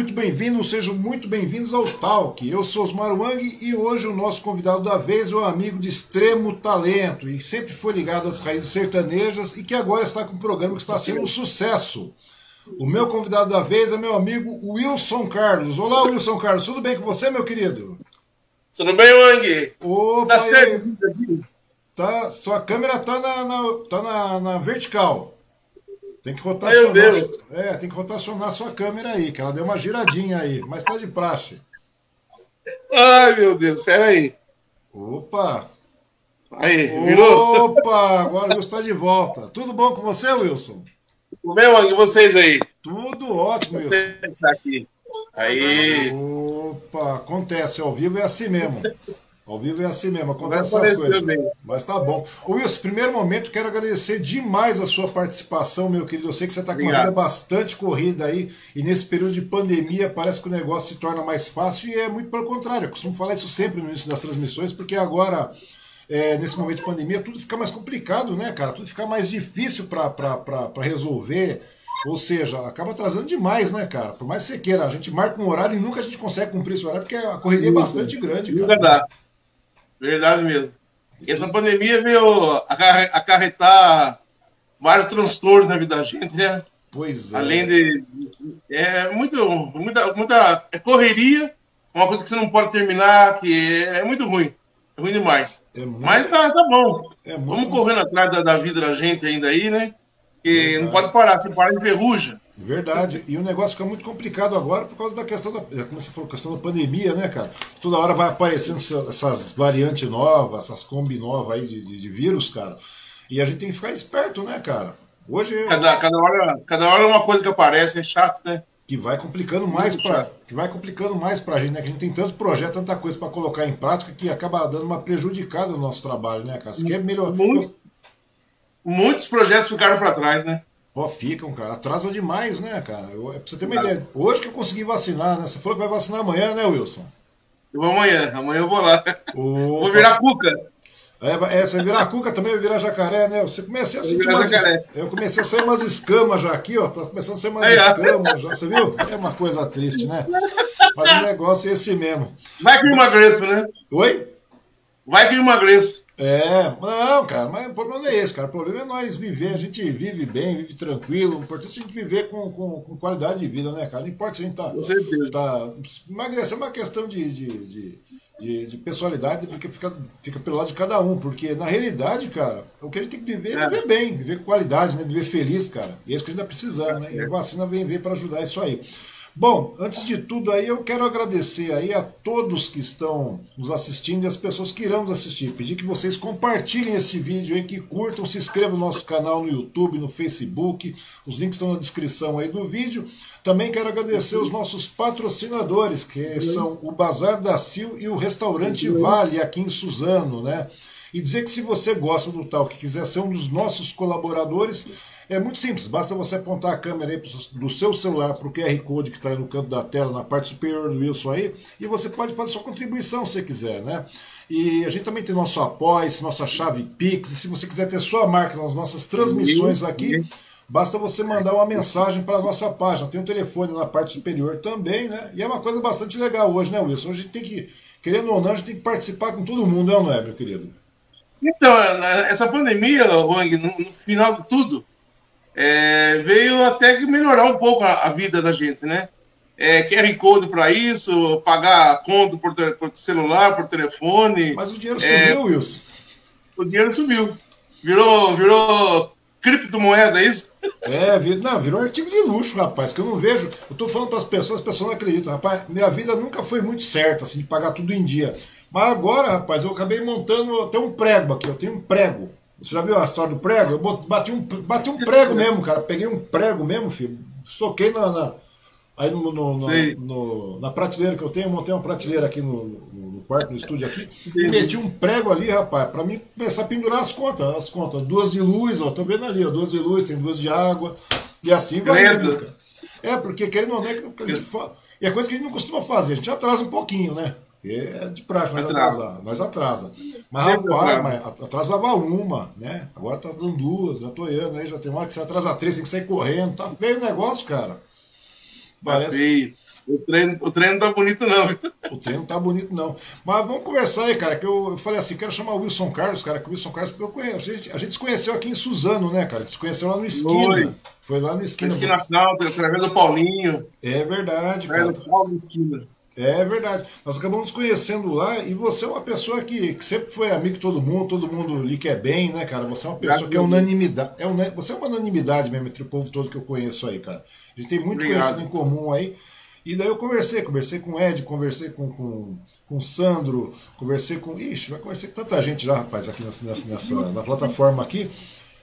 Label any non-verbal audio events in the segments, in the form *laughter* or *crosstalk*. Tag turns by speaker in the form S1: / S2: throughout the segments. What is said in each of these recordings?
S1: Muito bem-vindos, sejam muito bem-vindos ao Talk. Eu sou Osmar Wang e hoje o nosso convidado da vez é um amigo de extremo talento e sempre foi ligado às raízes sertanejas e que agora está com um programa que está sendo um sucesso. O meu convidado da vez é meu amigo Wilson Carlos. Olá, Wilson Carlos, tudo bem com você, meu querido?
S2: Tudo bem, Wang?
S1: Opa, tá certo. Tá, sua câmera tá na, na tá na, na vertical. Tem que rotacionar. É, tem que rotacionar a sua câmera aí, que ela deu uma giradinha aí, mas tá de praxe.
S2: Ai, meu Deus, espera aí.
S1: Opa!
S2: Aí, virou?
S1: Opa, agora o Wilson está de volta. Tudo bom com você, Wilson?
S2: Tudo bem, mano? E vocês aí?
S1: Tudo ótimo, Wilson.
S2: Tá aqui. Aí.
S1: Opa, acontece, ao vivo é assim mesmo. Ao vivo é assim mesmo, acontece essas coisas. Bem. Mas tá bom. Ô Wilson, primeiro momento, quero agradecer demais a sua participação, meu querido. Eu sei que você está com uma vida bastante corrida aí, e nesse período de pandemia parece que o negócio se torna mais fácil, e é muito pelo contrário. Eu costumo falar isso sempre no início das transmissões, porque agora, é, nesse momento de pandemia, tudo fica mais complicado, né, cara? Tudo fica mais difícil para resolver. Ou seja, acaba atrasando demais, né, cara? Por mais que você queira, a gente marca um horário e nunca a gente consegue cumprir esse horário, porque a correria é bastante grande, cara.
S2: Verdade. Verdade mesmo. E essa pandemia veio acarretar vários transtornos na vida da gente, né?
S1: Pois é.
S2: Além de. É muito, muita, muita é correria, uma coisa que você não pode terminar, que é, muito ruim. É ruim demais. É muito... Mas tá, tá bom. É muito... Vamos correndo atrás da, da, vida da gente ainda aí, né? Que não pode parar, se parar enferruja.
S1: Verdade. E o negócio fica muito complicado agora por causa da questão da, como você falou, questão da pandemia, né, cara? Toda hora vai aparecendo essas variantes novas, essas combi novas aí de, de, de, vírus, cara. E a gente tem que ficar esperto, né, cara? Hoje.
S2: Cada, cada, hora, cada hora uma coisa que aparece, é chato, né?
S1: Que vai complicando mais para que vai complicando mais pra gente, né? Que a gente tem tanto projeto, tanta coisa para colocar em prática que acaba dando uma prejudicada no nosso trabalho, né, cara? Você quer melhorar.
S2: Muito, muitos projetos ficaram para trás, né?
S1: Pô, ficam, cara. Atrasa demais, né, cara? Eu, é pra você ter uma ideia. Hoje que eu consegui vacinar, né? Você falou que vai vacinar amanhã, né, Wilson?
S2: Eu vou amanhã. Amanhã eu vou lá. Opa. Vou virar cuca.
S1: É, é, você virar cuca também vai virar jacaré, né? Você comecei a sentir umas. Eu comecei a sair umas escamas já aqui, ó. Tá começando a sair umas escamas já, você viu? É uma coisa triste, né? Mas o negócio é esse mesmo.
S2: Vai que eu emagreço, né?
S1: Oi?
S2: Vai que eu emagreço.
S1: É, não, cara, mas o problema não é esse, cara. O problema é nós viver, a gente vive bem, vive tranquilo. O importante é a gente viver com, com, com qualidade de vida, né, cara? Não importa se a gente tá.
S2: Com certeza.
S1: tá emagrecer é uma questão de, de, de, de, de personalidade, porque fica, fica pelo lado de cada um. Porque, na realidade, cara, o que a gente tem que viver é, é viver bem, viver com qualidade, né? Viver feliz, cara. E é isso que a gente tá precisando, né? E a vacina vem ver para ajudar isso aí. Bom, antes de tudo aí, eu quero agradecer aí a todos que estão nos assistindo e as pessoas que irão nos assistir. Pedir que vocês compartilhem esse vídeo aí, que curtam, se inscrevam no nosso canal no YouTube, no Facebook. Os links estão na descrição aí do vídeo. Também quero agradecer os nossos patrocinadores, que são o Bazar da Sil e o Restaurante Vale, aqui em Suzano, né? E dizer que se você gosta do tal, que quiser ser um dos nossos colaboradores, é muito simples, basta você apontar a câmera aí do seu celular para o QR Code que está aí no canto da tela, na parte superior do Wilson aí, e você pode fazer sua contribuição se quiser, né? E a gente também tem nosso apoio, nossa chave Pix, e se você quiser ter sua marca nas nossas transmissões aqui, basta você mandar uma mensagem para a nossa página. Tem um telefone na parte superior também, né? E é uma coisa bastante legal hoje, né, Wilson? A gente tem que, querendo ou não, a gente tem que participar com todo mundo, não é, meu querido?
S2: Então, essa pandemia, Wang, no final de tudo, é, veio até que melhorar um pouco a, a vida da gente, né? É, QR Code para isso, pagar conta por, por, celular, por telefone.
S1: Mas o dinheiro subiu, é, Wilson.
S2: O dinheiro subiu. Virou, virou criptomoeda, é isso?
S1: É, vir, não, virou artigo de luxo, rapaz, que eu não vejo. Eu tô falando para as pessoas, as pessoas não acreditam. Rapaz, minha vida nunca foi muito certa, assim, de pagar tudo em dia. Mas agora, rapaz, eu acabei montando até um prego aqui. Eu tenho um prego. Você já viu a história do prego? Eu bati um, bati um prego mesmo, cara. Peguei um prego mesmo, filho. Soquei na, na aí no, no, no, na prateleira que eu tenho. Montei uma prateleira aqui no, no quarto, no estúdio aqui. E meti um prego ali, rapaz, para mim começar a pendurar as contas. As contas. Duas de luz, ó. Tô vendo ali, ó. Duas de luz, tem duas de água. E assim vai indo, cara. É, porque querendo ou não, é que a gente fala. E é coisa que a gente não costuma fazer. A gente atrasa um pouquinho, né? É de praxe nós atrasar, nós atrasa. Mas rapaz, mas atrasava uma, né? Agora tá dando duas, já tô indo aí, já tem uma hora que você atrasa três, tem que sair correndo, tá feio o negócio, cara.
S2: Parece. O treino, o treino não tá bonito, não.
S1: O treino não tá bonito, não. Mas vamos conversar aí, cara. Que eu, falei assim: quero chamar o Wilson Carlos, cara. Que o Wilson Carlos, eu conheço, a, gente, a gente se conheceu aqui em Suzano, né, cara? A gente se conheceu lá no Esquina. Foi, Foi lá no Esquina.
S2: Esquina Calda, através do Paulinho.
S1: É verdade, cara. Do Paulo Esquina. É verdade. Nós acabamos nos conhecendo lá e você é uma pessoa que, que, sempre foi amigo de todo mundo, todo mundo lhe quer bem, né, cara? Você é uma pessoa que é unanimidade. É un... Você é uma unanimidade mesmo entre o povo todo que eu conheço aí, cara. A gente tem muito Obrigado. conhecido em comum aí. E daí eu conversei, conversei com o Ed, conversei com, com, com o Sandro, conversei com. Ixi, vai conversei com tanta gente já, rapaz, aqui nessa, nessa, nessa na plataforma aqui.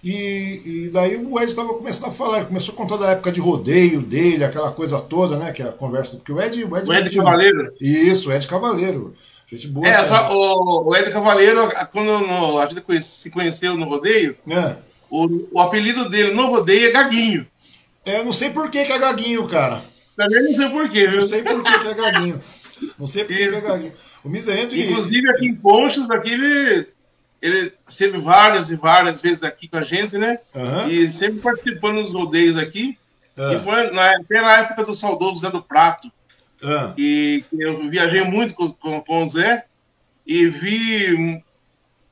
S1: E, e, daí o Ed estava começando a falar, ele começou a contar da época de rodeio dele, aquela coisa toda, né? Que é a conversa. Porque o Ed.
S2: O Ed, o Ed Cavaleiro?
S1: Isso, o Ed Cavaleiro. Gente boa.
S2: É, só, o, o Ed Cavaleiro, quando no, a gente se conheceu no rodeio, é. o, o apelido dele no rodeio é Gaguinho.
S1: É, não sei por que, que é Gaguinho, cara.
S2: Também não sei porquê, viu?
S1: Não sei por que, que é Gaguinho. Não sei por que, que é Gaguinho. O Miserento.
S2: Inclusive, aqui em Ponchos, aqui ele ele esteve várias e várias vezes aqui com a gente, né? Uhum. E sempre participando dos rodeios aqui. Uhum. E foi na, na época do saudoso Zé do Prato. Uhum. E eu viajei muito com, com, com, o Zé e vi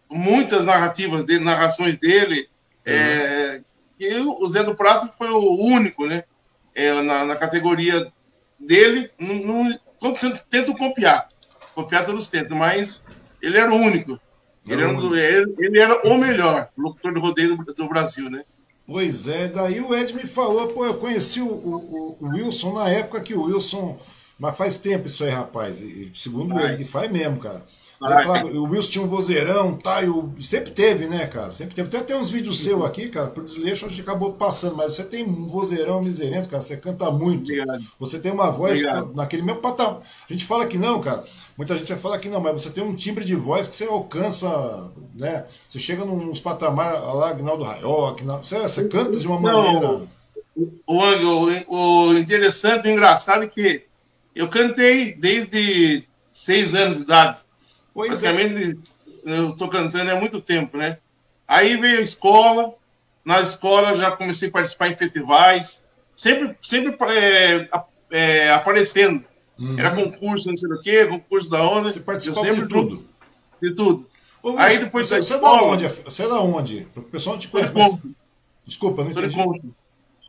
S2: muitas narrativas dele, narrações dele. É, e o Zé do Prato foi o único, né? É, na, na, categoria dele, não, não, tento copiar. Copiar todos tentam, mas ele era o único. Ele era, do, ele, ele era, o melhor locutor de rodeio do, do, Brasil, né?
S1: Pois é, daí o Ed me falou, pô, eu conheci o, o, o Wilson na época que o Wilson. Mas faz tempo isso aí, rapaz. E, segundo ele, faz mesmo, cara. Falava, o Wilson tinha um vozeirão, tá? E o, sempre teve, né, cara? Sempre teve. Tem até uns vídeos seus aqui, cara, por desleixo a gente acabou passando, mas você tem um vozeirão miserento, cara. Você canta muito. Obrigado. Você tem uma voz naquele mesmo patamar. A gente fala que não, cara. Muita gente vai falar que não, mas você tem um timbre de voz que você alcança, né? Você chega nos patamares lá, Agnaldo Raioc, você, você canta de uma não, maneira.
S2: O, o, o interessante, o engraçado é que eu cantei desde seis anos de idade. Pois Praticamente é. eu estou cantando há muito tempo, né? Aí veio a escola, na escola já comecei a participar em festivais, sempre, sempre é, é, aparecendo. Uhum. Era concurso, não sei do que, concurso da onda.
S1: Você participou de tudo?
S2: De tudo.
S1: Ô, Aí depois você, você é da onde? Você é da onde? O pessoal te conhece. Mas... Desculpa, não entendi.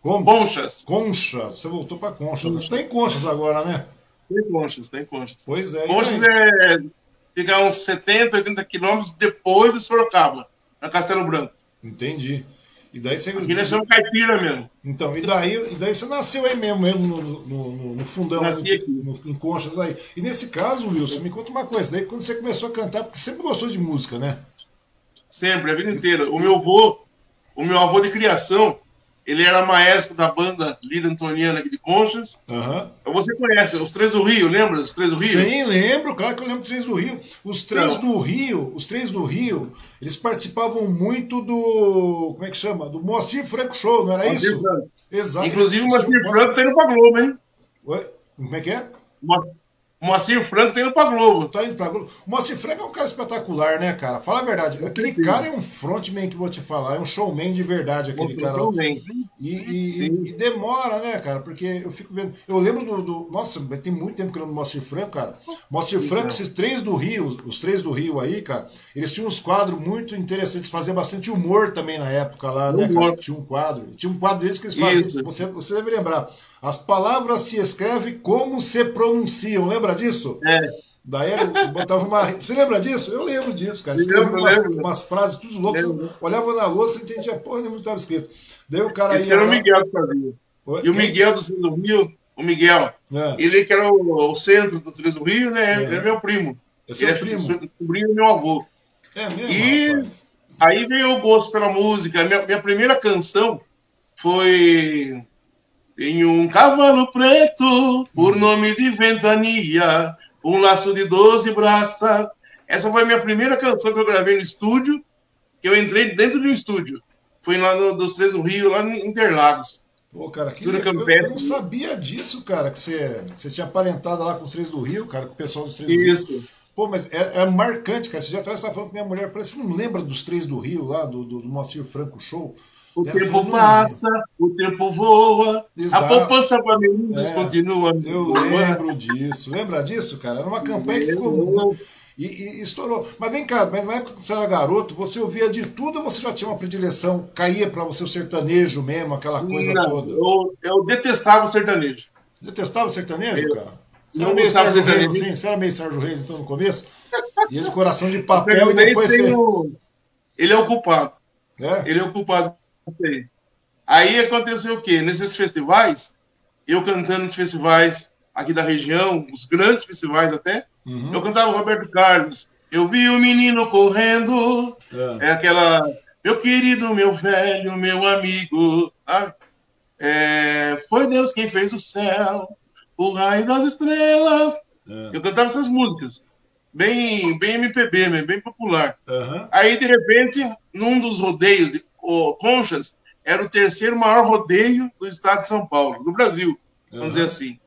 S2: Como? Conchas.
S1: Conchas. Você voltou para Conchas. Você está em Conchas agora, né?
S2: Tem Conchas, tem Conchas.
S1: Pois é.
S2: Conchas é fica uns 70, 80 quilômetros depois de Sorocaba, na Castelo Branco.
S1: Entendi. E daí você.
S2: Aqui nós somos caipira mesmo.
S1: Então, e daí, e daí você nasceu aí mesmo, mesmo no, no, no fundão, no, no, em Conchas aí. E nesse caso, Wilson, me conta uma coisa, daí quando você começou a cantar, porque sempre gostou de música, né?
S2: Sempre, a vida inteira. O meu avô, o meu avô de criação, ele era maestro da banda Lira Antoniana aqui de Conchas. Uhum. Você conhece os Três do Rio, lembra os Três do Rio?
S1: Sim, lembro, claro que eu lembro dos Três do Rio. Os Três Não. do Rio, os Três do Rio, eles participavam muito do. Como é que chama? Do Moacir Franco Show, não era Moacir isso?
S2: Franco. Exato. Inclusive o Moacir Franco tá indo pra Globo, hein?
S1: Ué? Como é que é?
S2: Moacir Franco tá indo pra Globo.
S1: Tá indo pra Globo. O Moacir Franco é um cara espetacular, né, cara? Fala a verdade. Aquele cara é um frontman que vou te falar, é um showman de verdade, aquele Outro cara. Showman. E, e, e, demora, né, cara? Porque eu fico vendo. Eu lembro do. do nossa, tem muito tempo que eu lembro do Moacir Franco, cara. Moacir Franco, esses três do Rio, os três do Rio aí, cara, eles tinham uns quadros muito interessantes, faziam bastante humor também na época lá, né, cara? Tinha um quadro. Tinha um quadro deles que eles faziam. Você, você deve lembrar. As palavras se escrevem como se pronunciam. Lembra disso?
S2: É.
S1: Daí ele botava uma. Você lembra disso? Eu lembro disso, cara. Escrevia umas, umas, frases tudo loucas. Olhava na louça e entendia porra nenhuma que estava escrito. Daí o cara
S2: Esse ia. era o Miguel que fazia. Oi? E o Miguel do Centro do Rio, o Miguel, é. ele que era o, o centro do Centro do Rio, né? É. Ele é meu primo.
S1: Esse ele é
S2: primo.
S1: É
S2: sobrinho do meu avô.
S1: É mesmo?
S2: E rapaz. aí veio o gosto pela música. Minha, minha primeira canção foi em um cavalo preto, por nome de ventania, um laço de doze braças. Essa foi a minha primeira canção que eu gravei no estúdio, que eu entrei dentro de um estúdio. Foi lá no, dos Três do Rio, lá em Interlagos.
S1: Pô, cara, que, eu, eu, não sabia disso, cara, que você, você tinha aparentado lá com os Três do Rio, cara, com o pessoal dos Três do Rio.
S2: Isso.
S1: Pô, mas é, é, marcante, cara. Você já atrás estava falando com minha mulher, eu falei, você não lembra dos Três do Rio lá, do, do, do Moacir Franco Show?
S2: O tempo passa, o tempo voa, Exato. a poupança para meninos é, continua.
S1: Eu lembro disso. Lembra disso, cara? Era uma campanha que ficou. E, e, estourou. Mas vem cá, mas na época que você era garoto, você ouvia de tudo ou você já tinha uma predileção? Caía para você o sertanejo mesmo, aquela coisa
S2: Não,
S1: toda?
S2: Eu, eu detestava o sertanejo.
S1: Detestava o sertanejo, eu, cara? Você era meio Sérgio Reis, assim? Você era meio Sérgio Reis, então, no começo? *laughs* Ia de coração de papel e depois você... O...
S2: Ele é o culpado. É? Ele é o culpado. Aí aconteceu o quê? Nesses festivais, eu cantando nos festivais aqui da região, os grandes festivais até, uhum. eu cantava Roberto Carlos. Eu vi o menino correndo, é, é aquela. Meu querido, meu velho, meu amigo. Ah, é, foi Deus quem fez o céu, o raio das estrelas. É. Eu cantava essas músicas. Bem, bem MPB, bem popular. Uhum. Aí, de repente, num dos rodeios, oh, Conchas, era o terceiro maior rodeio do estado de São Paulo, do Brasil, vamos uhum. dizer assim.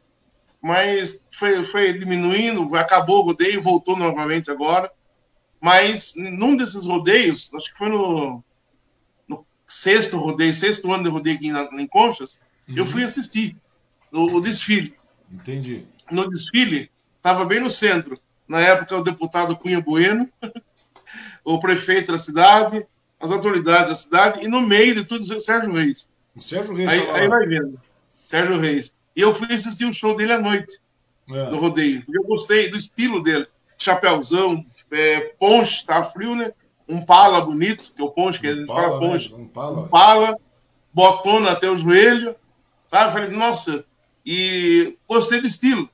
S2: Mas foi, foi diminuindo, acabou o rodeio, voltou novamente agora. Mas num desses rodeios, acho que foi no, no sexto rodeio, sexto ano de rodeio aqui na, em Conchas, uhum. eu fui assistir o, o desfile.
S1: Entendi.
S2: No desfile, estava bem no centro. Na época, o deputado Cunha Bueno, *laughs* o prefeito da cidade, as autoridades da cidade, e no meio de tudo, o Sérgio Reis.
S1: O Sérgio Reis
S2: aí, aí vai vendo. Sérgio Reis. E eu fui assistir o show dele à noite, é. no rodeio. Eu gostei do estilo dele. Chapéuzão, é, ponche, tá frio, né? Um pala bonito, que é o ponche, que um a gente pala, fala ponche. Né? Um pala. Um pala, botona até o joelho, sabe? Falei, nossa, e gostei do estilo.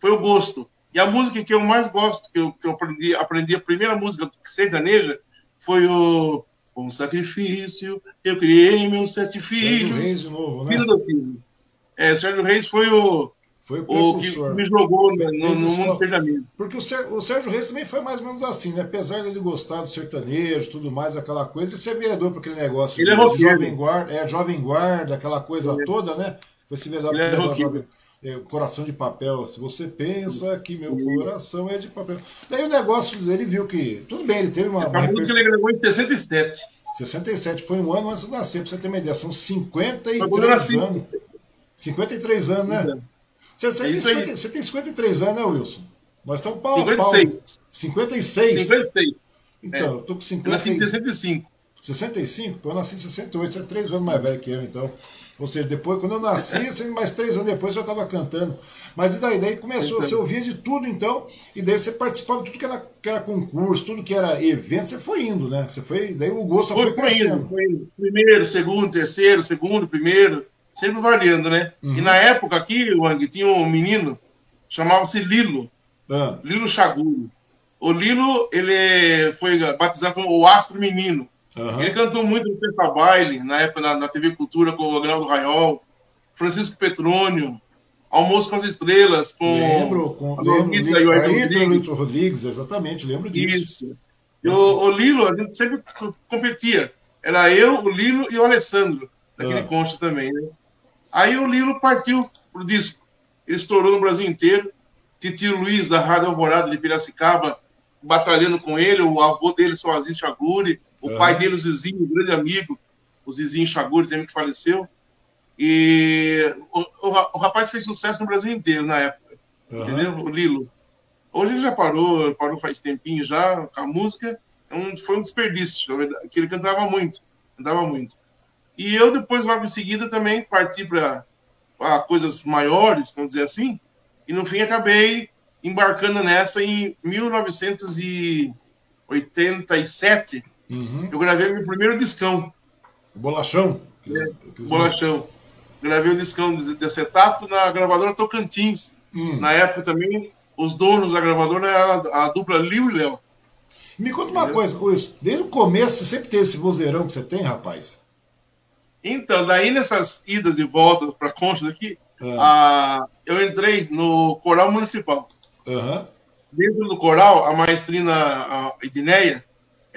S2: Foi o gosto. E a música que eu mais gosto, que eu, que eu aprendi, aprendi, a primeira música sertaneja, foi o Um Sacrifício, eu criei meus sete filhos. Sérgio
S1: Reis de novo, né? Filho do filho.
S2: É, Sérgio Reis foi o,
S1: foi o, o que
S2: me jogou no, no, mundo sertanejo.
S1: Porque o, Sérgio, o Sérgio Reis também foi mais ou menos assim, né? Apesar de ele gostar do sertanejo tudo mais, aquela coisa, ele ser vereador para aquele negócio
S2: ele
S1: de,
S2: é
S1: de jovem guarda, é, jovem guarda, aquela coisa é. toda, né? Foi se vereador para
S2: é
S1: jovem é, coração de papel. Se você pensa que meu coração é de papel. Daí o negócio, ele viu que. Tudo bem, ele teve uma.
S2: Uma música ele gravou em 67.
S1: 67, foi um ano antes de nascer, pra você ter uma ideia. São 53 anos. 53 anos, né? Você, você, é tem 50, você tem 53 anos, né, Wilson? Nós estamos pau 56. pau. 56? 56. Então, é. eu tô com 50. Eu nasci
S2: em 65.
S1: 65? Pô, eu nasci em 68, você é 3 anos mais velho que eu, então. Ou seja, depois, quando eu nasci, assim, mais três anos depois eu já estava cantando. Mas e daí? Daí começou, você ouvia de tudo então, e daí você participava de tudo que era, que era concurso, tudo que era evento, você foi indo, né? Você foi, daí o gosto foi, foi crescendo. Indo,
S2: foi indo. Primeiro, segundo, terceiro, segundo, primeiro, sempre variando, né? Uhum. E na época aqui, Wang, tinha um menino, chamava-se Lilo, ah. Lilo Chaguro. O Lilo, ele foi batizado como o Astro Menino. Uhum. Ele cantou muito no Festa Baile, na época na, na TV Cultura, com o Agnaldo Raiol, Francisco Petrônio, Almoço com as Estrelas, com.
S1: Lembro, com. Lembro, lembro, Rodrigues. Rodrigues, exatamente, lembro disso. Isso.
S2: E o, o, Lilo, a gente sempre competia. Era eu, o Lilo e o Alessandro, daquele ah. Conchas também, né? Aí o Lilo partiu pro disco. Ele estourou no Brasil inteiro. Titio Luiz, da Rádio Alvorada de Piracicaba, batalhando com ele, o avô dele, seu Aziz Chaguri, o uhum. pai dele, o Zizinho, um grande amigo, o Zizinho Chaguri, que faleceu. E o, o, o, rapaz fez sucesso no Brasil inteiro na época, uhum. entendeu? O Lilo. Hoje ele já parou, parou faz tempinho já, com a música. É um, foi um desperdício, que ele cantava muito, cantava muito. E eu depois, logo em seguida, também parti para coisas maiores, vamos dizer assim, e no fim acabei embarcando nessa em 1987, Uhum. Eu gravei meu primeiro discão.
S1: Bolachão?
S2: É, bolachão. Gravei o discão de acetato na gravadora Tocantins. Hum. Na época também, os donos da gravadora eram a dupla Liu e Léo.
S1: Me conta uma coisa, Luiz. Desde o começo você sempre teve esse vozeirão que você tem, rapaz?
S2: Então, daí nessas idas e voltas para Conchas aqui, ah. a, eu entrei no Coral Municipal. Uhum. Dentro do coral, a maestrina a Edneia,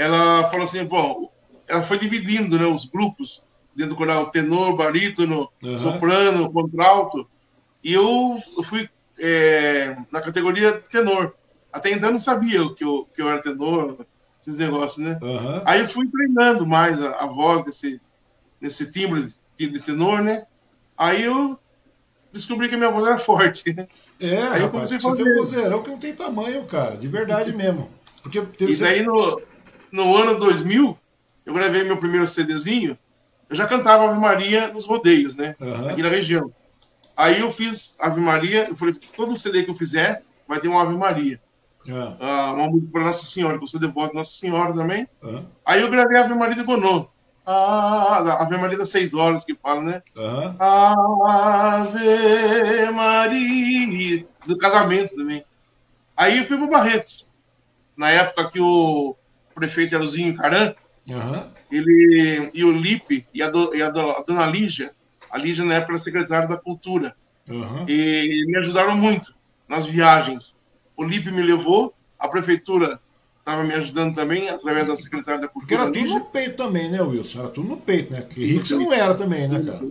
S2: ela falou assim, bom, ela foi dividindo né, os grupos dentro do coral, tenor, barítono, uhum. soprano, contralto, e eu, eu fui é, na categoria tenor. Até então eu não sabia que eu, que eu era tenor, esses negócios, né? Uhum. Aí eu fui treinando mais a, a voz desse, nesse timbre de, de tenor, né? Aí eu descobri que a minha voz era forte.
S1: É, aí rapaz, você tem um vozeirão que não tem tamanho, cara, de verdade mesmo. Porque
S2: e daí no, no ano 2000, eu gravei meu primeiro CDzinho, eu já cantava Ave Maria nos rodeios, né? Uhum. Aqui na região. Aí eu fiz Ave Maria, eu falei, todo CD que eu fizer vai ter uma Ave Maria. Uhum. Uh, uma música para Nossa Senhora, que eu sou devoto de Nossa Senhora também. Uhum. Aí eu gravei Ave Maria de Gonô. Ah, Ave Maria das seis horas que fala, né? Uhum. Ave Maria. Do casamento também. Aí eu fui pro Barretos. Na época que o prefeito era o Zinho Caran, uhum. ele e o Lipe e a, do, e a, do, a, dona Lígia, a Lígia na época era secretária da Cultura, uhum. e me ajudaram muito nas viagens. O Lipe me levou, a prefeitura estava me ajudando também através da secretária da Cultura.
S1: Porque era tudo no peito também, né, Wilson? Era tudo no peito, né? Que rico você não era também, né, cara?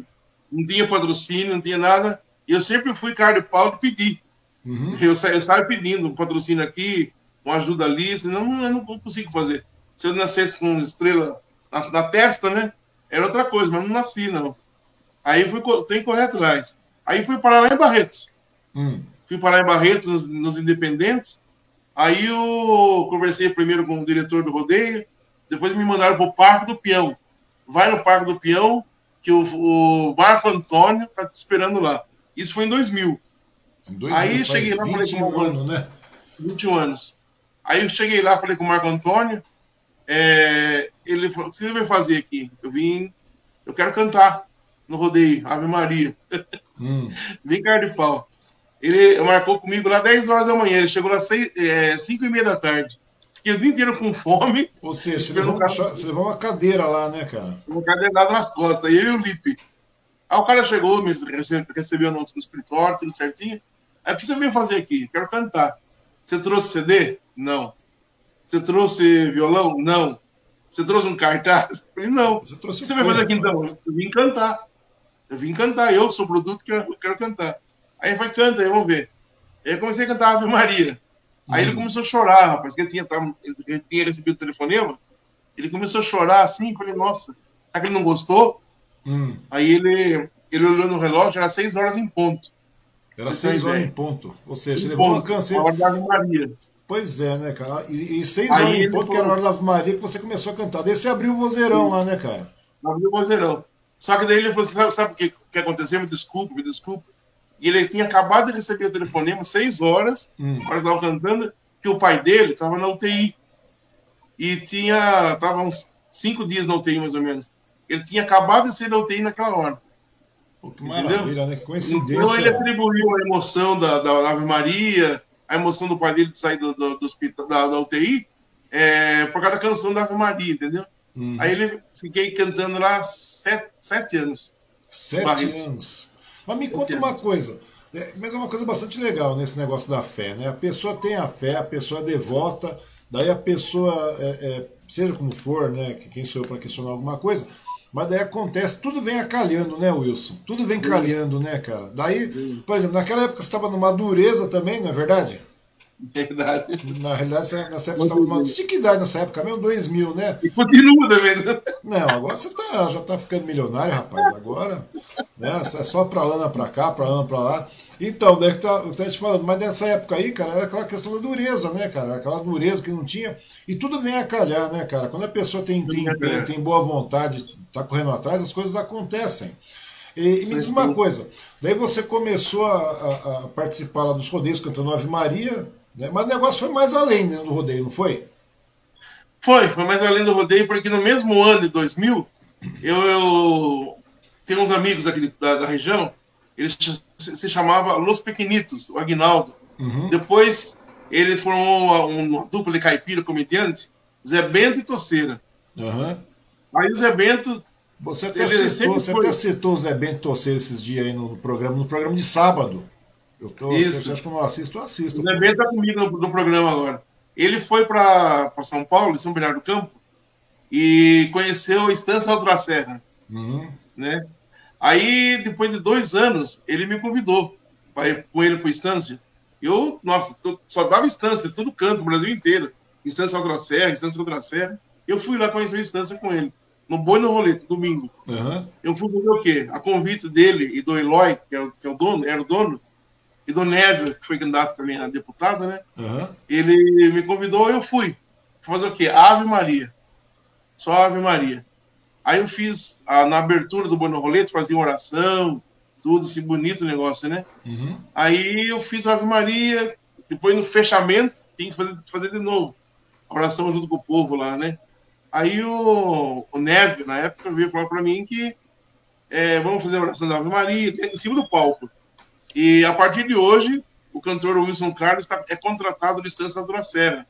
S2: Não tinha patrocínio, não tinha nada. E eu sempre fui cara de pau de pedir. Uhum. Eu, eu saio pedindo um patrocínio aqui, uma ajuda ali, senão eu não consigo fazer. Se eu nascesse com estrela na, na testa, né? Era outra coisa, mas não nasci, não. Aí fui, tenho que correr atrás. Aí fui parar lá em Barretos. Hum. Fui parar em Barretos, nos, nos Independentes, Aí eu conversei primeiro com o diretor do rodeio, depois me mandaram para o Parque do Peão. Vai no Parque do Peão, que o, o Marco Antônio está te esperando lá. Isso foi em 2000. Em 2000 Aí cheguei lá, falei com o anos, né? 21 anos. Aí eu cheguei lá, falei com o Marco Antônio. É, ele falou: o que você vai fazer aqui? Eu vim, eu quero cantar no rodeio, Ave Maria. *laughs* Hum. Vim cara de pau. Ele marcou comigo lá 10 horas da manhã. Ele chegou lá 6, é, 5 e meia da tarde. Fiquei o dia inteiro com fome.
S1: Ou seja, você levou, uma, você levou uma cadeira lá, né, cara?
S2: Uma cadeira nas costas. E ele e o Lipe. Aí o cara chegou, me recebeu no, no escritório, tudo certinho. Aí o que você veio fazer aqui? Quero cantar. Você trouxe CD? Não. Você trouxe violão? Não. Você trouxe um cartaz? *laughs* Eu falei, não. Você trouxe o que você veio fazer aqui então? Eu vim cantar. Eu vim cantar. Eu sou o produto que eu quero cantar. Aí foi, canta, aí vamos ver. Aí eu comecei a cantar Ave Maria. Aí ele hum. começou a chorar, rapaz, que ele tinha, ele tinha recebido o telefonema. Ele começou a chorar assim, falei, nossa, será que ele não gostou? Hum. Aí ele, ele olhou no relógio, era seis horas em ponto.
S1: Era seis horas em ponto. Ou seja, ele levou uma canseira. hora da Ave Maria. Pois é, né, cara? E, e seis aí horas em ponto, que era a hora da Ave Maria, que você começou a cantar. Daí você abriu o vozeirão Sim. lá, né, cara?
S2: Abriu o vozeirão. Só que daí ele falou assim, sabe, sabe o que, que aconteceu? Me desculpe, me desculpe. E ele tinha acabado de receber o telefonema, seis horas, hum. quando estava cantando, que o pai dele estava na UTI. E tinha. Estava uns cinco dias na UTI, mais ou menos. Ele tinha acabado de ser da UTI naquela hora.
S1: Pô, que maravilha, né? Que coincidência.
S2: Então ele atribuiu a emoção da, da Ave Maria, a emoção do pai dele de sair do, do, do hospital, da, da UTI, é, por causa da canção da Ave Maria, entendeu? Hum. Aí ele fiquei cantando lá sete, sete anos.
S1: Sete Barretos. anos. Mas me conta uma coisa. É, mas é uma coisa bastante legal nesse negócio da fé, né? A pessoa tem a fé, a pessoa é devota, daí a pessoa, é, é, seja como for, né? Quem sou eu para questionar alguma coisa, mas daí acontece, tudo vem acalhando, né, Wilson? Tudo vem calhando, né, cara? Daí, por exemplo, naquela época você estava numa dureza também, não é verdade?
S2: Verdade.
S1: Na realidade, nessa época você estava numa. Você que idade nessa época mesmo? 2000, né?
S2: E continua também. Né?
S1: Não, agora você tá, já está ficando milionário, rapaz. Agora né, é só para lá, para cá, para lá, para lá. Então, daí que tá, tá te falando, mas nessa época aí, cara, era aquela questão da dureza, né, cara? Aquela dureza que não tinha. E tudo vem a calhar, né, cara? Quando a pessoa tem, tem, tem, tem boa vontade, tá correndo atrás, as coisas acontecem. E, e me diz uma coisa, daí você começou a, a, a, participar lá dos rodeios cantando Ave Maria, né? Mas o negócio foi mais além né, do rodeio, não foi?
S2: Foi, foi mais além do rodeio, porque no mesmo ano de 2000, eu, eu tenho uns amigos aqui da, da região, eles se chamava Los Pequenitos, o Aguinaldo. Uhum. Depois ele formou uma, dupla de caipira comediante, Zé Bento e Toceira. Uhum. Aí o Zé Bento.
S1: Você até, citou, você até citou o Zé Bento Toceira esses dias aí no programa, no programa de sábado. Eu tô, Isso. Você acha que eu não assisto? Eu assisto.
S2: O Zé está comigo no, no, programa agora. Ele foi para São Paulo, São Bernardo do Campo, e conheceu a Estância Serra. Uhum. Né? Aí, depois de dois anos, ele me convidou para ir com ele para a Estância. Eu, nossa, tô, só dava Estância, todo canto, o Brasil inteiro. Estância Alto da Serra, Estância Alto da Serra. Eu fui lá conhecer a Estância com ele. no Boi no Rolete, domingo.
S1: Uhum.
S2: Eu fui fazer o quê? A convite dele e do Eloy, que, era, que é o dono, era o dono, e do Névio, que foi candidato também a deputado, né?
S1: Uhum.
S2: Ele me convidou e eu. Fui fazer o quê? Ave Maria. Só Ave Maria. Aí eu fiz, a, na abertura do Boi no Rolete, fazia oração, tudo assim, bonito o negócio, né?
S1: Uhum.
S2: Aí eu fiz Ave Maria, depois no fechamento, tinha que fazer, fazer de novo. A oração junto com o povo lá, né? Aí o, o Neve, na época, veio falar para mim que é, vamos fazer a oração da Ave Maria em cima do palco. E a partir de hoje, o cantor Wilson Carlos tá, é contratado do Estância da Serra.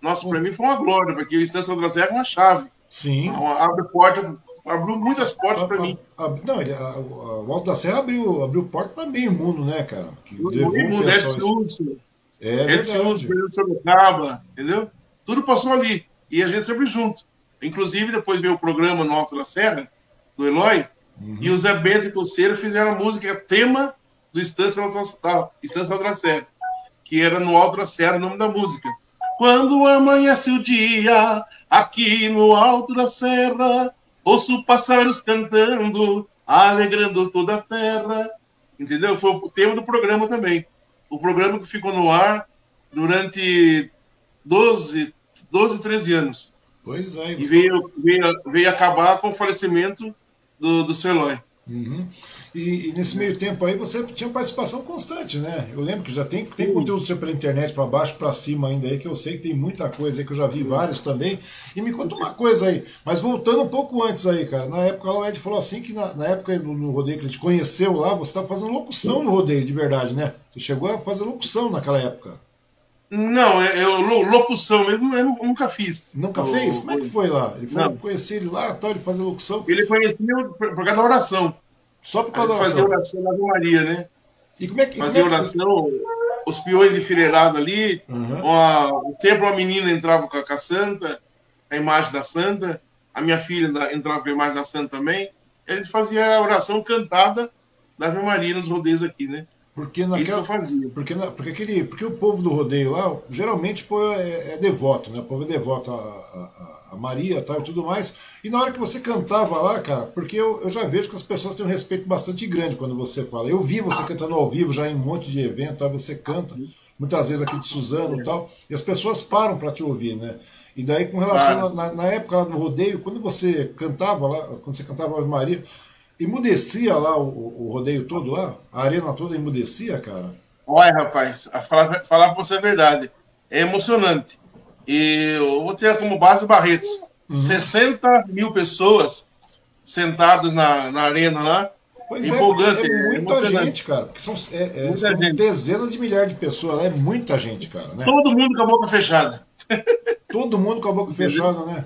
S2: Nossa, para mim foi uma glória, porque o Estância da Serra é uma chave.
S1: Sim.
S2: Uma, abre porta, abriu muitas portas para mim.
S1: A, não, ele, a, o Alto da Serra abriu, abriu porta para meio mundo, né, cara?
S2: Que meio mundo, Edson
S1: é
S2: Edson Hudson, Sorocaba, entendeu? Tudo passou ali. E a gente sempre junto. Inclusive, depois veio o programa no Alto da Serra, do Eloy, uhum. e o Zé Bento e Toceira fizeram a música tema do Estância da Estância Alto da Serra, que era no Alto da Serra o nome da música. Quando amanhece o dia, aqui no Alto da Serra, ouço pássaros cantando, alegrando toda a terra. Entendeu? Foi o tema do programa também. O programa que ficou no ar durante 12, 12 13 anos.
S1: Pois é.
S2: E veio, veio, veio acabar com o falecimento do, do seu Eloy.
S1: Uhum. E, e, nesse meio tempo aí você tinha participação constante, né? Eu lembro que já tem, tem conteúdo seu pela internet, para baixo, para cima ainda aí, que eu sei que tem muita coisa aí, que eu já vi vários também. E me conta uma coisa aí, mas voltando um pouco antes aí, cara, na época lá o Ed falou assim que na, na época no, no, rodeio que ele te conheceu lá, você estava fazendo locução no rodeio, de verdade, né? Você chegou a fazer locução naquela época.
S2: Não, eu, locução mesmo eu nunca fiz.
S1: Nunca fez? Como é que foi lá? Ele falou que conhecia ele lá, tal, ele fazia locução.
S2: Ele conhecia por, causa da oração.
S1: Só por causa da
S2: oração? Fazia oração na Maria, né?
S1: E como é que.
S2: Fazia
S1: é que...
S2: oração, os peões enfileirados ali,
S1: uhum.
S2: a, sempre uma menina entrava com a, com a santa, a imagem da santa, a minha filha entrava com a imagem da santa também. E a gente fazia a oração cantada da Ave Maria nos rodeios aqui, né?
S1: Porque naquela, porque, na, porque, aquele, porque o povo do rodeio lá, geralmente pô, é, é, devoto, né? O povo é devoto a, a, a, Maria tal, e tudo mais. E na hora que você cantava lá, cara, porque eu, eu já vejo que as pessoas têm um respeito bastante grande quando você fala. Eu vi você cantando ao vivo já em um monte de evento, tal, você canta, muitas vezes aqui de Suzano e tal, e as pessoas param para te ouvir, né? E daí, com relação, na, na, época lá no rodeio, quando você cantava lá, quando você cantava Ave Maria, Emudecia lá o, o, rodeio todo lá? A arena toda emudecia, cara?
S2: Olha, rapaz, falar, falar pra você a verdade, é emocionante. E eu vou ter como base Barretos. Uhum. 60 mil pessoas sentadas na, na arena lá.
S1: Pois é, empolgante, é, é muita é gente, cara. Porque são, é, é são gente. dezenas de milhares de pessoas, é muita gente, cara. Né?
S2: Todo mundo com a boca fechada.
S1: Todo mundo com a boca fechada, né?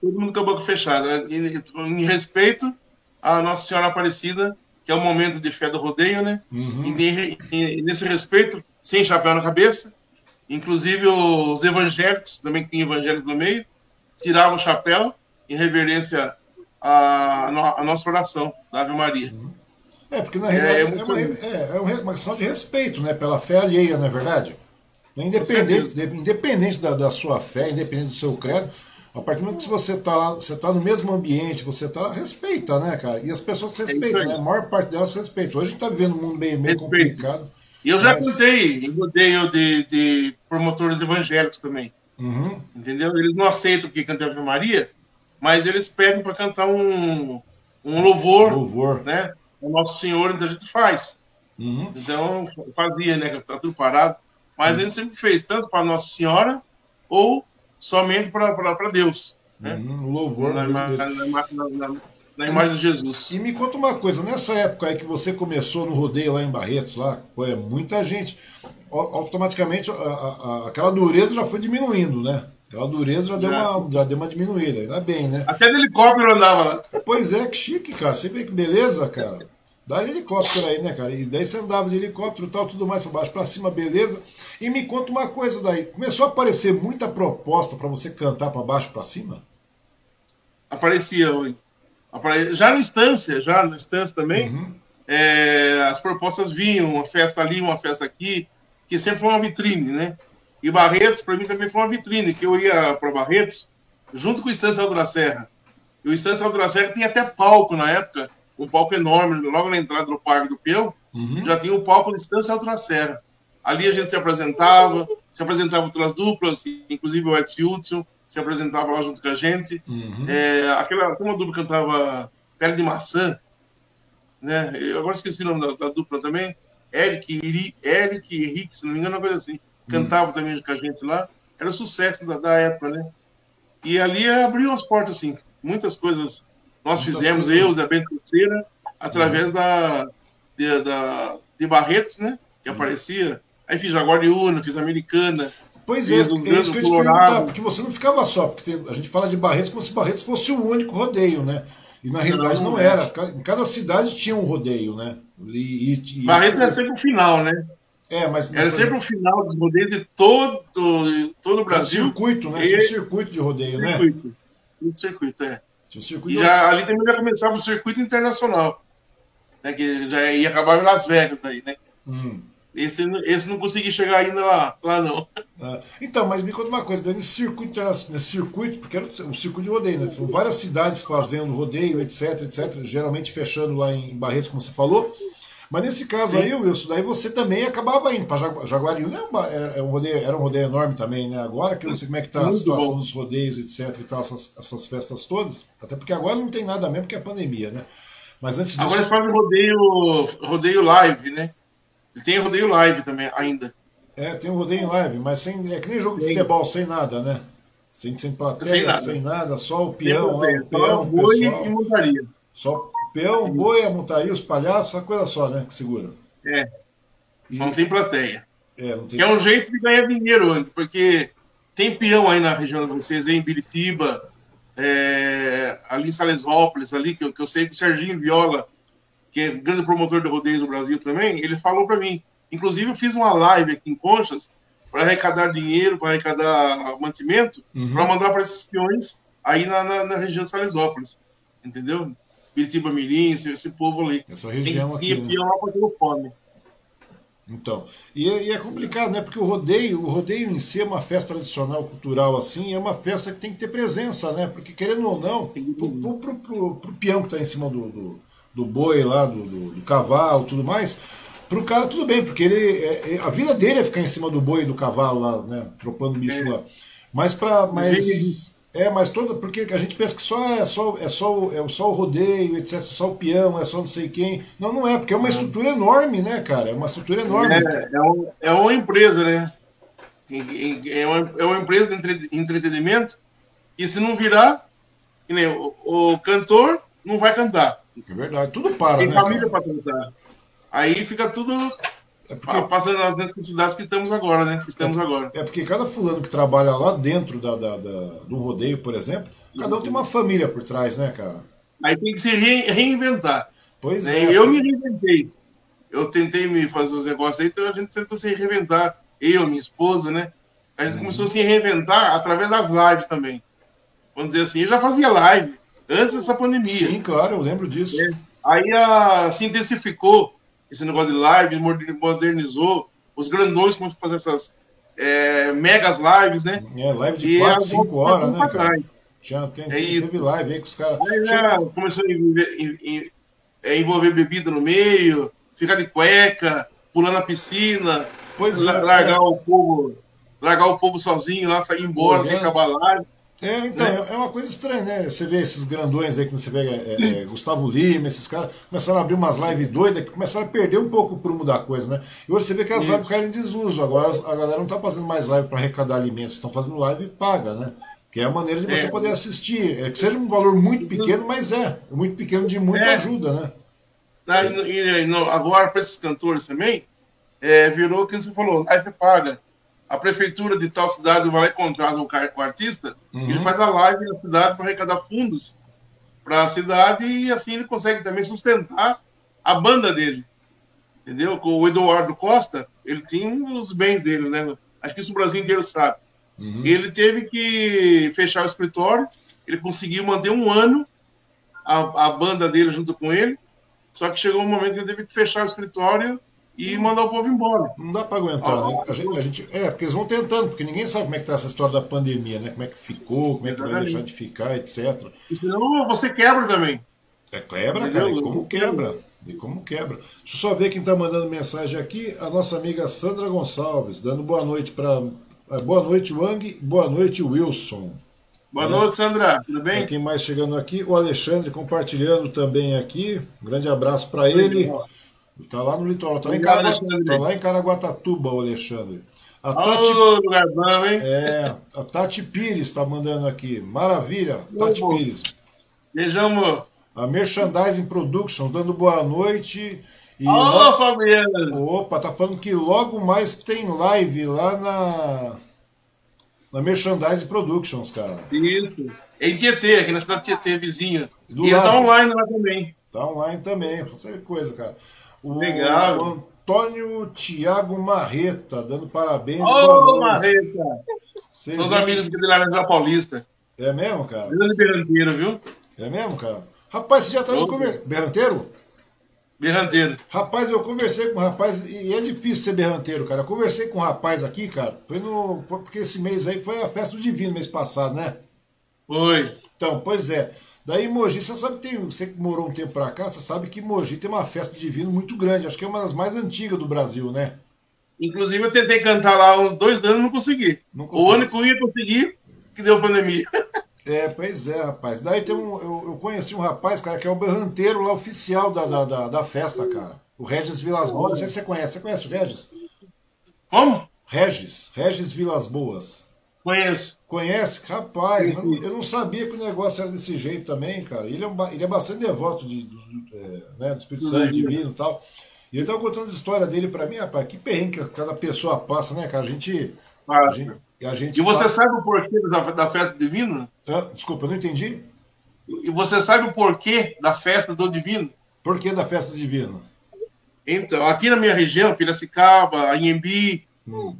S2: Todo mundo com a boca fechada. Em, em respeito a Nossa Senhora Aparecida, que é o momento de fé do rodeio, né?
S1: Uhum.
S2: E, e, nesse respeito, sem chapéu na cabeça, inclusive os evangélicos, também que tem evangélico no meio, tiravam o chapéu em reverência à, à nossa oração da Ave Maria.
S1: Uhum. É, porque na realidade é, é, uma, é, é uma questão de respeito, né? Pela fé alheia, não é verdade? Independente, independente da, da sua fé, independente do seu credo, a partir do momento que você está lá, você está no mesmo ambiente, você está, respeita, né, cara? E as pessoas é respeitam, é né? A maior parte delas respeita. Hoje a gente está vivendo um mundo bem, meio complicado.
S2: E eu já mas... contei, eu de, de promotores evangélicos também.
S1: Uhum.
S2: Entendeu? Eles não aceitam que cante Ave Maria, mas eles pedem para cantar um, um louvor,
S1: louvor,
S2: né? O Nosso Senhor, então a gente faz.
S1: Uhum.
S2: Então, fazia, né? Tá tudo parado. Mas uhum. a gente sempre fez, tanto para Nossa Senhora ou somente para Deus. Né?
S1: O louvor
S2: na. Na, na, na, imagem de Jesus.
S1: E me conta uma coisa, nessa época aí que você começou no rodeio lá em Barretos, lá, pô, é muita gente. Automaticamente a, a, aquela dureza já foi diminuindo, né? Aquela dureza já deu, uma, já deu uma diminuída, ainda bem, né?
S2: Até de helicóptero andava lá.
S1: Pois é, que chique, cara. Você vê que beleza, cara. Dá helicóptero aí, né, cara? E daí você andava de helicóptero e tal, tudo mais para baixo, para cima, beleza. E me conta uma coisa daí. Começou a aparecer muita proposta para você cantar para baixo, para cima?
S2: Aparecia hoje. Já na instância, já na instância também, uhum. é, as propostas vinham, uma festa ali, uma festa aqui, que sempre foi uma vitrine, né? E Barretos, para mim, também foi uma vitrine, que eu ia para Barretos junto com a Instância Alto da Serra. E o Estância Alto da Serra tinha até palco na época, um palco enorme, logo na entrada do Parque do Peão, uhum. já tinha o um palco da Estância Serra. Ali a gente se apresentava, se apresentava outras duplas, inclusive o Edson Hudson se apresentava lá junto com a gente. Uhum. É, aquela, uma dupla cantava Pele de Maçã, né? Eu agora esqueci o nome da, da dupla também. Eric, Iri, Eric Henrique, se não me engano, uma coisa assim. Uhum. Cantava uhum. também com a gente lá. Era sucesso da, da época, né? E ali abriu as portas, assim. Muitas coisas nós fizemos, eu, Zé Bento Cruzeira, através uhum. da, de, da, de Barretos, né? Que uhum. aparecia. Aí fiz Jaguar de Una, fiz Americana.
S1: Pois é, é isso que eu ia te perguntar, porque você não ficava só, porque tem, a gente fala de Barretos como se Barretos fosse o único rodeio, né? E na realidade não, não era. Em cada cidade tinha um rodeio, né?
S2: E, e, Barretos era sempre o final, né?
S1: É, mas,
S2: mas era sempre o final do rodeio de todo, todo o Brasil.
S1: circuito, né? E... Tinha um circuito de rodeio,
S2: né? circuito. né? Um circuito, é. Tinha um circuito e já, ali também já começava o circuito internacional. Né? Que já ia acabar em Las Vegas aí, né? Hum. Esse, esse não consegui chegar ainda lá, lá não.
S1: Ah, então, mas me conta uma coisa, nesse circuito, nesse circuito, porque era um circuito de rodeio, né? São várias cidades fazendo rodeio, etc, etc, geralmente fechando lá em Barretos, como você falou. Mas nesse caso Sim. aí, Wilson, daí você também acabava indo para Jaguariúna, é, é um rodeio, era um rodeio enorme também, né? Agora que eu não sei como é que está a situação bom. dos rodeios, etc, e tal, essas, essas festas todas, até porque agora não tem nada mesmo, porque é pandemia, né? Mas antes
S2: disso... Agora eles fazem rodeio, rodeio live, né? Tem rodeio live também, ainda.
S1: É, tem um rodeio live, mas sem, é que nem jogo de futebol, sem nada, né? Sem, sem plateia, sem nada, sem nada só o peão, lá, o peão, o pessoal.
S2: E montaria.
S1: Só peão, boi, a montaria, os palhaços, uma coisa só, né? Que segura.
S2: É. E... Não tem plateia. É, não tem que é um jeito de ganhar dinheiro, porque tem peão aí na região de vocês, em Biritiba, é, ali em Salesópolis, ali, que eu, que eu sei que o Serginho Viola que é grande promotor de rodeios do Brasil também, ele falou para mim. Inclusive, eu fiz uma live aqui em Conchas para arrecadar dinheiro, para arrecadar mantimento, uhum. para mandar para esses peões aí na, na, na, região de Salesópolis. Entendeu? Piritiba Mirim, esse, esse, povo ali.
S1: Essa região
S2: Tem,
S1: aqui.
S2: E peão lá ter fome.
S1: Então, e é, e é, complicado, né? Porque o rodeio, o rodeio em si é uma festa tradicional, cultural assim, é uma festa que tem que ter presença, né? Porque querendo ou não, pro, pro, pro, pro peão que está em cima do, do, do boi lá, do, do, do cavalo, tudo mais, pro cara tudo bem, porque ele é, é, a vida dele é ficar em cima do boi e do cavalo lá, né, tropando bicho é. lá. Mas para mas é, mas toda porque a gente pensa que só é só é só é só o rodeio, etc, só o peão, é só não sei quem. Não, não é, porque é uma estrutura enorme, né, cara? É uma estrutura enorme.
S2: É, é, um, é uma empresa, né? É uma, é uma empresa de entretenimento e se não virar, nem, o, o cantor não vai cantar.
S1: É verdade, tudo para,
S2: Tem
S1: né?
S2: Tem família para cantar. Aí fica tudo é porque... passando nas necessidades que estamos agora, né? Que estamos
S1: é,
S2: agora.
S1: É porque cada fulano que trabalha lá dentro da, da, da, do rodeio, por exemplo, cada um tem uma família por trás, né, cara?
S2: Aí tem que se re reinventar.
S1: Pois
S2: né? é. Eu me reinventei. Eu tentei me fazer os negócios aí, então a gente tentou se reinventar. Eu, minha esposa, né? A gente uhum. começou a se reinventar através das lives também. Vamos dizer assim, eu já fazia live antes dessa pandemia.
S1: Sim, claro, eu lembro disso. É.
S2: Aí a, se intensificou esse negócio de live, modernizou. Os grandões começaram a fazer essas é, megas lives, né?
S1: É, live de 4, 5 horas, né, cara? Já tem, é teve live aí com os caras.
S2: Já começou a envolver, é, envolver, bebida no meio, ficar de cueca, pular na piscina, pois largar é, o povo, largar o povo sozinho lá, sair embora sem acabar a live.
S1: É, então, né? é uma coisa estranha, né? Você vê esses grandões aí que você vê, é, é, Gustavo Lima, esses caras, começaram a abrir umas lives doidas que começaram a perder um pouco o prumo da coisa, né? E hoje você vê que as Isso. lives caíram em desuso. Agora a galera não está fazendo mais live para arrecadar alimentos, estão fazendo live paga, né? Que é a maneira de você é. poder assistir. É que seja um valor muito pequeno, mas é. Muito pequeno de muita é. ajuda, né?
S2: E, e, agora, para esses cantores também, é, virou o que você falou, live paga a prefeitura de tal cidade vai lá e contrata o artista, uhum. ele faz a live na cidade para arrecadar fundos para a cidade e assim ele consegue também sustentar a banda dele. Entendeu? O Eduardo Costa, ele tinha os bens dele, né? Acho que isso o Brasil inteiro sabe. Uhum. Ele teve que fechar o escritório, ele conseguiu manter um ano a, a banda dele junto com ele, só que chegou um momento que ele teve que fechar o escritório e mandar o povo embora.
S1: Não dá para aguentar, ah, né? A gente, a gente, é, porque eles vão tentando, porque ninguém sabe como é que tá essa história da pandemia, né? Como é que ficou, como é que vai deixar de ficar, etc.
S2: E senão você quebra também.
S1: É, quebra, Entendeu? cara, e como quebra. E como quebra. Deixa eu só ver quem está mandando mensagem aqui. A nossa amiga Sandra Gonçalves, dando boa noite para. É, boa noite, Wang. Boa noite, Wilson.
S2: Boa né? noite, Sandra. Tudo bem?
S1: quem mais chegando aqui? O Alexandre compartilhando também aqui. Um grande abraço para ele. Está lá no litoral. Está lá, em tá lá em Caraguatatuba, o Alexandre.
S2: A Tati, oh, lugar bom, hein?
S1: É, a Tati Pires está mandando aqui. Maravilha, Tati Pires.
S2: Beijão, amor.
S1: A Merchandising Productions dando boa noite.
S2: E Alô, logo... Fabiana!
S1: Opa, tá falando que logo mais tem live lá na. Na Merchandising Productions, cara.
S2: Isso. Em Tietê, aqui na cidade de Tietê, vizinha. Do e tá lado. tá online lá também.
S1: Tá online também, você coisa, cara.
S2: O, Legal.
S1: Antônio Tiago Marreta, dando parabéns.
S2: Ô, oh, Marreta! São os amigos aqui de Laranjal Paulista.
S1: É mesmo, cara?
S2: Grande viu?
S1: É mesmo, cara? Rapaz, você já traz o conver... berranteiro?
S2: Berranteiro.
S1: Rapaz, eu conversei com um rapaz, e é difícil ser berranteiro, cara. Eu conversei com um rapaz aqui, cara. Foi no. Foi porque esse mês aí foi a festa do Divino, mês passado, né?
S2: Foi.
S1: Então, pois é. Daí Mogi, você sabe que tem. Você que morou um tempo pra cá, você sabe que Mogi tem uma festa Divino muito grande. Acho que é uma das mais antigas do Brasil, né?
S2: Inclusive, eu tentei cantar lá uns dois anos não consegui. Não consegui. O ano que eu ia conseguir, que deu pandemia.
S1: É, pois é, rapaz. Daí tem um. Eu, eu, conheci um rapaz, cara, que é o berranteiro lá oficial da, da, da, da festa, cara. O Regis Vilas Boas. Não sei se você conhece. Você conhece o Regis?
S2: Como?
S1: Regis. Regis Vilas Boas.
S2: Conheço.
S1: Conhece? Rapaz, eu, eu, não sabia que o negócio era desse jeito também, cara. Ele é, um, ele é bastante devoto de, de, é, né, do Espírito Santo Divino e tal. E ele tava contando a história dele pra mim, rapaz. Que perrengue que cada pessoa passa, né, cara? A gente. A gente
S2: e, a gente e você faz... sabe o porquê da, da festa divina?
S1: Ah, desculpa, eu não entendi.
S2: E você sabe o porquê da festa do divino?
S1: Por que da festa divina?
S2: Então, aqui na minha região, Piracicaba, Anhembi.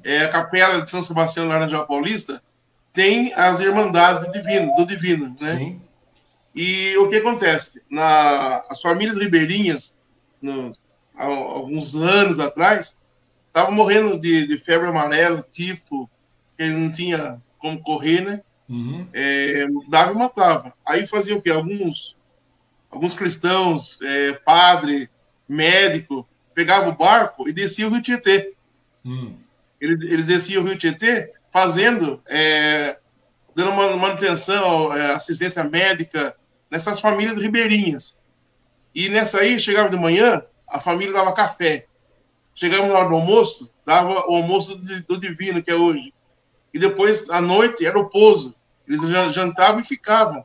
S2: É, a Capela de São Sebastião, Laranjal Paulista, tem as Irmandades do Divino, do Divino né? Sim. E o que acontece? Na, as famílias ribeirinhas, no, há alguns anos atrás, estavam morrendo de, de febre amarela, tifo, ele não tinha como correr, né? Uhum. É, dava e matava. Aí fazia o quê? Alguns, alguns cristãos, é, padre, médico, pegava o barco e descia o Rio Tietê. Uhum. Eles, desciam o Rio Tietê fazendo, é, dando manutenção, é, assistência médica nessas famílias ribeirinhas. E nessa aí, chegava de manhã, a família dava café. Chegava na hora do almoço, dava o almoço do divino, que é hoje e depois, à noite, era o pouso. Eles jantavam e ficavam,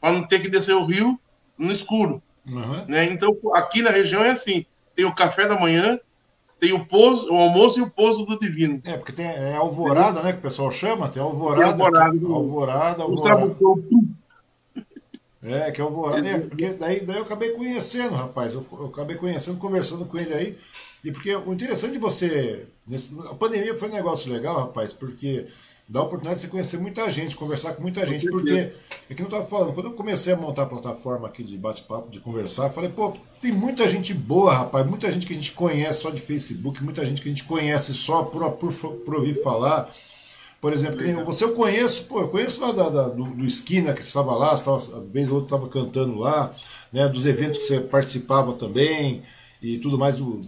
S2: para não ter que descer o rio no escuro. Uhum. Né? Então, aqui na região é assim: tem o café da manhã, tem o pouso, o almoço e o pouso do divino.
S1: É, porque tem é alvorada, né, que o pessoal chama, tem alvorada. Tem alvorada,
S2: que,
S1: alvorada,
S2: alvorada.
S1: É, que é alvorada. É, porque daí, daí eu acabei conhecendo, rapaz. Eu, eu acabei conhecendo, conversando com ele aí. E porque o interessante de você. Nesse, a pandemia foi um negócio legal, rapaz, porque dá a oportunidade de você conhecer muita gente, conversar com muita gente. Porque, é que não estava falando, quando eu comecei a montar a plataforma aqui de bate-papo, de conversar, falei, pô, tem muita gente boa, rapaz, muita gente que a gente conhece só de Facebook, muita gente que a gente conhece só por, por, por ouvir falar. Por exemplo, você eu conheço, pô, eu conheço lá da, da do, do, Esquina, que estava lá, estava, a vez ou outra estava cantando lá, né, dos eventos que você participava também, e tudo mais do,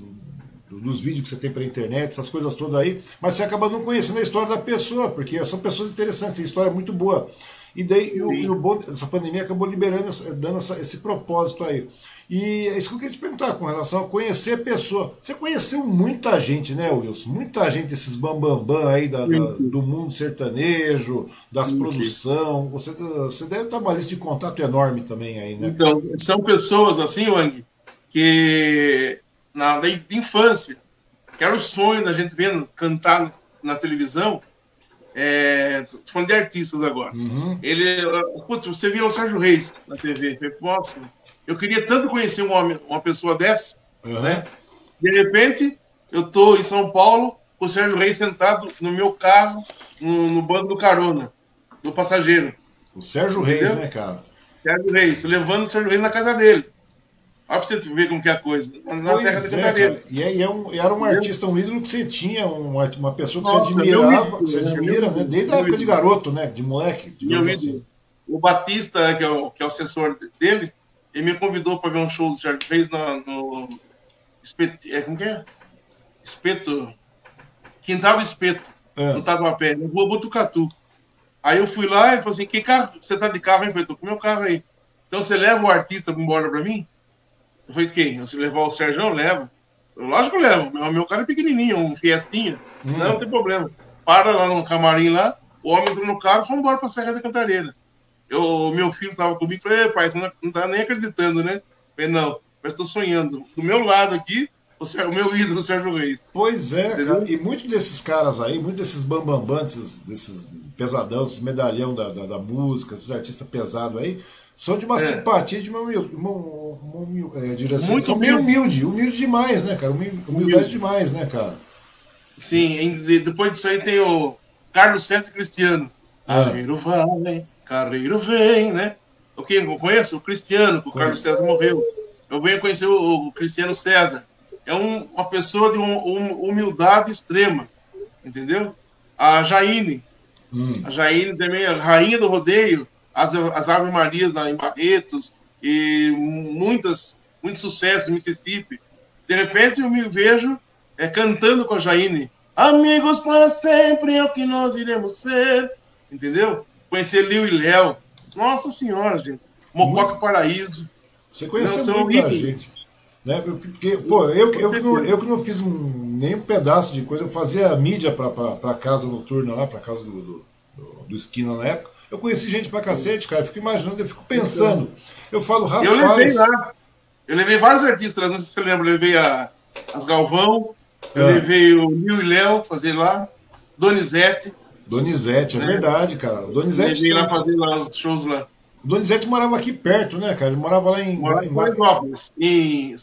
S1: dos vídeos que você tem pela internet, essas coisas todas aí, mas você acaba não conhecendo a história da pessoa, porque são pessoas interessantes, tem história muito boa. E daí e o, e o bom, essa pandemia acabou liberando, dando essa, esse propósito aí. E é isso que eu queria te perguntar com relação a conhecer a pessoa. Você conheceu muita gente, né, Wilson? Muita gente, esses bambambam bam, bam aí da, da, do mundo sertanejo, das produção. Você, você deve ter uma lista de contato enorme também aí, né?
S2: Então, são pessoas assim, Wang, que na, da infância, que era o sonho da gente vendo cantar na, televisão. É, falando de artistas agora. Uhum. Ele, putz, você viu o Sérgio Reis na TV. Falei, Nossa, eu queria tanto conhecer um homem, uma pessoa dessa, uhum. né? De repente, eu tô em São Paulo, com o Sérgio Reis sentado no meu carro, no, no banco do carona, do passageiro.
S1: O Sérgio Entendeu? Reis, né, cara?
S2: Sérgio Reis, levando o Sérgio Reis na casa dele. Olha pra você ver como que é a coisa.
S1: Na pois Serra da Cantareira. E, é, e é um, era um artista, um ídolo que você tinha, uma, uma pessoa que Nossa, você admirava, que você admira, né? Desde a época de garoto, né? De moleque. De
S2: assim. O Batista, que é o, que é o assessor dele, ele me convidou para ver um show do Sérgio Reis no, no Espeto, é, como que é? Espeto, Quintal do Espeto, é. no Tatuapé, no Rua Botucatu. Aí eu fui lá e falei assim, que carro, você tá de carro? Aí eu falei, tô com meu carro aí. Então você leva o artista embora para mim? Eu falei, quem? Você levar o Sérgio? Eu levo. Eu, lógico que eu levo. Meu, meu cara é pequenininho, um fiestinha. Hum. Não, não tem problema. Para lá no camarim lá, o homem entrou no carro e foi embora pra Serra da Cantareira. Eu, meu filho tava comigo, falei, pai, você não, não tá nem acreditando, né? Eu falei, não, mas tô sonhando. Do meu lado aqui, o, meu ídolo, o Sérgio Reis.
S1: Pois é, cara. E muitos desses caras aí, muitos desses bambambam, desses, desses pesadão, esses medalhão da, da, da música, esses artistas pesados aí, são de uma é. simpatia, de uma, humilde, uma, uma, é, direção. Muito são meio humilde, humilde demais, né, cara? Humildade humilde. demais, né, cara?
S2: Sim, depois disso aí tem o Carlos César Cristiano. Ah. Carreiro vai, carreiro vem, né? O que eu conheço? O Cristiano, que o Carlos César morreu. Eu venho conhecer o, o Cristiano César. É um, uma pessoa de um, um, humildade extrema, entendeu? A Jaine. Hum. A Jaine também, a rainha do rodeio as, as Ave Marias lá em Barretos e muitas, muito sucesso em Mississippi. De repente eu me vejo é, cantando com a Jaine. Amigos para sempre é o que nós iremos ser. Entendeu? Conhecer Liu e Léo. Nossa Senhora, gente. Mococa muito... Paraíso.
S1: Você conheceu muita gente. Né? Porque, pô, eu, eu, que não, eu que não fiz nem um pedaço de coisa, eu fazia mídia para casa noturna lá, para casa do, do, do, do Esquina na época. Eu conheci gente pra cacete, cara. Eu fico imaginando, eu fico pensando. Eu falo, rapaz.
S2: Eu levei lá. Eu levei vários artistas, não sei se você lembra. Eu levei a, as Galvão, eu é. levei o Nil e Léo fazer lá, Donizete.
S1: Donizete, é né? verdade, cara. Donizete.
S2: Eu levei lá fazer lá os shows lá.
S1: Donizete morava aqui perto, né, cara? Ele morava lá em.
S2: Morava em. Em.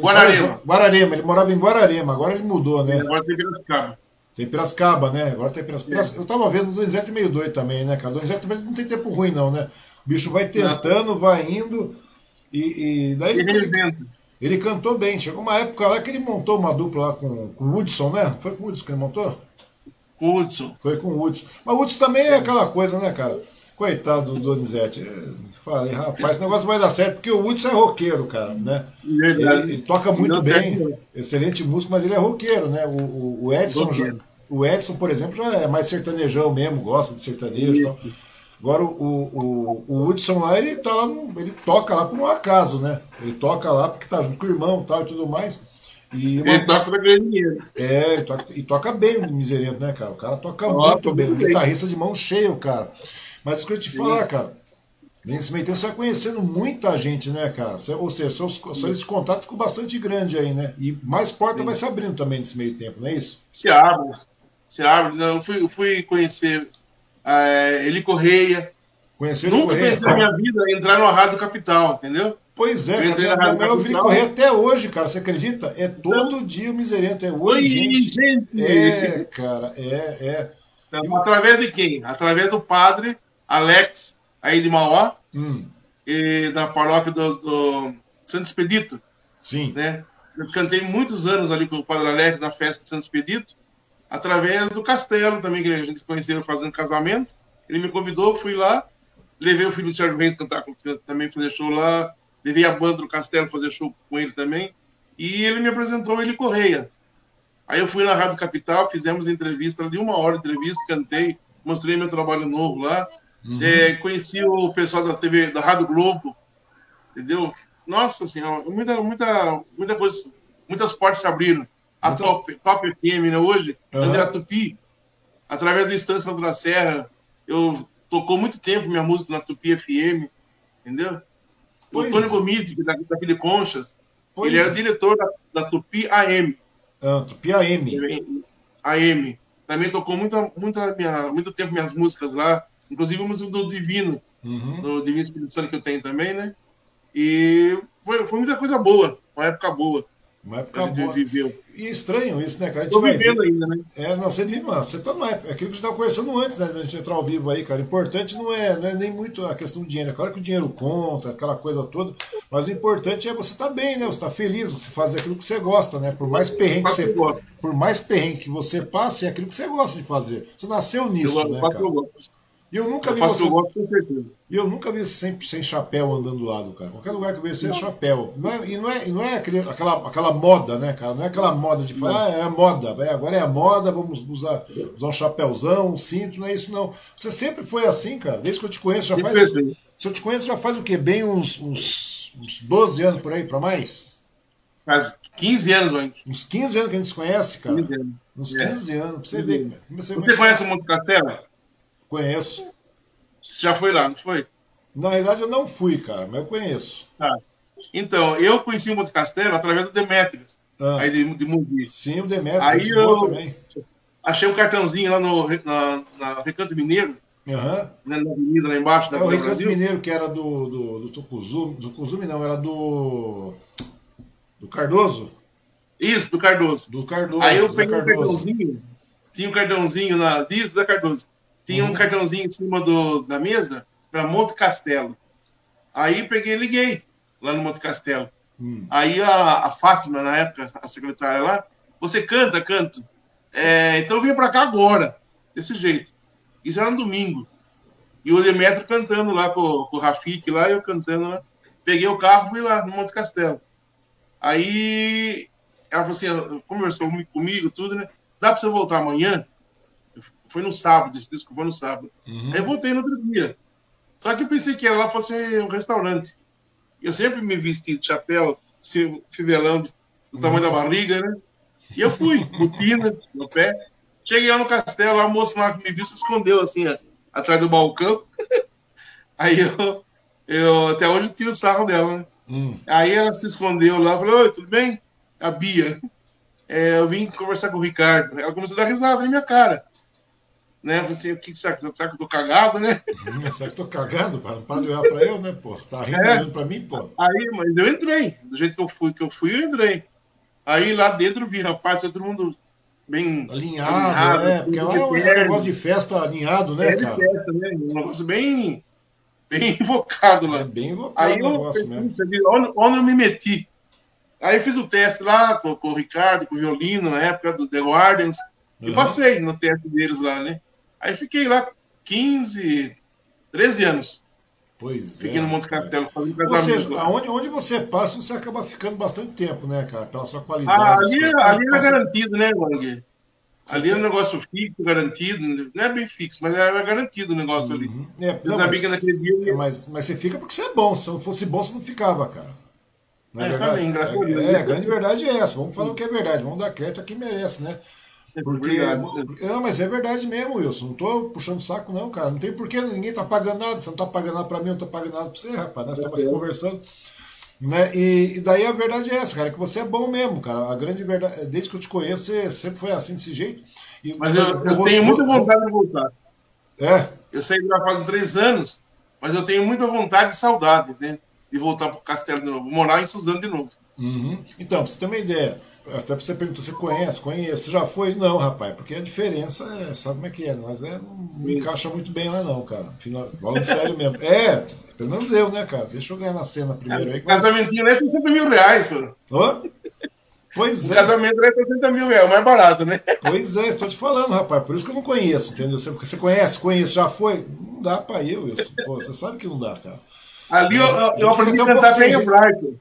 S1: Guararema. Guararema, ele morava em Guararema, agora ele mudou, né?
S2: Agora tem Piracicaba.
S1: Tem Piracicaba, né? Agora tem Piracicaba. É. Eu tava vendo o Donizete meio doido também, né, cara? O Donizete também não tem tempo ruim, não, né? O bicho vai tentando, não. vai indo. E, e daí ele, ele, ele, cantou bem. Chegou uma época lá que ele montou uma dupla lá com, com o Hudson, né? Foi com o Hudson que ele montou?
S2: Com o Hudson.
S1: Foi com o Hudson. Mas o Hudson também é aquela coisa, né, cara? Coitado do Donizete. É, falei, rapaz, esse negócio vai dar certo, porque o Hudson é roqueiro, cara, né? Ele, ele toca muito bem, excelente músico, mas ele é roqueiro, né? O, o, Edson já, o Edson, por exemplo, já é mais sertanejão mesmo, gosta de sertanejo e tal. Agora o, o, o Hudson lá, ele tá lá, ele toca lá por um acaso, né? Ele toca lá porque tá junto com o irmão tal, e tudo mais. E
S2: uma... Ele toca pra ganhar dinheiro.
S1: É, ele toca, e toca bem o Miserento, né, cara? O cara toca muito bem. bem. Guitarrista de mão cheia, o cara. Mas isso que eu te falar, cara. Nesse meio tempo você vai conhecendo muita gente, né, cara? ou seja, seus, seus contatos ficam bastante grande aí, né? E mais porta Sim. vai se abrindo também nesse meio tempo, não é isso?
S2: Se abre. Se abre. Eu fui, fui conhecer é, Eli Correia.
S1: Conhecer
S2: Nunca Correia, pensei na minha vida entrar no Rádio Capital, entendeu?
S1: Pois é, eu cara, minha, eu vi correr até hoje, cara. Você acredita? É todo então, dia o miserento. É hoje, Oi, gente. gente. É, cara, é, é.
S2: Então, através de quem? Através do padre Alex, aí de Mauá, hum. e da paróquia do, do Santo Expedito.
S1: Sim.
S2: Né? Eu cantei muitos anos ali com o padre Alex na festa de Santo Expedito, através do castelo também, que a gente se conheceu fazendo casamento. Ele me convidou, fui lá, levei o filho do Sérgio Reis cantar também, fazer show lá, levei a banda do castelo fazer show com ele também, e ele me apresentou ele Correia. Aí eu fui na Rádio Capital, fizemos entrevista de uma hora de entrevista, cantei, mostrei meu trabalho novo lá, Uhum. É, conheci o pessoal da TV, da Rádio Globo, entendeu? Nossa senhora, muita, muita, muita coisa, muitas portas se abriram. A. Top, Top FM, né, hoje, uhum. a Tupi, através do Estância da Serra, eu tocou muito tempo minha música na Tupi FM, entendeu? Pois... O Tony Gomide, é da, daquele Conchas, pois... ele era diretor da, da Tupi AM.
S1: Ah, Tupi AM.
S2: AM. Também tocou muita, muita minha, muito tempo minhas músicas lá. Inclusive a música do Divino, uhum. do Divino Espírito Santo que eu tenho também, né? E foi, foi muita coisa boa, uma época boa.
S1: Uma época boa.
S2: viveu.
S1: E estranho isso, né, cara? A gente
S2: Tô vivendo ver. ainda, né?
S1: É, não, você vive, mano. Você tá numa época. Aquilo que a gente tava conversando antes, né? Da gente entrar ao vivo aí, cara. O importante não é, não é nem muito a questão do dinheiro. É claro que o dinheiro conta, aquela coisa toda. Mas o importante é você estar tá bem, né? Você tá feliz, você fazer aquilo que você gosta, né? Por mais perrengue que você. Por mais perrengue que você passe, é aquilo que você gosta de fazer. Você nasceu nisso, eu, né? cara? E eu nunca eu vi
S2: faço você. Gosto, com certeza.
S1: E eu nunca vi você sem, chapéu andando do lado, cara. Qualquer lugar que eu vejo você é chapéu. Não é, e não é, e não é aquele, aquela, aquela moda, né, cara? Não é aquela moda de falar, ah, é a moda, véio, agora é a moda, vamos usar, usar um chapéuzão, um cinto, não é isso não. Você sempre foi assim, cara. Desde que eu te conheço, já faz. Se eu te conheço, já faz o quê? Bem uns, uns, uns 12 anos por aí, pra mais?
S2: Faz 15 anos, mãe.
S1: Uns 15 anos que a gente se conhece, cara. 15 anos. Uns 15 é. anos, pra você ver.
S2: Você, você conhece o Monte Castelo?
S1: Conheço.
S2: Você já foi lá, não foi?
S1: Na realidade, eu não fui, cara, mas eu conheço.
S2: Ah. Então, eu conheci o Monte Castelo através do Demetrius, ah. aí de, de Mundi.
S1: Sim, o Demetrius,
S2: aí eu também. achei um cartãozinho lá no na, na Recanto Mineiro,
S1: uhum.
S2: na avenida lá embaixo.
S1: Da é o Recanto Brasil. Mineiro, que era do, do, do Tucuzumi, do Tucuzumi não, era do... do Cardoso?
S2: Isso, do Cardoso.
S1: Do Cardoso.
S2: Aí eu peguei um cartãozinho, tinha um cartãozinho na... Isso, da Cardoso tinha um cartãozinho em cima do, da mesa para Monte Castelo. Aí peguei e liguei lá no Monte Castelo. Hum. Aí a, a, Fátima, na época, a secretária lá, você canta, canto. É, então vem para cá agora, desse jeito. Isso era no domingo. E o Demetrio cantando lá com, com o Rafik lá, eu cantando lá. Peguei o carro fui lá no Monte Castelo. Aí ela falou assim, conversou comigo, tudo, né? Dá para você voltar amanhã? Foi no sábado, esse disco foi no sábado. Uhum. Aí eu voltei no outro dia. Só que eu pensei que lá fosse um restaurante. Eu sempre me vesti de chapéu, fivelão do tamanho uhum. da barriga, né? E eu fui, *laughs* botina no pé. Cheguei lá no castelo, a moça lá que me viu se escondeu assim, ó, atrás do balcão. *laughs* Aí eu, eu até hoje tiro o sarro dela, né? Hum. Aí ela se escondeu lá, falou, oi, tudo bem? A Bia. É, eu vim conversar com o Ricardo. Ela começou a dar risada na minha cara né? Você, o que será, será que eu tô cagado, né?
S1: Hum, será que eu tô cagado? Para, para de olhar para eu, né, pô? Tá rindo é. olhando para mim, pô.
S2: Aí, mas eu entrei. Do jeito que eu fui, que eu fui, eu entrei. Aí lá dentro vi, rapaz, todo mundo bem
S1: alinhado, alinhado é, porque lá é um negócio de festa alinhado, né, é cara?
S2: Festa, né? Um negócio bem, bem *laughs* invocado lá.
S1: É bem invocado
S2: Aí
S1: o negócio
S2: mesmo. Onde, onde eu me meti? Aí eu fiz o teste lá com, com, o Ricardo, com o violino, na época do The Wardens, uhum. e passei no teste deles lá, né? Aí fiquei lá 15, 13 anos.
S1: Pois
S2: Fiquei
S1: é.
S2: no Monte Castelo fazendo
S1: Ou seja, aonde, onde você passa, você acaba ficando bastante tempo, né, cara? Pela sua qualidade.
S2: Ah, ali, é, ali passa... é garantido, né, Wang? Ali é um negócio fixo, garantido. Não é bem fixo, mas é garantido o negócio ali. Uhum.
S1: É, não, mas, dia, mas, mas você fica porque você é bom. Se não fosse bom, você não ficava, cara.
S2: Não é, é verdade? Também,
S1: é. É, a grande verdade é essa. Vamos falar o que é verdade. Vamos dar crédito a quem merece, né? Porque. Não, mas é verdade mesmo, Wilson. Não tô puxando saco, não, cara. Não tem porquê, ninguém tá pagando nada. Você não tá pagando nada pra mim, eu não tô pagando nada pra você, rapaz. Nós estamos aqui conversando. Né? E, e, daí a verdade é essa, cara, que você é bom mesmo, cara. A grande verdade, desde que eu te conheço, você sempre foi assim desse jeito.
S2: E, mas eu, eu, eu tenho muita vontade de voltar.
S1: É.
S2: Eu saí lá faz três anos, mas eu tenho muita vontade e saudade, né? De voltar pro castelo de novo, morar em Suzano de novo.
S1: Uhum. Então, pra você ter uma ideia, até você perguntou, você conhece? Conhece? Você já foi? Não, rapaz, porque a diferença é, sabe como é que é? Nós é, não encaixa muito bem lá, não, cara. Falando sério mesmo. É, pelo menos eu, né, cara? Deixa eu ganhar na cena primeiro aí.
S2: Casamentinho nós... é 60 mil reais, cara.
S1: Hã? Pois
S2: o é. casamento é 60 mil reais, mais barato, né?
S1: Pois é, estou te falando, rapaz. Por isso que eu não conheço, entendeu? Você, você conhece, conhece, já foi? Não dá pra eu, isso. Pô, você sabe que não dá, cara.
S2: Ali eu, eu, eu aprendi a cantar bem hebraico.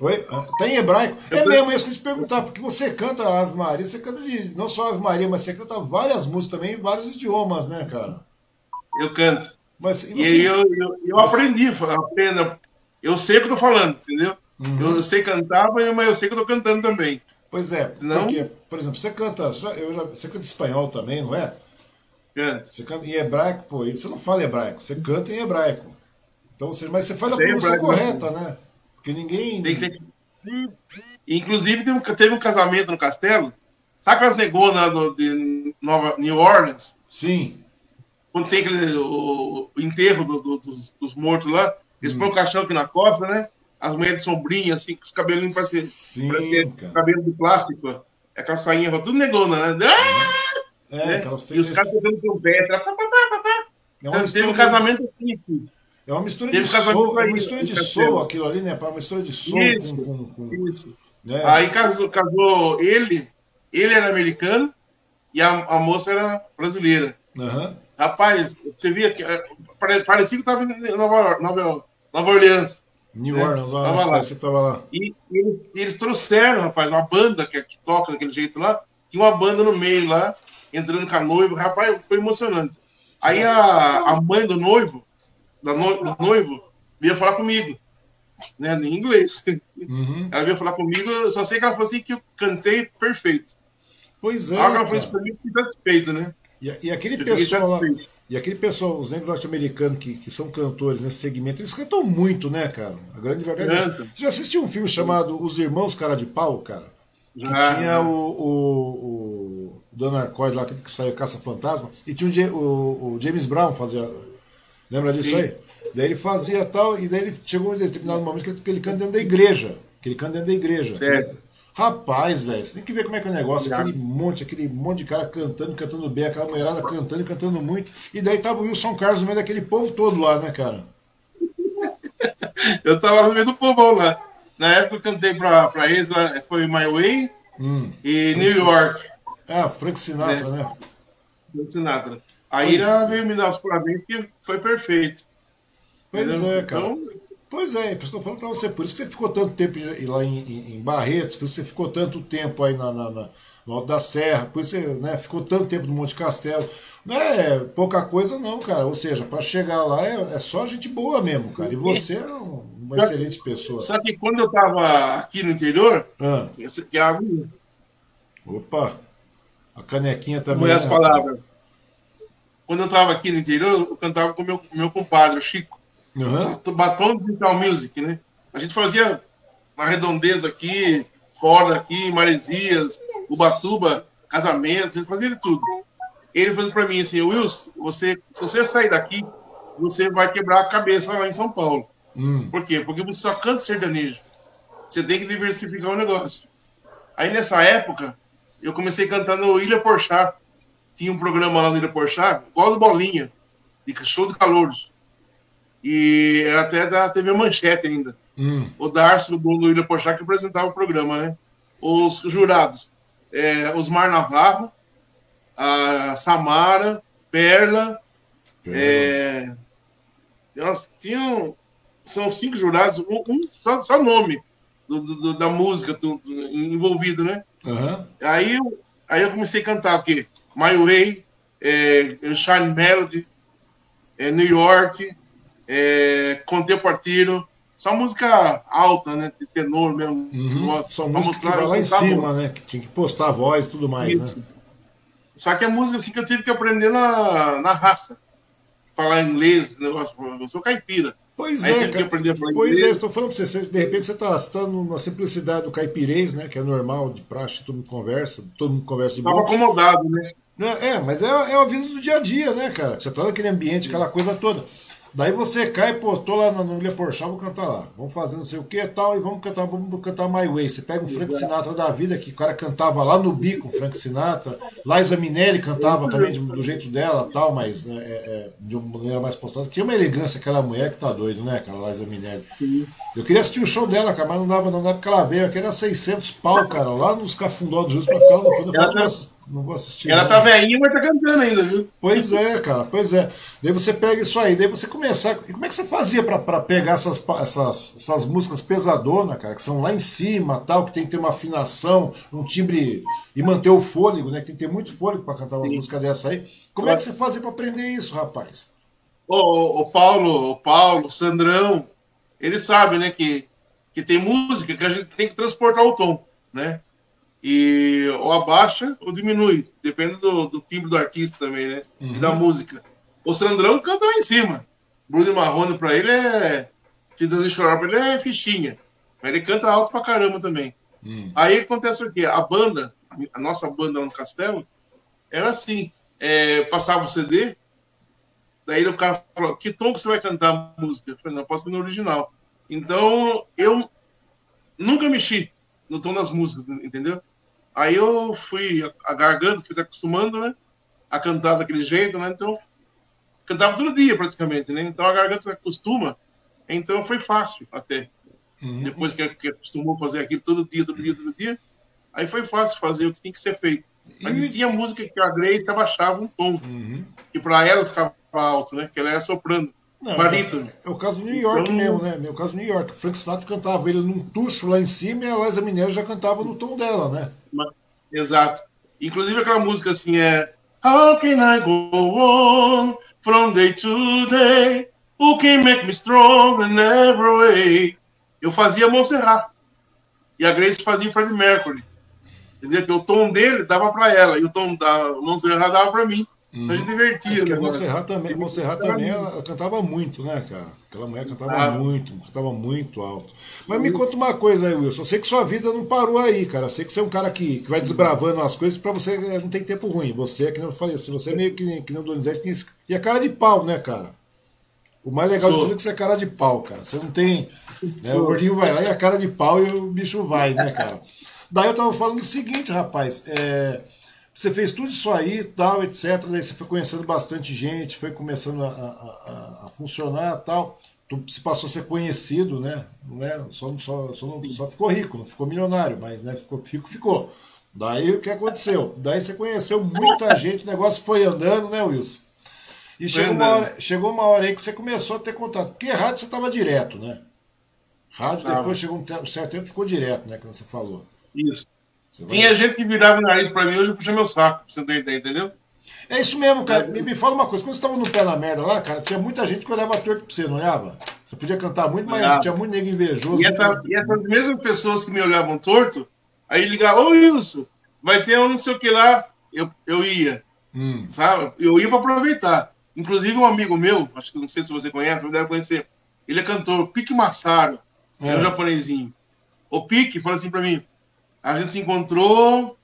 S1: Oi? Ah, tem hebraico? É mesmo, é isso que eu te perguntar, porque você canta Ave Maria, você canta de, não só Ave Maria, mas você canta várias músicas também em vários idiomas, né, cara?
S2: Eu canto.
S1: Mas,
S2: e, você, e eu, eu, eu você... aprendi, aprendo, eu sei o que eu tô falando, entendeu? Uhum. Eu sei cantar, mas eu sei que eu tô cantando também.
S1: Pois é, Senão... porque, por exemplo, você canta, eu já, você canta espanhol também, não é?
S2: Canto.
S1: Você canta em hebraico, pô, você não fala hebraico, você canta em hebraico. Então, mas você faz a pronúncia correta, né? Porque ninguém. Tem, tem...
S2: Inclusive, teve um, teve um casamento no castelo. Sabe aquelas negonas de Nova, New Orleans?
S1: Sim.
S2: Quando tem aquele, o, o enterro do, do, dos, dos, mortos lá, eles hum. põem o caixão aqui na costa, né? as mulheres de sombrinha, assim, com os cabelinhos parecendo Sim, cabelo de plástico, aquela sainha tudo negona, né? Ah! É, né? E os caras tocando trompete. É uma teve um casamento assim,
S1: assim. É uma mistura de soul, é uma mistura de soul aquilo ali, né? Uma mistura de soul
S2: isso, com, com, com isso. Né? Aí casou, casou ele, ele era americano e a, a moça era brasileira.
S1: Uhum.
S2: Rapaz, você via que é, parecia que estava em Nova, Nova, Nova Orleans.
S1: New né? Orleans, lá, tava lá. você estava lá.
S2: E, e eles, eles, trouxeram, rapaz, uma banda que, que, toca daquele jeito lá, tinha uma banda no meio lá, entrando com a noiva, rapaz, foi emocionante. Aí a, a mãe do noivo, da no, do noivo, veio falar comigo, né, em inglês. Uhum. Ela veio falar comigo, eu só sei que ela falou assim que eu cantei perfeito.
S1: Pois é.
S2: Ela falou isso pra mim, satisfeito, né?
S1: E, e aquele pessoal lá, e aquele pessoal, os negros norte-americanos que, que são cantores nesse segmento, eles cantam muito, né, cara? A grande verdade é essa. Você já assistiu um filme chamado Os Irmãos Cara de Pau, cara? Que já, tinha o, o, o Arcoid lá, que saiu Caça-Fantasma, e tinha o, o, o, James Brown fazia. Lembra disso Sim. aí? Daí ele fazia tal, e daí ele chegou em determinado momento que ele, que ele canta dentro da igreja. Que ele canta dentro da igreja. Certo. Rapaz, velho, você tem que ver como é que é o negócio, aquele monte, aquele monte de cara cantando, cantando bem, aquela mulherada cantando cantando muito. E daí tava o Wilson Carlos no meio daquele povo todo lá, né, cara? *laughs*
S2: eu tava no meio do povão lá. Na época eu cantei pra, pra eles, foi My Way hum, e Frank New York.
S1: Ah, Frank Sinatra, né? né?
S2: Frank Sinatra. Aí ela veio me dar os parabéns porque foi perfeito.
S1: Pois Entendeu? é, cara. Então, Pois é, estou falando para você, por isso que você ficou tanto tempo lá em, em, em, Barretos, por isso que você ficou tanto tempo aí na, na, na, no Alto da Serra, por isso que você né, ficou tanto tempo no Monte Castelo. Não é pouca coisa, não, cara. Ou seja, para chegar lá é, é, só gente boa mesmo, cara. E você é uma só excelente pessoa.
S2: Só que quando eu estava aqui no interior, ah. aqui é a
S1: Opa! A canequinha também.
S2: Com as né, palavras. Quando eu estava aqui no interior, eu cantava com o meu, meu compadre, o Chico. Uhum. Batom Digital Music, né? A gente fazia uma redondeza aqui, fora aqui, Maresias, Ubatuba, casamentos, a gente fazia de tudo. Ele falou para mim assim, Wilson, você, se você sair daqui, você vai quebrar a cabeça lá em São Paulo. Hum. Por quê? Porque você só canta sertanejo. Você tem que diversificar o negócio. Aí nessa época, eu comecei cantando Ilha Porchat. Tinha um programa lá no Ilha Porchat, igual do Bolinha, de show de calouros. E era até da TV Manchete ainda. Hum. O Darcy, do Ilha Porchat, que apresentava o programa, né? Os jurados, é, Osmar Navarro, a Samara, Perla, é, elas tinham, são cinco jurados, um, um só, só, nome do, do, da música do, envolvido, né? Uhum. Aí, aí eu comecei a cantar o quê? My Way, é, Shine Melody, é, New York, é, Partido, só música alta, né? De tenor mesmo.
S1: Uhum. Só música que vai lá em cima, né? Que tinha que postar a voz e tudo mais, Isso. né?
S2: Só que é música assim que eu tive que aprender na, na raça. Falar inglês, negócio. Eu sou caipira.
S1: Pois Aí é, cara. pois inglês. é, estou falando para você, de repente você está tá na simplicidade do caipirês, né? Que é normal, de praxe, todo mundo conversa, todo mundo conversa de.
S2: Estava acomodado, né?
S1: É, é, mas é, é a vida do dia a dia, né, cara? Você está naquele ambiente, aquela coisa toda. Daí você cai, pô, tô lá no, no Leporchá, vou cantar lá. Vamos fazer não sei o que e tal, e vamos cantar, vamos cantar My Way. Você pega o Frank Sinatra da vida, que o cara cantava lá no bico, Frank Sinatra. Liza Minelli cantava também de, do jeito dela tal, mas né, é, é, de uma maneira mais postada. Tinha uma elegância aquela mulher que tá doido, né, cara, Liza Minelli. Sim. Eu queria assistir o show dela, cara, mas não dava, não dava porque ela veio. Aqui era 600 pau, cara, lá nos cafundó do Justo pra ficar lá no fundo. Eu falei, não vou assistir.
S2: Ela não. tá velhinha, mas tá cantando ainda, viu?
S1: Pois é, cara, pois é. Daí você pega isso aí, daí você começar. E como é que você fazia para pegar essas, essas, essas músicas pesadonas, cara, que são lá em cima, tal, que tem que ter uma afinação, um timbre e manter o fôlego, né? Que tem que ter muito fôlego para cantar umas Sim. músicas dessa aí. Como é que você fazia para aprender isso, rapaz?
S2: O, o Paulo, o Paulo, o Sandrão, eles sabem, né, que, que tem música que a gente tem que transportar o tom, né? E ou abaixa ou diminui, depende do, do timbre do artista também, né? Uhum. E da música. O Sandrão canta lá em cima. Bruno Marrone pra ele é. Que de chorar pra ele é fichinha. Mas ele canta alto pra caramba também. Uhum. Aí acontece o quê? A banda, a nossa banda no Castelo, era assim: é, passava o CD, daí o cara falou: Que tom que você vai cantar a música? Eu falei: Não, posso ir no original. Então, eu nunca mexi no tom das músicas, entendeu? Aí eu fui a garganta, fui se acostumando, né? A cantar daquele jeito, né? Então, cantava todo dia praticamente, né? Então a garganta se acostuma. Então foi fácil até. Uhum. Depois que, que acostumou a fazer aquilo todo dia, todo dia, todo dia, aí foi fácil fazer o que tinha que ser feito. Mas e... tinha música que a Grace abaixava um tom. Uhum. E para ela ficava alto, né? Que ela era soprando. Não,
S1: É, é, o caso do New York então, mesmo, né? É o caso do New York. O Frank Sinatra cantava ele num tucho lá em cima e a Liza Minnelli já cantava no tom dela, né?
S2: Exato. Inclusive aquela música assim é How can I go on from day to day? Who can make me strong in every way? Eu fazia Montserrat. E a Grace fazia Freddie Mercury. Entendeu? Que o tom dele dava para ela e o tom da Montserrat dava para mim. Uhum. Então a gente divertia.
S1: É Montserrat também, Montserrat também ela, cantava muito, né, cara? Aquela mulher cantava ah. muito, cantava muito alto. Mas me conta uma coisa aí, Wilson. Eu sei que sua vida não parou aí, cara. Eu sei que você é um cara que, que vai desbravando as coisas para você eh, não tem tempo ruim. Você, é que eu falei, se você é meio que, que nem o Donizete, tem e a cara de pau, né, cara? O mais legal Sou. de tudo é que você é cara de pau, cara. Você não tem. Né, o gordinho vai lá e a cara de pau e o bicho vai, né, cara? Daí eu tava falando o seguinte, rapaz. É você fez tudo isso aí, tal, etc. Daí você foi conhecendo bastante gente, foi começando a, a, a funcionar tal. Tu se passou a ser conhecido, né? Não é, só, só, só, não, só ficou rico, não ficou milionário, mas né, ficou rico, ficou. Daí o que aconteceu? Daí você conheceu muita *laughs* gente, o negócio foi andando, né, Wilson? E chegou uma, hora, chegou uma hora aí que você começou a ter contato. Porque rádio você estava direto, né? Rádio depois chegou um, certo tempo ficou direto, né? Que você falou.
S2: Isso. Tinha gente que virava o nariz pra mim, hoje eu puxei meu saco, pra você ter ideia, entendeu?
S1: É isso mesmo, cara. Me, me fala uma coisa. Quando você estava no pé na merda lá, cara, tinha muita gente que olhava torto pra você, não olhava? Você podia cantar muito, mas olhava. tinha muito nego invejoso.
S2: E, essa, e, essas mesmas pessoas que me olhavam torto, aí ligavam, ô Wilson, vai ter um não sei o que lá, eu, eu ia. Hum. Sabe? Eu ia pra aproveitar. Inclusive um amigo meu, acho que não sei se você conhece, você deve conhecer, ele é cantor, Pique Massaro, é, é um japonesinho. O Pique falou assim pra mim, a gente se encontrou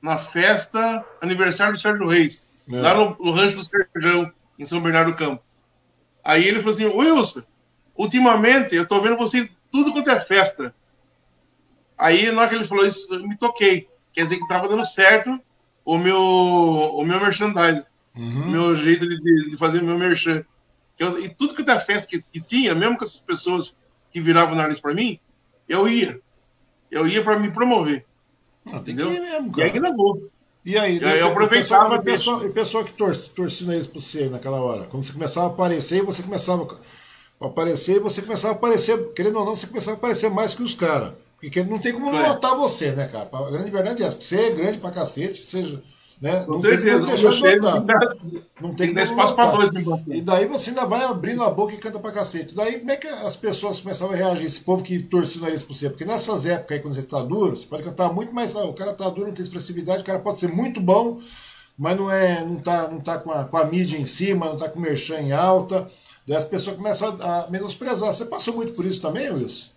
S2: na festa aniversário do Sérgio Reis, é. lá no, no, rancho do Serjão, em São Bernardo do Campo. Aí ele falou assim: Wilson, ultimamente eu tô vendo você tudo quanto é festa. Aí, na hora que ele falou isso, eu me toquei. Quer dizer que tava dando certo o meu, o meu merchandising, uhum. o meu jeito de, de fazer meu merchan. Eu, e tudo que é festa que, que, tinha, mesmo com essas pessoas que viravam nariz para mim, eu ia eu ia para me promover.
S1: Não, tem entendeu? que ir mesmo, cara.
S2: E aí gravou.
S1: E aí, e
S2: aí eu aproveitava.
S1: O pessoal, o pessoal que torce, torcia nariz para você naquela hora, quando você começava a aparecer, você começava a aparecer, você começava a aparecer, querendo ou não, você começava a aparecer mais que os caras. Porque não tem como não é. notar você, né, cara? A grande verdade é essa, que você é grande pra cacete, seja né?
S2: não tem como deixar de notar.
S1: Não tem, tem espaço para dois. E daí você ainda vai abrindo a boca e canta pra cacete. Daí como é que as pessoas começavam a reagir, esse povo que torcia o nariz por você? Porque nessas épocas aí, quando você tá duro, você pode cantar muito, mas ah, o cara tá duro, não tem expressividade, o cara pode ser muito bom, mas não é, não tá, não tá com, a, com a mídia em cima, não tá com o merchan em alta. Daí as pessoas começam a menosprezar. Você passou muito por isso também, Wilson?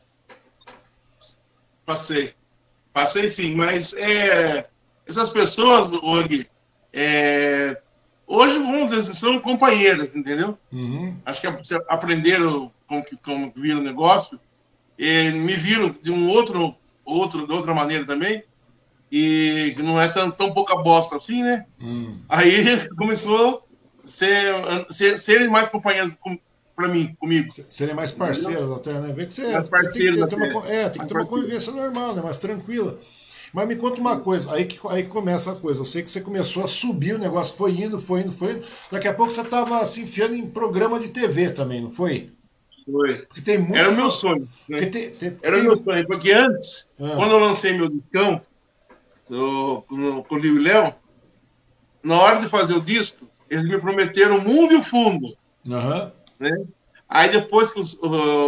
S2: Passei. Passei sim, mas é essas pessoas, hoje, é, hoje, vamos dizer, são companheiras, entendeu? Uhum. Acho que aprenderam como, que, como viram o negócio, e me viram de um outro, outro, de outra maneira também, e não é tão, tão pouca bosta assim, né? Uhum. Aí *laughs* começou a ser, ser, serem mais companheiras com, para mim, comigo.
S1: Serem mais parceiras até, né? Vê que você
S2: parceiros
S1: tem, tem, tem, uma, é, tem que ter uma convivência normal, né? Mais tranquila. Mas me conta uma coisa, aí que, aí começa a coisa. Eu sei que você começou a subir o negócio, foi indo, foi indo, foi indo. Daqui a pouco você estava se enfiando em programa de TV também, não foi?
S2: Foi. Porque tem muito... Era o meu sonho. Né? Tem, tem, Era o meu sonho, porque antes, ah. quando eu lancei meu discão do, com, com o Liu e Léo, na hora de fazer o disco, eles me prometeram o mundo e o fundo.
S1: Uhum.
S2: Né? Aí depois que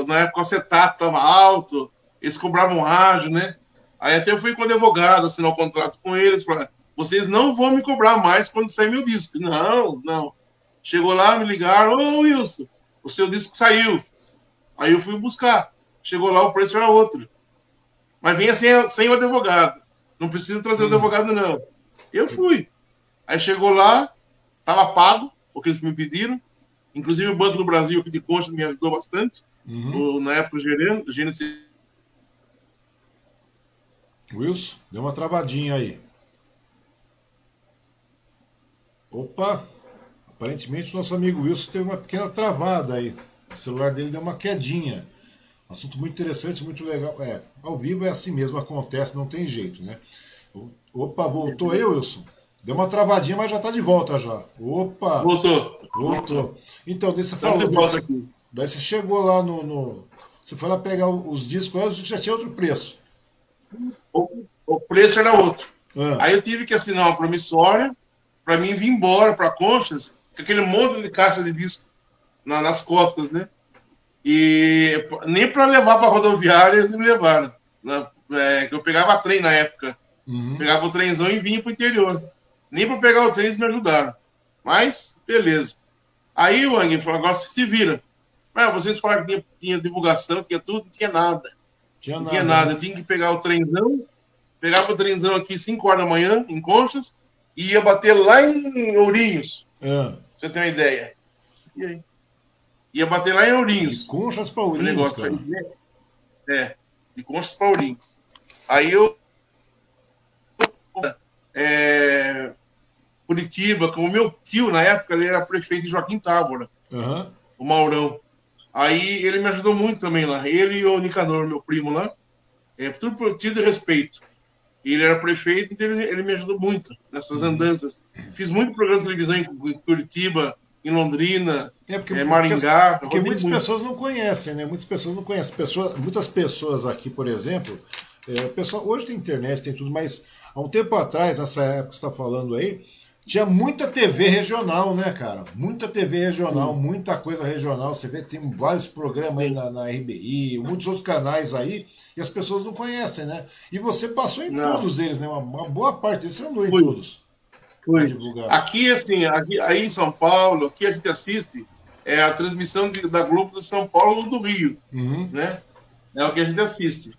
S2: na época o acetato estava alto, eles cobravam rádio, né? Aí até eu fui com o advogado, assinar o um contrato com eles, falar, vocês não vão me cobrar mais quando sair meu disco. Não, não. Chegou lá, me ligaram, ô Wilson, o seu disco saiu. Aí eu fui buscar. Chegou lá, o preço era outro. Mas vinha sem, sem o advogado. Não precisa trazer hum. o advogado, não. Eu fui. Aí chegou lá, estava pago, o que eles me pediram. Inclusive o Banco do Brasil, aqui de Concha, me ajudou bastante. uhum. na época gerente, gerente.
S1: Wilson, deu uma travadinha aí. Opa! Aparentemente o nosso amigo Wilson teve uma pequena travada aí. O celular dele deu uma quedinha. Assunto muito interessante, muito legal. É, ao vivo é assim mesmo, acontece, não tem jeito, né? Opa, voltou aí, Wilson? Deu uma travadinha, mas já tá de volta já. Opa!
S2: Voltou.
S1: Voltou. Então, você falou. Desse, daí você chegou lá no, no, Você foi lá pegar os discos, já tinha outro preço.
S2: O, o preço era outro. Ah. Aí eu tive que assinar uma promissória para mim vir embora para Conchas, com aquele monte de caixa de disco na, nas costas, né? E nem para levar para rodoviária eles me levaram. Né? É, eu pegava trem na época. Uhum. Pegava o trenzão e vinha para o interior. Nem para pegar o trem eles me ajudaram. Mas, beleza. Aí o Ang falou: agora se vira. Mas vocês falaram que tinha, tinha divulgação, tinha tudo, não tinha nada. Tinha não nada, tinha nada. Né? Tinha que pegar o trenzão, pegava o trenzão aqui 5 horas da manhã, em Conchas, e ia bater lá em Ourinhos. É. Você tem uma ideia. E aí? Ia bater lá em Ourinhos.
S1: De conchas para Ourinhos, negócio, cara.
S2: É, de conchas para Ourinhos. Aí eu... É, Curitiba, como meu tio, na época, ele era prefeito de Joaquim Távora. Uhum. O Maurão. Aí ele me ajudou muito também lá. Ele e o Nicanor, meu primo lá. É, tudo por tido respeito. E ele era prefeito, então ele, ele me ajudou muito nessas uhum. andanças. Fiz muito programa de televisão em Curitiba, em Londrina, é porque, é, Maringá.
S1: Porque, porque muitas muito. pessoas não conhecem, né? Muitas pessoas não conhecem. Pessoa, muitas pessoas aqui, por exemplo, é, pessoal, hoje tem internet, tem tudo, mas há um tempo atrás, nessa época que você está falando aí, tinha muita TV regional, né, cara? Muita TV regional, Sim. muita coisa regional. Você vê, tem vários programas aí na, na RBI, muitos outros canais aí e as pessoas não conhecem, né? E você passou em não. todos eles, né? Uma, uma, boa parte deles você andou em Fui. todos.
S2: Fui. Aqui, assim, aqui, aí em São Paulo, aqui a gente assiste é a transmissão de, da Globo de São Paulo ou do Rio, uhum. né? É o que a gente assiste.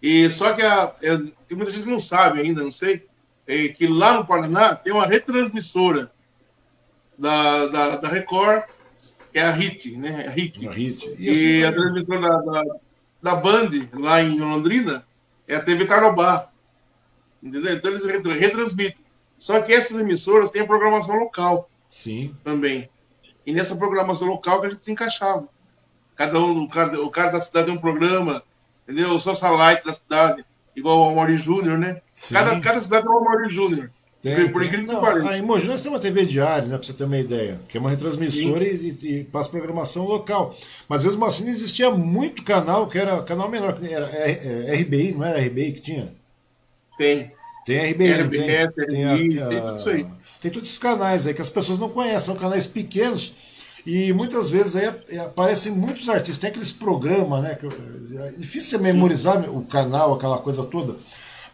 S2: E só que a, é, tem muita gente que não sabe ainda, não sei, é que lá no Paraná tem uma retransmissora da, da, da Record, que é a HIT, né? A HIT. A, HIT. E a transmissora da, da da Band, lá em Londrina, é a TV Tarobá. Entendeu? Então eles retransmitem. Só que essas emissoras têm a programação local.
S1: Sim.
S2: Também. E nessa programação local que a gente se encaixava. Cada um, o cara, o cara da cidade tem um programa, entendeu? O Socialite da cidade, igual o Amaury Júnior, né? Cada, cada cidade tem um Amaury Júnior.
S1: Tem, por, incrível que pareça. A Imogina tem uma TV diária, né, para você ter uma ideia, que é uma retransmissora e, e, e, passa programação local. Mas mesmo assim existia muito canal, que era canal menor, que era é, é, RBI, não era RBI que tinha?
S2: Tem.
S1: Tem RBI, RBI tem, RBI, tem, a, tem, tudo isso aí. Tem todos esses canais aí que as pessoas não conhecem, são canais pequenos e muitas vezes aí aparecem muitos artistas. Tem aqueles programas, né? Que, é difícil você memorizar Sim. o canal, aquela coisa toda.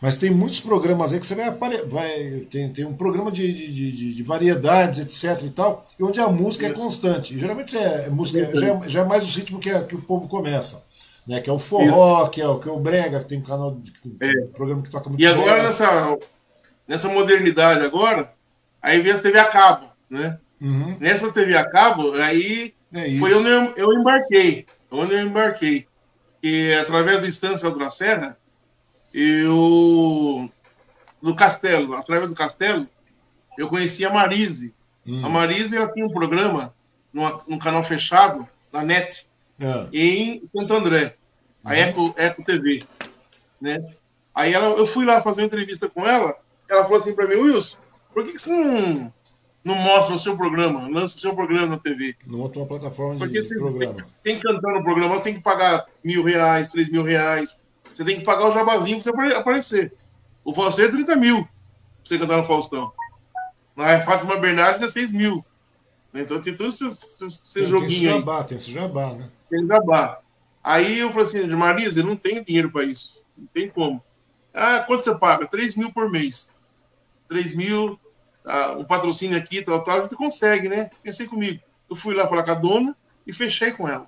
S1: Mas tem muitos programas aí que você vai. vai tem, tem um programa de, de, de, de variedades, etc. e tal, onde a música é Isso. é constante. E, geralmente é, é música, já é, já é mais o ritmo que, é, que o povo começa. Né, que é o forró, que é o, que é o brega, que tem um canal de é. um programa que toca muito
S2: E agora nessa, nessa modernidade agora, aí vem a TV a cabo, né? Uhum. Nessas TV a cabo, aí é foi onde eu, eu embarquei, onde eu embarquei. E através do Estância da Serra, eu no Castelo, através do Castelo, eu conheci a Marise. Hum. A Marise ela tinha um programa numa, num canal fechado na NET é. em Santo André, a uhum. Eco, Eco TV, né? Aí ela, eu fui lá fazer uma entrevista com ela, ela falou assim para mim, Wilson, por que, que você não, não mostra o seu programa, lança o seu programa na TV?
S1: Não monta uma plataforma Porque de programa.
S2: Tem, tem que cantar no programa, você tem que pagar mil reais, três mil reais, você tem que pagar o jabazinho pra você aparecer. O Faustão é 30 mil pra você cantar no Faustão. Na Fátima Bernardes é 6 mil. Então tem todos esses, esses tem, joguinhos. Tem esse
S1: jabá, aí. tem esse jabá, né?
S2: Tem jabá. Aí eu falei assim, Marisa, eu não tenho dinheiro para isso. Não tem como. Ah, quanto você paga? 3 mil por mês. 3 mil, ah, um patrocínio aqui, tal, tal, a gente consegue, né? Pensei comigo. Eu fui lá falar com a dona e fechei com ela.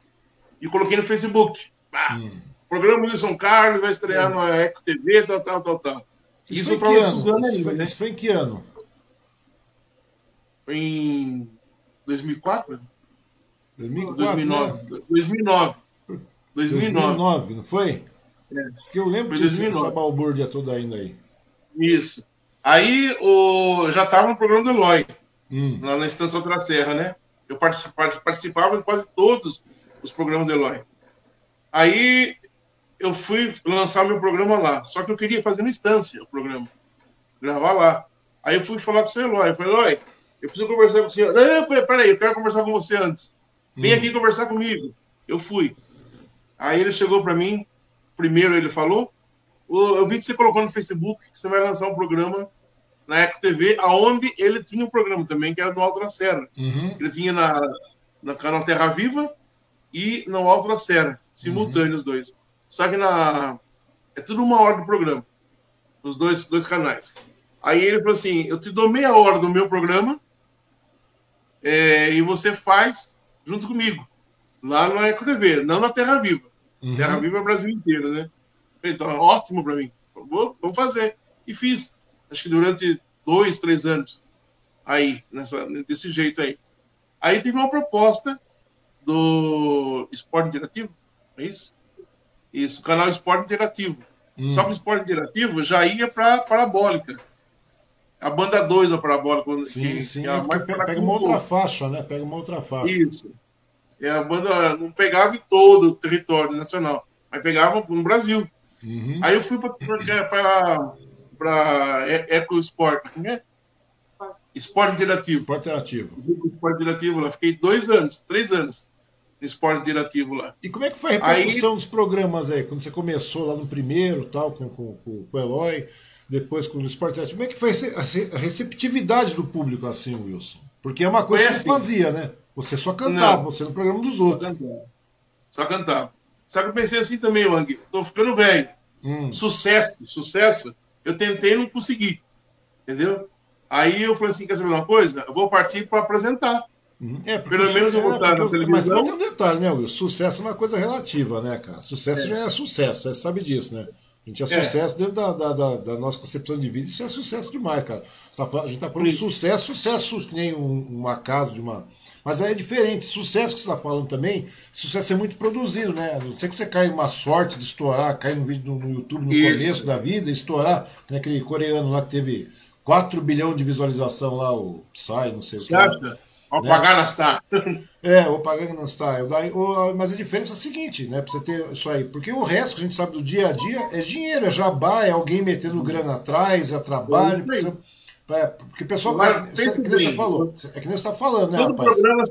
S2: E coloquei no Facebook. Ah, hum programa de São Carlos vai estrear é. no Eco TV, tal, tal, tal, tal.
S1: Isso, isso foi, Suzana isso, foi, né? isso foi em que ano?
S2: Foi em 2004?
S1: 2004
S2: 2009. Né? 2009. 2009.
S1: 2009, não foi? É. Porque eu lembro dessa balbúrdia toda ainda aí.
S2: Isso. Aí o, já estava no programa do Eloy, hum. lá na Estância Outra Serra, né? Eu participava, participava de quase todos os programas do Eloy. Aí eu fui lançar meu programa lá. Só que eu queria fazer no Estância o programa. Gravar lá. Aí eu fui falar com o seu Eloy. Eu falei, Eloy, eu preciso conversar com o senhor. Não, não, peraí, eu quero conversar com você antes. Vem hum. aqui conversar comigo. Eu fui. Aí ele chegou para mim, primeiro ele falou, eu vi que você colocou no Facebook que você vai lançar um programa na Eco TV, aonde ele tinha um programa também, que era no Alto da Serra. Uhum. Ele tinha na, na canal Terra Viva e no Alto da Serra, simultâneos uhum. os dois. Só que na. É tudo uma hora do programa, nos dois, dois canais. Aí ele falou assim: eu te dou meia hora do meu programa é, e você faz junto comigo, lá no Eco TV, não na Terra Viva. Uhum. Terra Viva é o Brasil inteiro, né? Então, ótimo para mim. Vou, vou fazer. E fiz. Acho que durante dois, três anos. Aí, nessa, desse jeito aí. Aí teve uma proposta do Esporte Interativo, é isso? Isso, canal Esporte Interativo. Hum. Só que o Esporte Interativo já ia para Parabólica. A banda 2 da Parabólica.
S1: Sim, que, sim. Que é pega, pega uma outra faixa, né? Pega uma outra faixa.
S2: Isso. E a banda não pegava em todo o território nacional, mas pegava no Brasil. Uhum. Aí eu fui para Eco Sport, né? Esporte Interativo.
S1: Esporte Interativo.
S2: Esporte Interativo lá. Fiquei dois anos, três anos no Esporte Interativo lá.
S1: E como é que foi a repercussão aí... dos programas aí? Quando você começou lá no primeiro, tal, com, com, com, o Eloy, depois com o Esporte Interativo, como é que foi a receptividade do público assim, Wilson? Porque é uma coisa foi que você assim. fazia, né? Você só cantava, Não. você no programa dos outros.
S2: Só cantava. Só cantava. Só que eu pensei assim também, Wang, tô ficando velho. Hum. Sucesso, sucesso, eu tentei e não consegui. Entendeu? Aí eu falei assim: quer saber uma coisa? Eu vou partir para apresentar.
S1: Uhum. É, Pelo menos eu vou é, estar na televisão. Mas tem um detalhe, né, Will? Sucesso é uma coisa relativa, né, cara? Sucesso é. já é sucesso, você sabe disso, né? A gente é, é. sucesso dentro da, da, da, da, nossa concepção de vida, isso é sucesso demais, cara. Tá a gente tá falando de sucesso, sucesso, que nem um, um acaso de uma mas aí é diferente. Sucesso que você está falando também, sucesso é muito produzido, né? Não sei que você cai numa sorte de estourar, cair no vídeo no, YouTube no Isso. começo da vida, estourar, né? aquele coreano lá que teve 4 bilhões de visualização lá, o Psy, não sei o que.
S2: O né? Paganastar. *laughs*
S1: É, o Paganastar. Mas a diferença é a seguinte, né? Pra você ter isso aí. Porque o resto que a gente sabe do dia a dia é dinheiro, é jabá, é alguém metendo grana atrás, é trabalho. Precisa é, porque o pessoal vai. Você, é que você falou. É que nem você está falando, né,
S2: todo rapaz? Programa,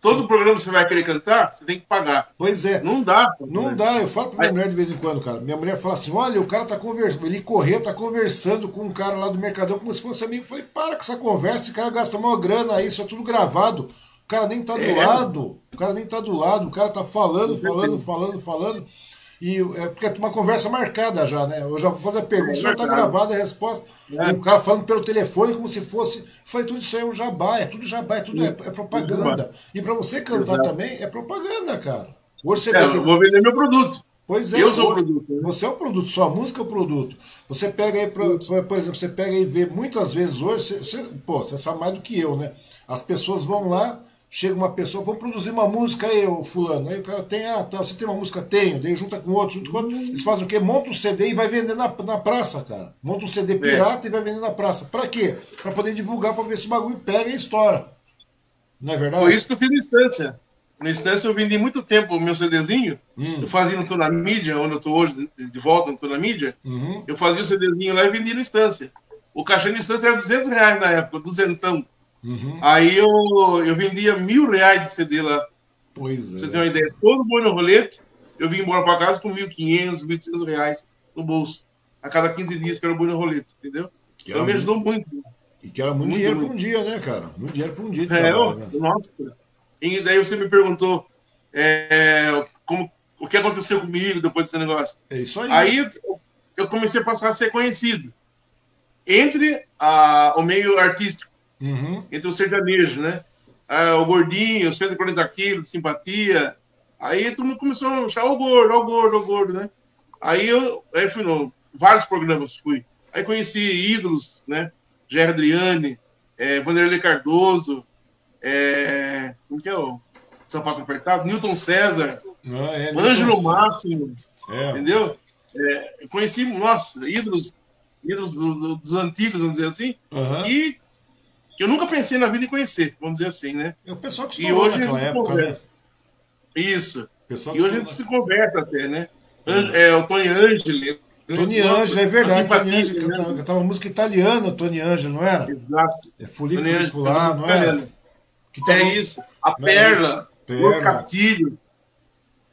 S2: todo programa que você vai querer cantar, você tem que pagar.
S1: Pois é.
S2: Não dá.
S1: Não dá. Eu falo para minha mulher de vez em quando, cara. Minha mulher fala assim: olha, o cara tá conversando. Ele correu, tá conversando com um cara lá do Mercadão como se fosse amigo. Eu falei: para com essa conversa, esse cara gasta uma grana aí, isso é tudo gravado. O cara nem tá do é. lado. O cara nem tá do lado. O cara tá falando, falando, falando, falando. E é porque é uma conversa marcada já, né? Eu já vou fazer a pergunta, é já está gravada a resposta. É. E o cara falando pelo telefone como se fosse. Falei, tudo isso aí é um jabá, é tudo jabá, é tudo é, é propaganda. E para você cantar Exato. também é propaganda, cara.
S2: Hoje você é, eu vou vender meu produto.
S1: Pois é, eu sou o produto. Né? Você é o produto, sua música é o produto. Você pega aí, por, por exemplo, você pega e vê muitas vezes hoje, você, você, pô, você sabe mais do que eu, né? As pessoas vão lá, chega uma pessoa, vamos produzir uma música aí, fulano. Aí o cara tem, ah, tá, você tem uma música? Tenho. Daí junta com outro, junto com outro. Eles fazem o quê? Monta um CD e vai vender na, na praça, cara. Monta um CD é. pirata é. e vai vender na praça. Pra quê? Pra poder divulgar, pra ver se o bagulho pega e estoura. Não é verdade?
S2: Foi isso que eu fiz na instância. Na instância eu vendi muito tempo o meu CDzinho. Hum. Eu fazia no Tô na Mídia, onde eu tô hoje, de volta no Tô na Mídia. Uhum. Eu fazia o CDzinho lá e vendia na instância. O cachê na instância era 200 reais na época, duzentão. Uhum. Aí eu, eu vendia mil reais de CD lá.
S1: Pois é.
S2: Você tem uma ideia? Todo boi no rolete, eu vim embora para casa com 1.500, 1.800 reais no bolso. A cada 15 dias que era o boi no rolete, entendeu? Que então me ajudou muito.
S1: E que era muito, muito dinheiro para um dia, né, cara? Muito dinheiro para um dia é, trabalho, né?
S2: Nossa. E daí você me perguntou é, como, o que aconteceu comigo depois desse negócio.
S1: É isso aí.
S2: Aí eu comecei a passar a ser conhecido entre a, o meio artístico uhum. entre os sertanejos, né? Ah, o gordinho, 140 quilos simpatia. Aí todo mundo começou a chamar o gordo, o gordo, o gordo, né? Aí eu aí fui no vários programas, fui. Aí conheci ídolos, né? Jair Adriane, é, Vanderlei Cardoso, é, como que é o... sapato apertado, Newton César, ah, é, Ângelo Máximo, é. entendeu? É, conheci, nossa, ídolos, ídolos do, do, dos antigos, vamos dizer assim, uhum. e eu nunca pensei na vida em conhecer, vamos dizer assim, né?
S1: É o pessoal que estourou naquela época, né?
S2: Isso. E hoje a gente se conversa até, né? Uhum. É, o Tony Angeli.
S1: Tony Angelo, é verdade. Tony Angelo né? cantava música italiana, Tony Angelo, não era?
S2: Exato.
S1: É folicular, não era?
S2: Que tava... É isso. A Perla, os Castilhos.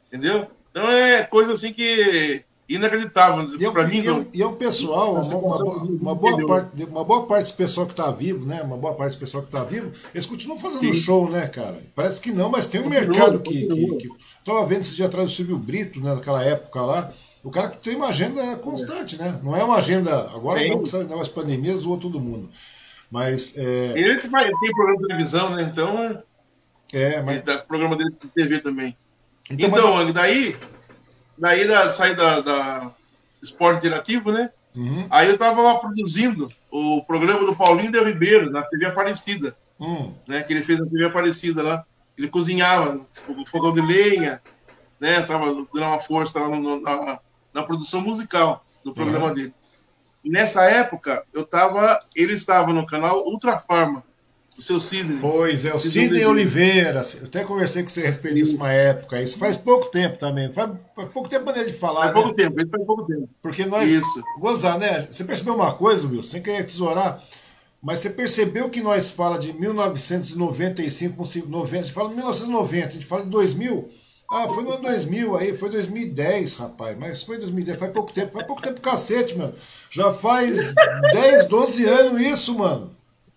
S2: Entendeu? Então é coisa assim que inacreditável.
S1: E, para mim, e, é um pessoal, uma, uma, uma, boa parte, uma boa parte desse pessoal que está vivo, né? Uma boa parte desse pessoal que está vivo, eles continuam fazendo Sim. show, né, cara? Parece que não, mas tem um continua, mercado que, que, que. Tava vendo esse dia atrás o Silvio Brito, né, naquela época lá. O cara tem uma agenda constante, né? Não é uma agenda. Agora Sim. não, não as pandemias zoou todo mundo. Mas. É...
S2: Ele tem programa de televisão, né? Então.
S1: É, mas. Ele
S2: tá programa dele de TV também. Então, então mas... daí daí da, saí da, da Esporte Interativo, né? Uhum. Aí eu tava lá produzindo o programa do Paulinho de Ribeiro, na TV Aparecida. Uhum. Né, que ele fez na TV Aparecida lá. Ele cozinhava no fogão de lenha, né? Tava dando uma força lá no, na, na, produção musical do programa uhum. dele. E nessa época, eu tava, ele estava no canal Ultra Farma o seu Sidney.
S1: Pois é, o Sidney Oliveira. Eu até conversei com você a respeito disso uma época. Isso faz pouco tempo também. Faz, faz pouco tempo maneira de falar.
S2: Faz
S1: né?
S2: pouco tempo, faz pouco tempo.
S1: Porque nós. Isso. Gozar, né? Você percebeu uma coisa, Wilson, sem querer tesourar, mas você percebeu que nós fala de 1995, 90, a gente fala de 1990, a gente fala de 2000. Ah, foi no ano 2000 aí, foi 2010, rapaz. Mas foi 2010, faz pouco tempo. Faz pouco tempo cacete, mano. Já faz 10, 12 anos isso, mano.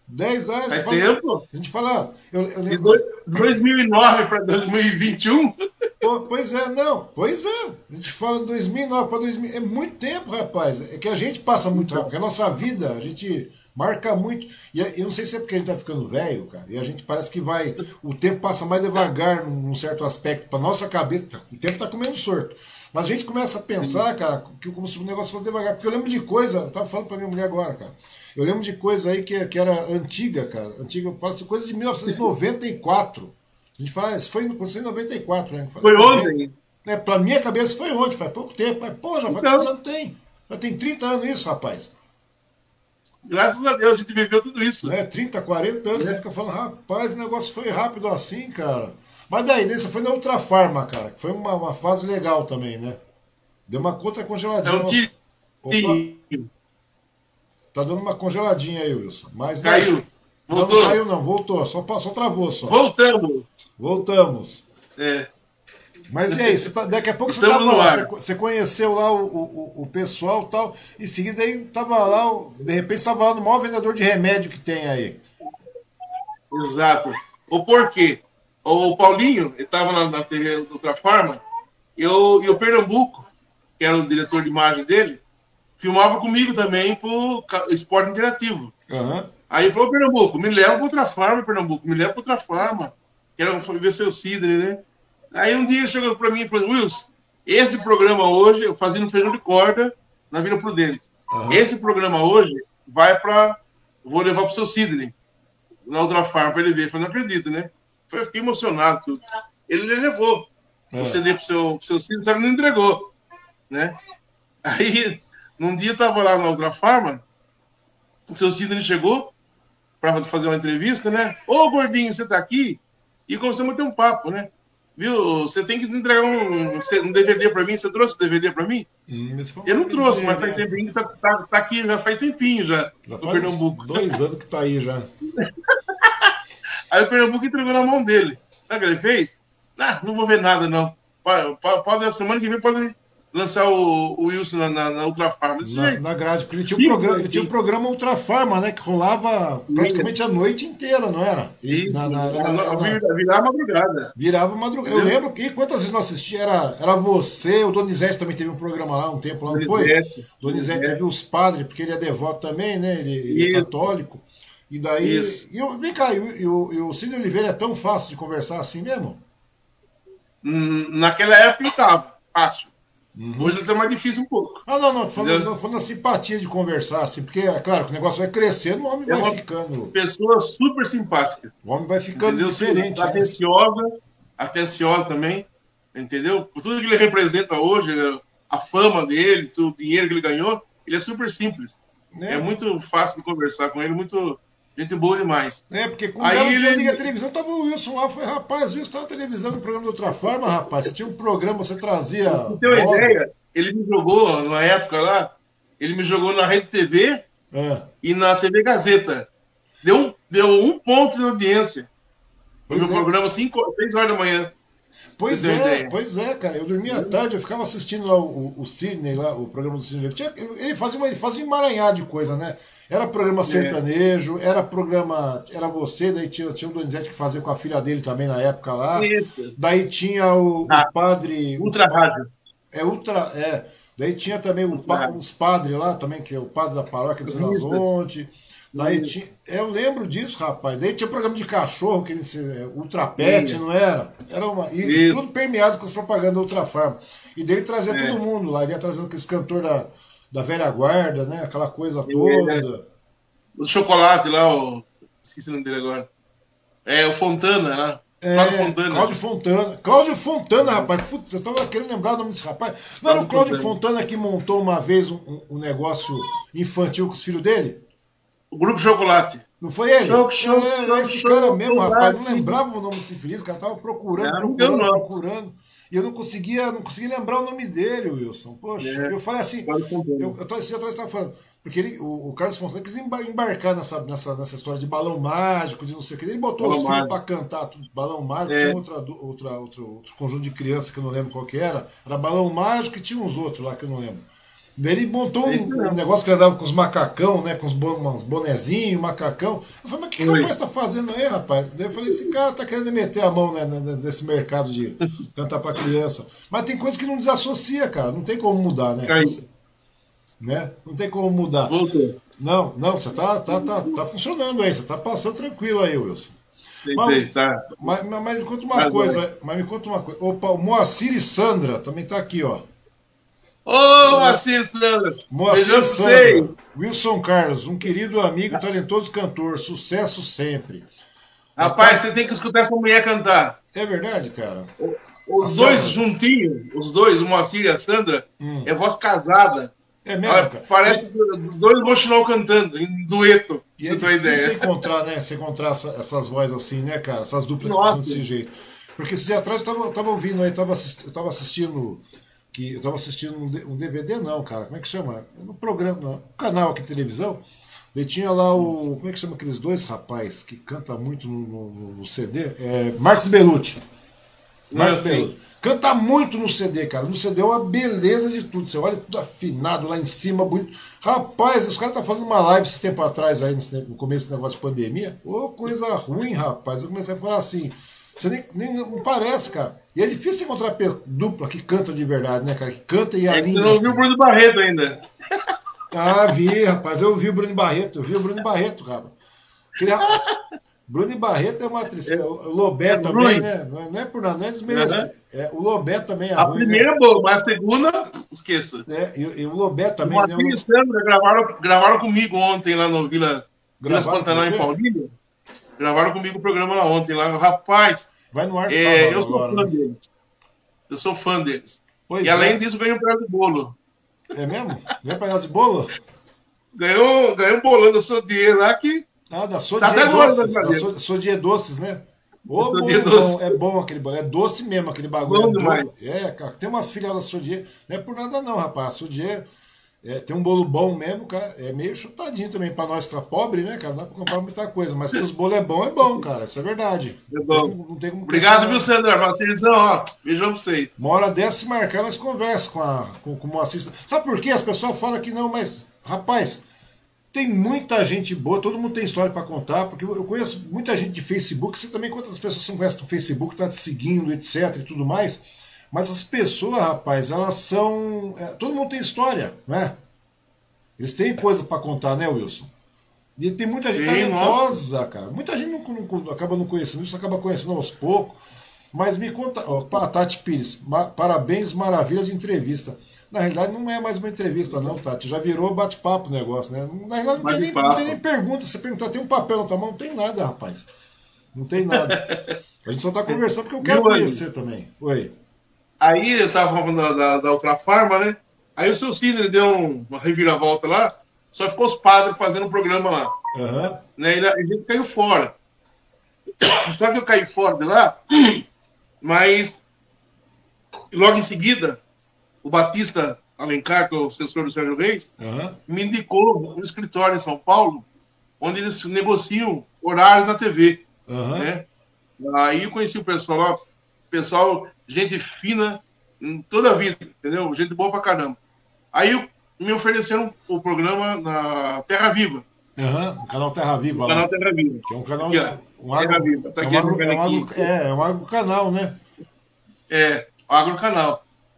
S1: 10 anos.
S2: Faz tempo?
S1: A gente fala. Eu, eu
S2: lembro, dois, 2009 para 2021?
S1: Pô, pois é, não. Pois é. A gente fala 2009 para 2000. É muito tempo, rapaz. É que a gente passa muito rápido. Porque a nossa vida, a gente marca muito. E eu não sei se é porque a gente tá ficando velho, cara. E a gente parece que vai. O tempo passa mais devagar num certo aspecto. Para nossa cabeça. O tempo tá comendo sorto. Mas a gente começa a pensar, cara, que como se o negócio fosse devagar. Porque eu lembro de coisa. Eu tava falando para minha mulher agora, cara. Eu lembro de coisa aí que, que era antiga, cara. Antiga, parece coisa de 1994. A gente fala, isso foi aconteceu em 94, né?
S2: Foi ontem.
S1: É, pra minha cabeça foi ontem, faz pouco tempo. Mas, pô, já faz então, quantos anos tem? Já tem 30 anos isso, rapaz.
S2: Graças a Deus a gente viveu tudo isso.
S1: É, 30, 40 anos, é. você fica falando, rapaz, o negócio foi rápido assim, cara. Mas daí, você foi na Ultra Farma, cara, que foi uma, uma fase legal também, né? Deu uma conta congeladinha.
S2: Então, que...
S1: Opa. Tá dando uma congeladinha aí, Wilson. Mas
S2: caiu.
S1: Não, não caiu, não. Voltou. Só, só travou só.
S2: Voltamos.
S1: Voltamos.
S2: É.
S1: Mas e aí, tá, daqui a pouco você tava lá, você, você, conheceu lá o, o, o pessoal e tal, em seguida aí tava lá, de repente estava lá no maior vendedor de remédio que tem aí.
S2: Exato. O porquê? O Paulinho, ele estava na, na TV Ultrafarma, e o Pernambuco, que era o diretor de imagem dele, filmava comigo também pro esporte interativo. Uhum. Aí ele falou, Pernambuco, me leva para outra farma, Pernambuco, me leva para outra farma. Quero ver seu Sidney, né? Aí um dia ele chegou para mim e falou, Wilson, esse programa hoje, eu fazendo feijão de corda na Vila Prudente. Uhum. Esse programa hoje vai para. Vou levar para o seu Sidney, na outra farma, para ele ver. Eu falei, não acredito, né? Eu fiquei emocionado. Tudo. Ele levou o CD para o seu, seu Sidney, só que não entregou. Né? Aí num dia eu tava lá na outra farma, o seu Sidney chegou para fazer uma entrevista, né? Ô, gordinho, você tá aqui? E começamos a ter um papo, né? Viu? Você tem que entregar um, um DVD para mim. Você trouxe o DVD para mim? Hum, eu não trouxe, mas faz né? tempinho tá, tá, tá, aqui, já faz tempinho já.
S1: Já faz Pernambuco. dois anos que tá aí já. *laughs*
S2: aí o Pernambuco entregou na mão dele. Sabe o que ele fez? Ah, não vou ver nada, não. Pode, pode, a semana que vem pode lançar o, o Wilson na, na, na Ultra Farma.
S1: Na, na, grade, porque ele tinha, sim, um programa, ele tinha um programa Ultra Farma, né? Que rolava praticamente a noite inteira, não era?
S2: Na, virava madrugada.
S1: Virava madrugada. Eu lembro que quantas vezes nós assistíamos, era, era você, o Donizete também teve um programa lá um tempo lá, não Donizete, foi? Donizete teve os padres, porque ele é devoto também, né? Ele, ele é católico. E daí. Isso. E, vem cá, e, o, e o Cid Oliveira é tão fácil de conversar assim mesmo?
S2: Hum, naquela época estava fácil. Uhum. Hoje está mais difícil um pouco.
S1: Ah, não, não, falando, não, falando da simpatia de conversar, assim, porque, é claro, que o negócio vai crescendo, o homem é vai ficando.
S2: Pessoa super simpática.
S1: O homem vai ficando Entendeu? diferente.
S2: Né? Atenciosa, atenciosa também, entendeu? Por tudo que ele representa hoje, a fama dele, o dinheiro que ele ganhou, ele é super simples. É, é muito fácil de conversar com ele, muito gente boa demais.
S1: É, porque quando Aí ele... liguei a televisão, tava o Wilson lá, foi, rapaz, o Wilson tava televisando um programa de outra forma, rapaz. Você tinha um programa, você trazia. Você
S2: tem uma ideia? Ele me jogou, na época lá, ele me jogou na Rede TV é. e na TV Gazeta. Deu, deu um ponto de audiência. Pois no meu é. programa, 6 horas da manhã.
S1: Pois é, pois é, cara. Eu dormia à tarde, eu ficava assistindo lá o, o Sidney, lá, o programa do Sidney. Ele fazia, ele fazia um emaranhado de coisa, né? Era programa é. sertanejo, era programa. Era você, daí tinha, tinha o Donizete que fazia com a filha dele também na época lá. Isso. Daí tinha o, ah, o padre.
S2: Ultra o, Rádio.
S1: É, Ultra. É. Daí tinha também o, os padres lá também, que é o padre da paróquia de Sanzonte. Daí tinha, eu lembro disso, rapaz. Daí tinha programa de cachorro, que ele se, é, Ultrapet, não era? Era uma. E Isso. tudo permeado com as propagandas da Ultrafarma. E dele trazia é. todo mundo lá. Ele ia trazendo aqueles cantor da, da velha guarda, né? Aquela coisa toda.
S2: O chocolate lá, o. Esqueci o nome dele agora. É, o Fontana, né?
S1: É, Cláudio Fontana. Cláudio Fontana. Cláudio Fontana, rapaz. Putz, eu tava querendo lembrar o nome desse rapaz. Não era o Cláudio Fontana. Fontana que montou uma vez um, um negócio infantil com os filhos dele?
S2: O Grupo Chocolate.
S1: Não foi ele? Show, show, é, show, esse cara mesmo, rapaz. Não lembrava o nome desse infeliz, cara. Tava procurando, é, procurando, procurando. E eu não conseguia, não conseguia lembrar o nome dele, Wilson. Poxa, é. eu falei assim. Eu, eu tô assim atrás estava falando. Porque ele, o, o, Carlos Fontana quis embarcar nessa, nessa, nessa história de balão mágico, de não sei o que. Ele botou balão os filhos para cantar tudo, balão mágico. É. Tinha outra, outra, outro, outro conjunto de crianças que eu não lembro qual que era. Era balão mágico e tinha uns outros lá que eu não lembro. Daí ele montou um, um, negócio que ele andava com os macacão, né? Com os bonezinhos, macacão. Eu falei, mas o que, o rapaz tá fazendo aí, rapaz? Daí eu falei, esse cara tá querendo meter a mão né, nesse mercado de *laughs* cantar pra criança. Mas tem coisas que não desassocia, cara. Não tem como mudar, né? né? Não tem como mudar. Voltou. Não, não, você tá, tá, tá, tá funcionando aí, você tá passando tranquilo aí, Wilson. Mas, tá. mas, mas, mas, me conta uma coisa, mas me conta uma coisa. Opa, o Moacir e Sandra também tá aqui, ó.
S2: Ô, Moacir Sandra!
S1: Moacir Sandra, Wilson Carlos, um querido amigo talentoso cantor, sucesso sempre.
S2: Rapaz, você tem que escutar essa mulher cantar.
S1: É verdade, cara?
S2: Os a dois Sandra. juntinhos, os dois, o Moacir e a Sandra, hum. é voz casada.
S1: É mesmo?
S2: Parece dois Bochinol cantando, em dueto.
S1: E é difícil encontrar, né? Você encontrar essa, essas vozes assim, né, cara? Essas duplas que desse jeito. Porque esse dia atrás eu tava, tava ouvindo aí, tava, eu tava assistindo que eu estava assistindo um DVD, não, cara, como é que chama? No programa, no canal aqui de televisão, daí tinha lá o. Como é que chama aqueles dois rapazes que canta muito no, no, no CD? É Marcos Bellucci. Marcos Bellucci. Canta muito no CD, cara. No CD é uma beleza de tudo. Você olha tudo afinado lá em cima, bonito. Rapaz, os caras estão tá fazendo uma live esse tempo atrás, aí, no começo do negócio de pandemia. Ô, coisa ruim, rapaz. Eu comecei a falar assim. Você nem, nem não parece, cara. E é difícil encontrar dupla que canta de verdade, né, cara? Que canta e
S2: alinha. É você não assim. viu o Bruno Barreto ainda.
S1: Ah, vi, rapaz. Eu vi o Bruno Barreto. Eu vi o Bruno Barreto, cara. Queria... Bruno Barreto é uma atriz. É, o Lobé é também, ruim. né? Não é, por nada, não é desmerecer. É, o Lobé também é
S2: A ruim, primeira né? é boa, mas a segunda, esqueça.
S1: É, e, e o Lobé também.
S2: O né? e Sandra gravaram, gravaram comigo ontem lá no Vila, Vila Pantanal em Paulínia. Gravaram comigo o programa lá ontem. Lá. Rapaz,
S1: Vai no ar
S2: é, Eu sou agora, fã né? deles. Eu sou fã deles. Pois e é. além disso, ganhou um pedaço de bolo.
S1: É mesmo? Ganhou um pedaço de bolo?
S2: Ganhou, ganhou um bolão da Sodier lá que.
S1: Ah, da Sodier tá Doces. Da Sodier Doces, né? Ô, bom, bom, é bom aquele bolo. É doce mesmo aquele bagulho. Bom é, é, cara. Tem umas filiais da Sodier. Não é por nada não, rapaz. A Sodier é, tem um bolo bom mesmo, cara. É meio chutadinho também pra nós que tá pobre, né, cara? Não dá pra comprar muita coisa. Mas que os bolos é bom, é bom, cara. Isso é verdade.
S2: É bom. Não tem, não tem como Obrigado, viu, Sandra? Marcelizão, ó. Beijão pra vocês.
S1: Uma hora dessa, se marcar, nós conversamos com, a, com, com o Moacir. Sabe por quê? As pessoas falam que não, mas, rapaz, tem muita gente boa, todo mundo tem história para contar, porque eu conheço muita gente de Facebook. Você também, quantas pessoas você conhece no Facebook, tá te seguindo, etc e tudo mais. Mas as pessoas, rapaz, elas são. É, todo mundo tem história, né? Eles têm coisa para contar, né, Wilson? E tem muita gente Sim, talentosa, nossa. cara. Muita gente não, não, acaba não conhecendo isso, acaba conhecendo aos poucos. Mas me conta, ó, Tati Pires, parabéns, maravilha de entrevista. Na realidade, não é mais uma entrevista, não, Tati. Já virou bate-papo o negócio, né? Na realidade, não tem, nem, não tem, nem, pergunta. Você perguntar, tem um papel na tua mão? Não tem nada, rapaz. Não tem nada. *laughs* A gente só tá conversando porque eu quero conhecer também. Oi.
S2: Aí eu tava falando da, da, da outra farma, né? Aí o seu Cine deu um, uma reviravolta lá, só ficou os padres fazendo um programa lá. Uhum. Né? E a gente caiu fora. *coughs* Só que eu caí fora de lá, *coughs* mas logo em seguida, o Batista Alencar, que é o assessor do Sérgio Reis, uhum. me indicou um escritório em São Paulo, onde eles negociam horários na TV. Uhum. Né? Aí eu conheci o pessoal lá, pessoal, gente fina toda a vida, entendeu? Gente boa pra caramba. Aí me ofereceram o programa na Terra Viva.
S1: Uhum, o canal Terra Viva.
S2: O canal Terra Viva.
S1: Que é um canal. Aqui, um agro, Terra Viva. Tá é, um agro, é, um agro, é, é um agro canal, né?
S2: É.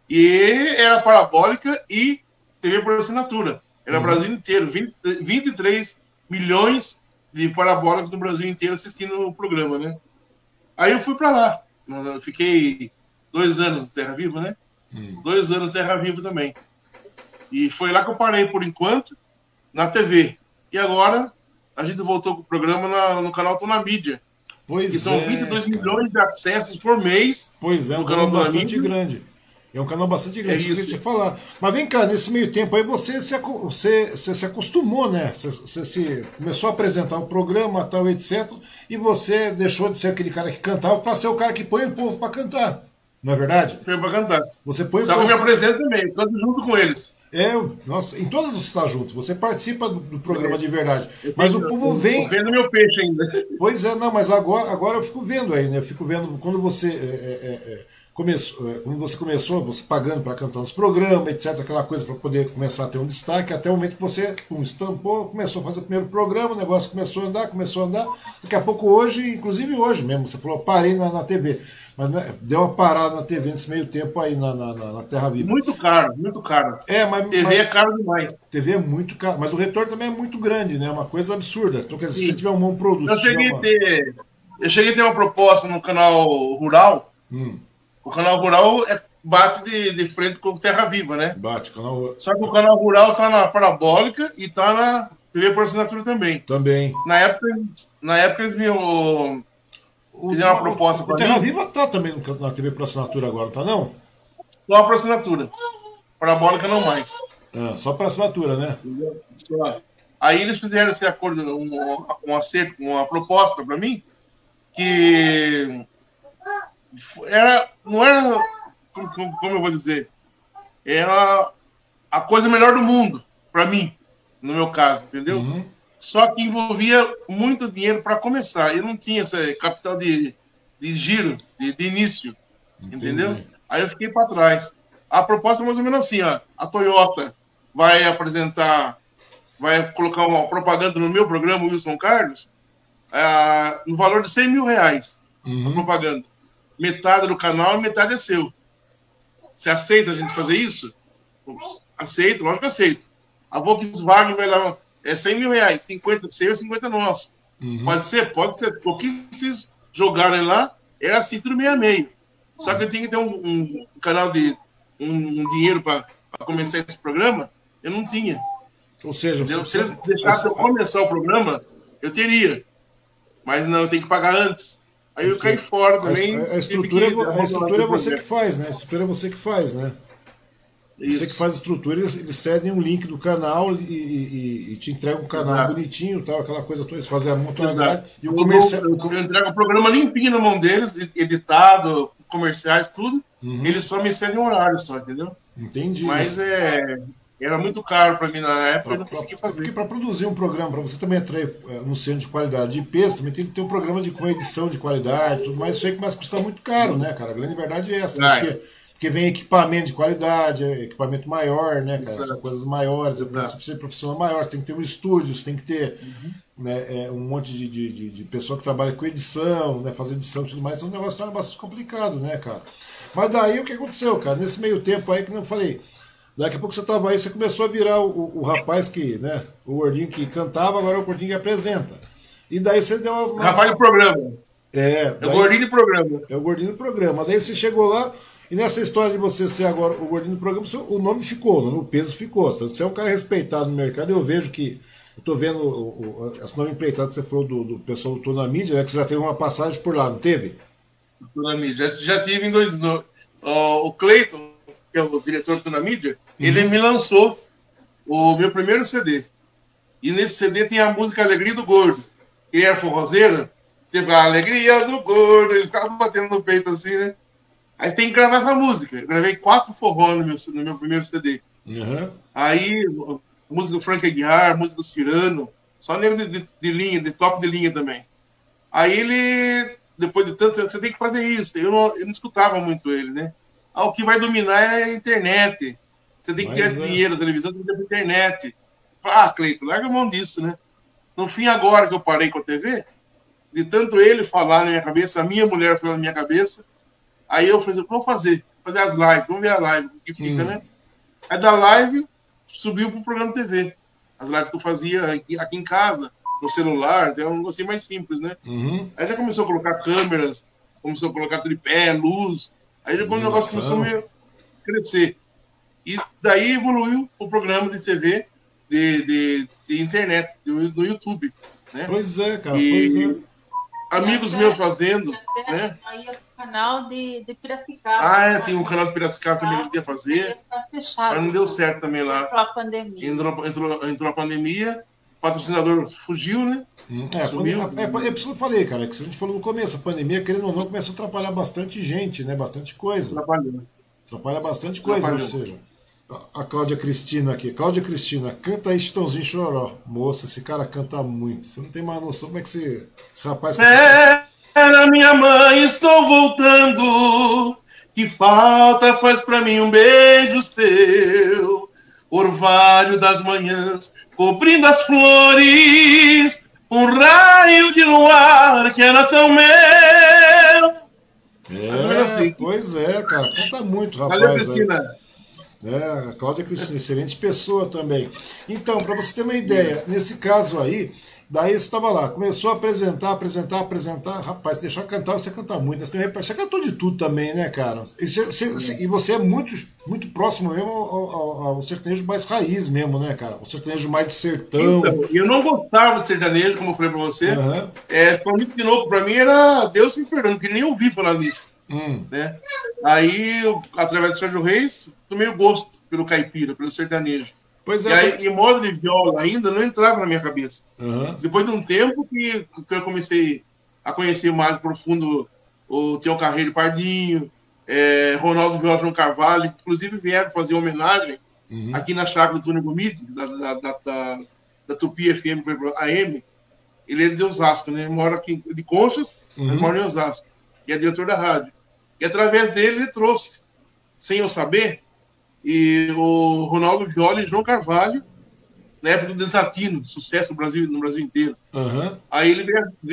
S2: E era parabólica e TV por assinatura. Era uhum. o Brasil inteiro. 20, 23 milhões de parabólicos no Brasil inteiro assistindo o programa, né? Aí eu fui para lá. Eu fiquei dois anos no Terra Viva, né? Hum. Dois anos no Terra Viva também. E foi lá que eu parei por enquanto, na TV. E agora a gente voltou com o programa na, no canal Tô na Mídia. Pois que são é, 22 cara. milhões de acessos por mês.
S1: Pois é, um canal bastante grande. É um canal bastante grande, é isso que eu te falar. Mas vem cá, nesse meio tempo aí você se, você, você se acostumou, né? Você, você se começou a apresentar o programa, tal, etc. E você deixou de ser aquele cara que cantava para ser o cara que põe o povo para cantar. Não é verdade?
S2: Põe para cantar.
S1: Você põe
S2: Só que eu me apresento também, canto junto com eles.
S1: É, nossa, em todas você está junto, você participa do, do programa de verdade. mas o povo vem.
S2: Estou vendo meu peixe ainda.
S1: Pois é, não, mas agora, agora eu fico vendo aí, né? Eu fico vendo quando você. É, é, é, começou, é, quando você começou, você pagando para cantar nos programas, etc., aquela coisa para poder começar a ter um destaque, até o momento que você um, estampou, começou a fazer o primeiro programa, o negócio começou a andar, começou a andar. Daqui a pouco hoje, inclusive hoje mesmo, você falou, parei na, na TV. Mas né, deu uma parada na TV nesse meio tempo aí na, na, na Terra Viva.
S2: Muito caro, muito caro.
S1: É, mas.
S2: TV
S1: mas,
S2: é caro demais.
S1: TV é muito caro, mas o retorno também é muito grande, né? É uma coisa absurda. Então, quer dizer, Sim. se tiver um bom produto.
S2: Eu cheguei, uma... ter, eu cheguei a ter uma proposta no canal rural. Hum o canal rural é, bate de, de frente com Terra Viva, né?
S1: Bate, canal
S2: Só que o canal rural tá na parabólica e tá na TV por assinatura também.
S1: Também.
S2: Na época, na época eles me o, fizeram uma proposta
S1: para
S2: mim.
S1: Terra Viva tá também na TV por assinatura agora, tá não?
S2: Só por assinatura. Parabólica não mais.
S1: Ah, só para assinatura, né?
S2: Aí eles fizeram esse acordo, um, um acerto, uma proposta para mim, que era, não era, como, como eu vou dizer, era a coisa melhor do mundo, para mim, no meu caso, entendeu? Uhum. Só que envolvia muito dinheiro para começar. Eu não tinha esse capital de, de giro, de, de início, Entendi. entendeu? Aí eu fiquei para trás. A proposta é mais ou menos assim, ó, a Toyota vai apresentar, vai colocar uma propaganda no meu programa, Wilson Carlos, uh, no valor de 100 mil reais, uhum. a propaganda metade do canal e metade é seu. Você aceita a gente fazer isso? Aceito, lógico que aceito. A Volkswagen vai dar é 100 mil reais, 50 seu e 50 nosso. Uhum. Pode ser? Pode ser. O que vocês jogarem lá era assim, tudo meio a meio. Só que eu tinha que ter um, um canal de um, um dinheiro para começar esse programa. Eu não tinha.
S1: Ou seja,
S2: se eles deixassem eu começar o programa, eu teria. Mas não, eu tenho que pagar antes. Aí eu caí fora também.
S1: A, a estrutura, que, a estrutura é você que faz, né? A estrutura é você que faz, né? Isso. Você que faz a estrutura, eles, eles cedem um link do canal e, e, e te entregam um canal Exato. bonitinho, tal, aquela coisa toda. Eles fazem a montagem
S2: e o comercial. Eu, eu, eu entrego o programa limpinho na mão deles, editado, comerciais, tudo. Uhum. Eles só me cedem horário só, entendeu?
S1: Entendi.
S2: Mas é. Era muito caro para mim na época, pra, eu não consegui fazer.
S1: Porque para produzir um programa, para você também atrair é, centro de qualidade de peso, também tem que ter um programa de, com edição de qualidade tudo mais. Isso aí começa a custar muito caro, né, cara? A grande verdade é essa. Né? Porque, porque vem equipamento de qualidade, é equipamento maior, né, cara? São coisas maiores. Você precisa ser profissional maior, você tem que ter um estúdio, você tem que ter uhum. né, é, um monte de, de, de, de, pessoa que trabalha com edição, né, fazer edição e tudo mais. Então o negócio torna bastante complicado, né, cara? Mas daí o que aconteceu, cara? Nesse meio tempo aí que não falei Daqui a pouco você estava aí, você começou a virar o, o, rapaz que, né? O gordinho que cantava, agora é o gordinho que apresenta. E daí você deu uma.
S2: Rapaz do programa.
S1: É.
S2: Daí, é o gordinho do programa.
S1: É o gordinho do programa. Daí você chegou lá, e nessa história de você ser agora o gordinho do programa, o nome ficou, o peso ficou. Você é um cara respeitado no mercado, eu vejo que Eu tô vendo o, o, essa nova empreitada que você falou do, do pessoal do Tô na Mídia, né? Que você já teve uma passagem por lá, não teve?
S2: Tô na Mídia. Já, já tive em dois. No, o Cleiton, que é o diretor do Tô na Mídia. Ele me lançou o meu primeiro CD. E nesse CD tem a música Alegria do Gordo. Ele era forrozeiro, teve a Alegria do Gordo, ele ficava batendo no peito assim, né? Aí tem que gravar essa música. Eu gravei quatro forró no meu, no meu primeiro CD. Uhum. Aí, música do Frank Aguiar, música do Cirano, só nego de, de, de, linha, de top de linha também. Aí ele, depois de tanto tempo, você tem que fazer isso. Eu não, eu não escutava muito ele, né? Ah, o que vai dominar é a internet. Você tem que Mas ter esse é. dinheiro, a televisão tem que ter a internet. Ah, Cleito, larga a mão disso, né? No fim, agora que eu parei com a TV, de tanto ele falar na minha cabeça, a minha mulher falou na minha cabeça, aí eu falei, vou fazer, fazer as lives, vamos ver a live, o que fica, hum. né? Aí da live, subiu pro programa TV. As lives que eu fazia aqui, aqui em casa, no celular, então é um negocinho mais simples, né? Uhum. Aí já começou a colocar câmeras, começou a colocar tripé, luz, aí depois o negócio começou a crescer. E daí evoluiu o programa de TV de, de, de internet, do, do, YouTube. Né?
S1: Pois é, cara, e pois é.
S2: Amigos meus fazendo. Né?
S3: Aí é o canal de, de Piracicaba.
S2: Ah, é, tem um canal de Piracicaba também que eu queria fazer. Tá fechado. Mas não deu certo também lá.
S3: Entrou a pandemia.
S2: Entrou, entrou, entrou a pandemia, o patrocinador fugiu, né?
S1: É, Sumiu. É, é, é, é isso que eu falei, cara, que a gente falou no começo, a pandemia, querendo ou não, começou a atrapalhar bastante gente, né? Bastante coisa.
S2: Atrapalhou.
S1: Atrapalha bastante coisa, Atrapalhou. ou seja a Cláudia Cristina aqui. Cláudia Cristina, canta aí Chitãozinho Choró. Moça, esse cara canta muito. Você não tem mais noção como é que esse, esse rapaz
S2: canta. Era minha mãe, estou voltando. Que falta faz pra mim um beijo seu. Orvalho das manhãs, cobrindo as flores. Um raio de luar que era tão meu.
S1: É, assim. pois é, cara. Canta muito, rapaz. Valeu, Cristina. Aí. Né? A Cláudia Cristina, excelente pessoa também. Então, para você ter uma ideia, nesse caso aí, daí você estava lá, começou a apresentar, apresentar, apresentar, rapaz, deixou cantar, você canta muito, você, tem, você cantou de tudo também, né, cara? E você, você, e você é muito, muito próximo mesmo ao, ao, ao, sertanejo mais raiz mesmo, né, cara? O sertanejo mais de sertão. Então,
S2: eu não gostava de sertanejo, como eu falei para você. Uhum. É, mim, de novo, para mim era Deus se perdoando, queria nem ouvir falar nisso. Hum. Né? Aí, através do Sérgio Reis, tomei o gosto pelo caipira, pelo sertanejo. Pois é. E aí, em modo de viola ainda não entrava na minha cabeça. Uhum. Depois de um tempo que, que eu comecei a conhecer mais profundo o Tião Carreiro Pardinho, é, Ronaldo Viola João Carvalho, inclusive vieram fazer homenagem uhum. aqui na chácara do Túnel Gomide, da, da, da, da, Tupi FM AM. Ele é de Osasco, né? Ele mora aqui de Conchas, uhum. mas mora em Osasco. E é diretor da rádio. E através dele ele trouxe, sem eu saber, e o Ronaldo Viola e João Carvalho, na época do Desatino, sucesso no Brasil, no Brasil inteiro. Uhum. Aí ele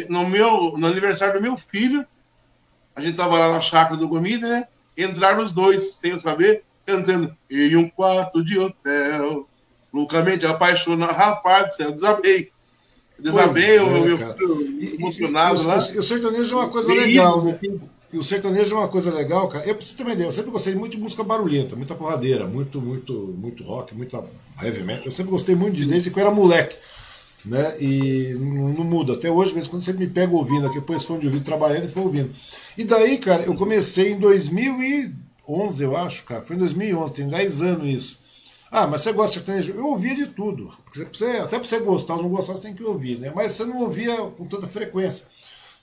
S2: no meu, no aniversário do meu filho, a gente tava lá na chácara do Gomide, né? Entraram os dois, sem eu saber, cantando em um quarto de hotel, loucamente apaixonado. Rapaz, eu desabei. Desabei, eu, é, eu, emocionado. E, e,
S1: lá. o sertanejo é uma coisa legal, né? Assim, e o sertanejo é uma coisa legal, cara. Eu, pra você eu sempre gostei muito de música barulhenta, muita porradeira, muito, muito, muito rock, muita heavy metal. Eu sempre gostei muito de desde que eu era moleque. Né? E não, não muda. Até hoje, mesmo quando você me pega ouvindo aqui, depois fone de ouvido trabalhando e foi ouvindo. E daí, cara, eu comecei em 2011, eu acho, cara. Foi em 2011, tem 10 anos isso. Ah, mas você gosta de sertanejo? Eu ouvia de tudo. Porque você, até pra você gostar ou não gostar, você tem que ouvir, né? Mas você não ouvia com tanta frequência.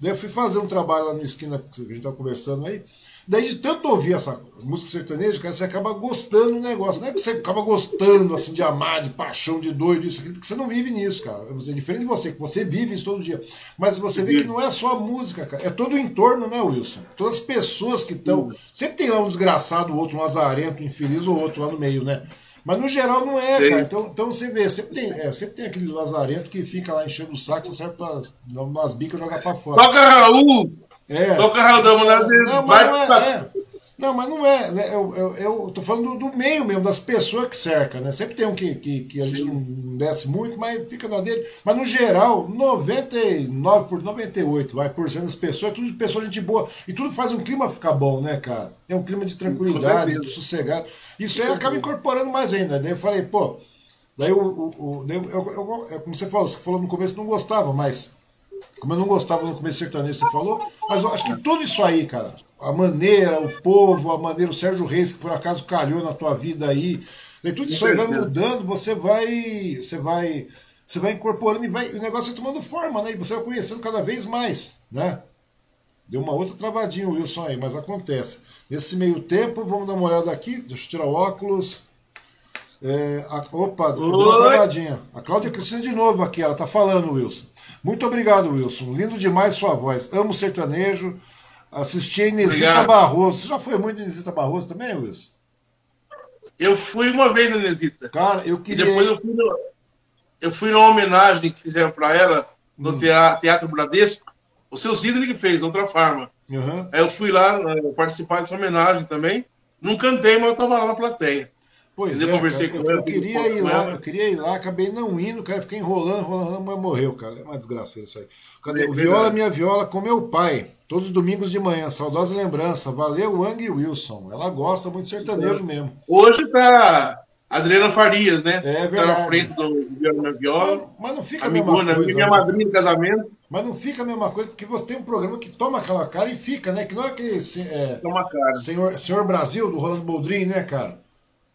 S1: Daí eu fui fazer um trabalho lá no esquina que a gente estava conversando aí. Daí de tanto ouvir essa música sertaneja, cara, você acaba gostando do negócio. Não é que você acaba gostando assim de amar, de paixão, de doido, isso, aquilo, porque você não vive nisso, cara. É diferente de você, que você vive isso todo dia. Mas você vê que não é só a música, cara. É todo o entorno, né, Wilson? Todas as pessoas que estão. Sempre tem lá um desgraçado, outro, um lazarento, um infeliz ou outro lá no meio, né? Mas no geral não é, Sim. cara. Então, então você vê, sempre tem, é, sempre tem aquele lazarento que fica lá enchendo o saco, serve pra dar umas bicas e jogar pra fora.
S2: Toca Raul! É. Toca Raul da mulher dele. Não,
S1: mas não é, é. Não, mas não é. Né? Eu, eu, eu tô falando do, do, meio mesmo, das pessoas que cercam, né? Sempre tem um que, que, que a gente não desce muito, mas fica na dele. Mas no geral, 99 por 98 vai, por cento das pessoas, é tudo de pessoa gente boa. E tudo faz um clima ficar bom, né, cara? É um clima de tranquilidade, de sossegado. Isso aí acaba incorporando mais ainda. Daí eu falei, pô, Daí o. o, o eu, eu, eu, é como você falou, você falou no começo não gostava, mas. Como eu não gostava no começo sertanejo, você falou, mas eu acho que tudo isso aí, cara, a maneira, o povo, a maneira, o Sérgio Reis, que por acaso calhou na tua vida aí, daí tudo isso aí vai mudando, você vai. Você vai. Você vai incorporando e vai, o negócio vai tomando forma, né? E você vai conhecendo cada vez mais, né? Deu uma outra travadinha o Wilson aí, mas acontece. Nesse meio tempo, vamos dar uma olhada aqui. Deixa eu tirar o óculos. É, a, opa, deu uma travadinha. A Cláudia Cristina de novo aqui, ela tá falando, Wilson. Muito obrigado, Wilson. Lindo demais sua voz. Amo sertanejo. Assisti a Inesita obrigado. Barroso. Você já foi muito Inesita Barroso também, Wilson?
S2: Eu fui uma vez na Inesita.
S1: Cara, eu queria.
S2: E depois eu fui, no... eu fui numa homenagem que fizeram para ela no hum. Teatro Bradesco. O seu Sidney que fez, outra farma. Uhum. Aí eu fui lá né, participar dessa homenagem também. Não cantei, mas eu estava lá na plateia.
S1: Pois é, conversei cara, com eu, eu queria ir lá, eu queria ir lá, acabei não indo, cara, fiquei enrolando, enrolando, mas morreu, cara. É uma desgraça isso aí. Cadê? É o Viola Minha Viola com meu pai, todos os domingos de manhã, saudosa lembrança. Valeu, Wang Wilson. Ela gosta muito de sertanejo mesmo.
S2: Hoje tá Adriana Farias, né?
S1: É verdade. Tá
S2: na frente do Viola Viola.
S1: Mas, mas não fica a mesma coisa.
S2: Minha né? madrinha do casamento.
S1: Mas não fica a mesma coisa, porque você tem um programa que toma aquela cara e fica, né? Que não é aquele. É,
S2: toma cara.
S1: Senhor, Senhor Brasil, do Rolando Boldrin, né, cara?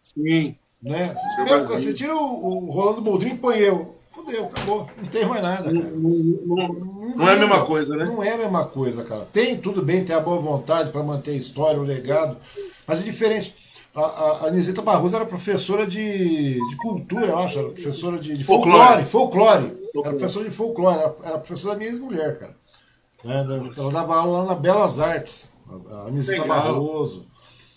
S2: Sim.
S1: Né? Meu, você tira o, o Rolando Boldrin e põe eu. Fudeu, acabou. Não tem mais nada. Cara. Não,
S2: não, não, não é a mesma coisa, né?
S1: Não é a mesma coisa, cara. Tem, tudo bem, tem a boa vontade para manter a história, o legado, mas é diferente. A, a, a Nisita Barroso era professora de, de cultura, eu acho, era professora de, de folclore, folclore. folclore. Era professora de folclore, era, era professora da minha ex-mulher, cara. Né? Ela dava aula lá na Belas Artes, a Anisita Barroso.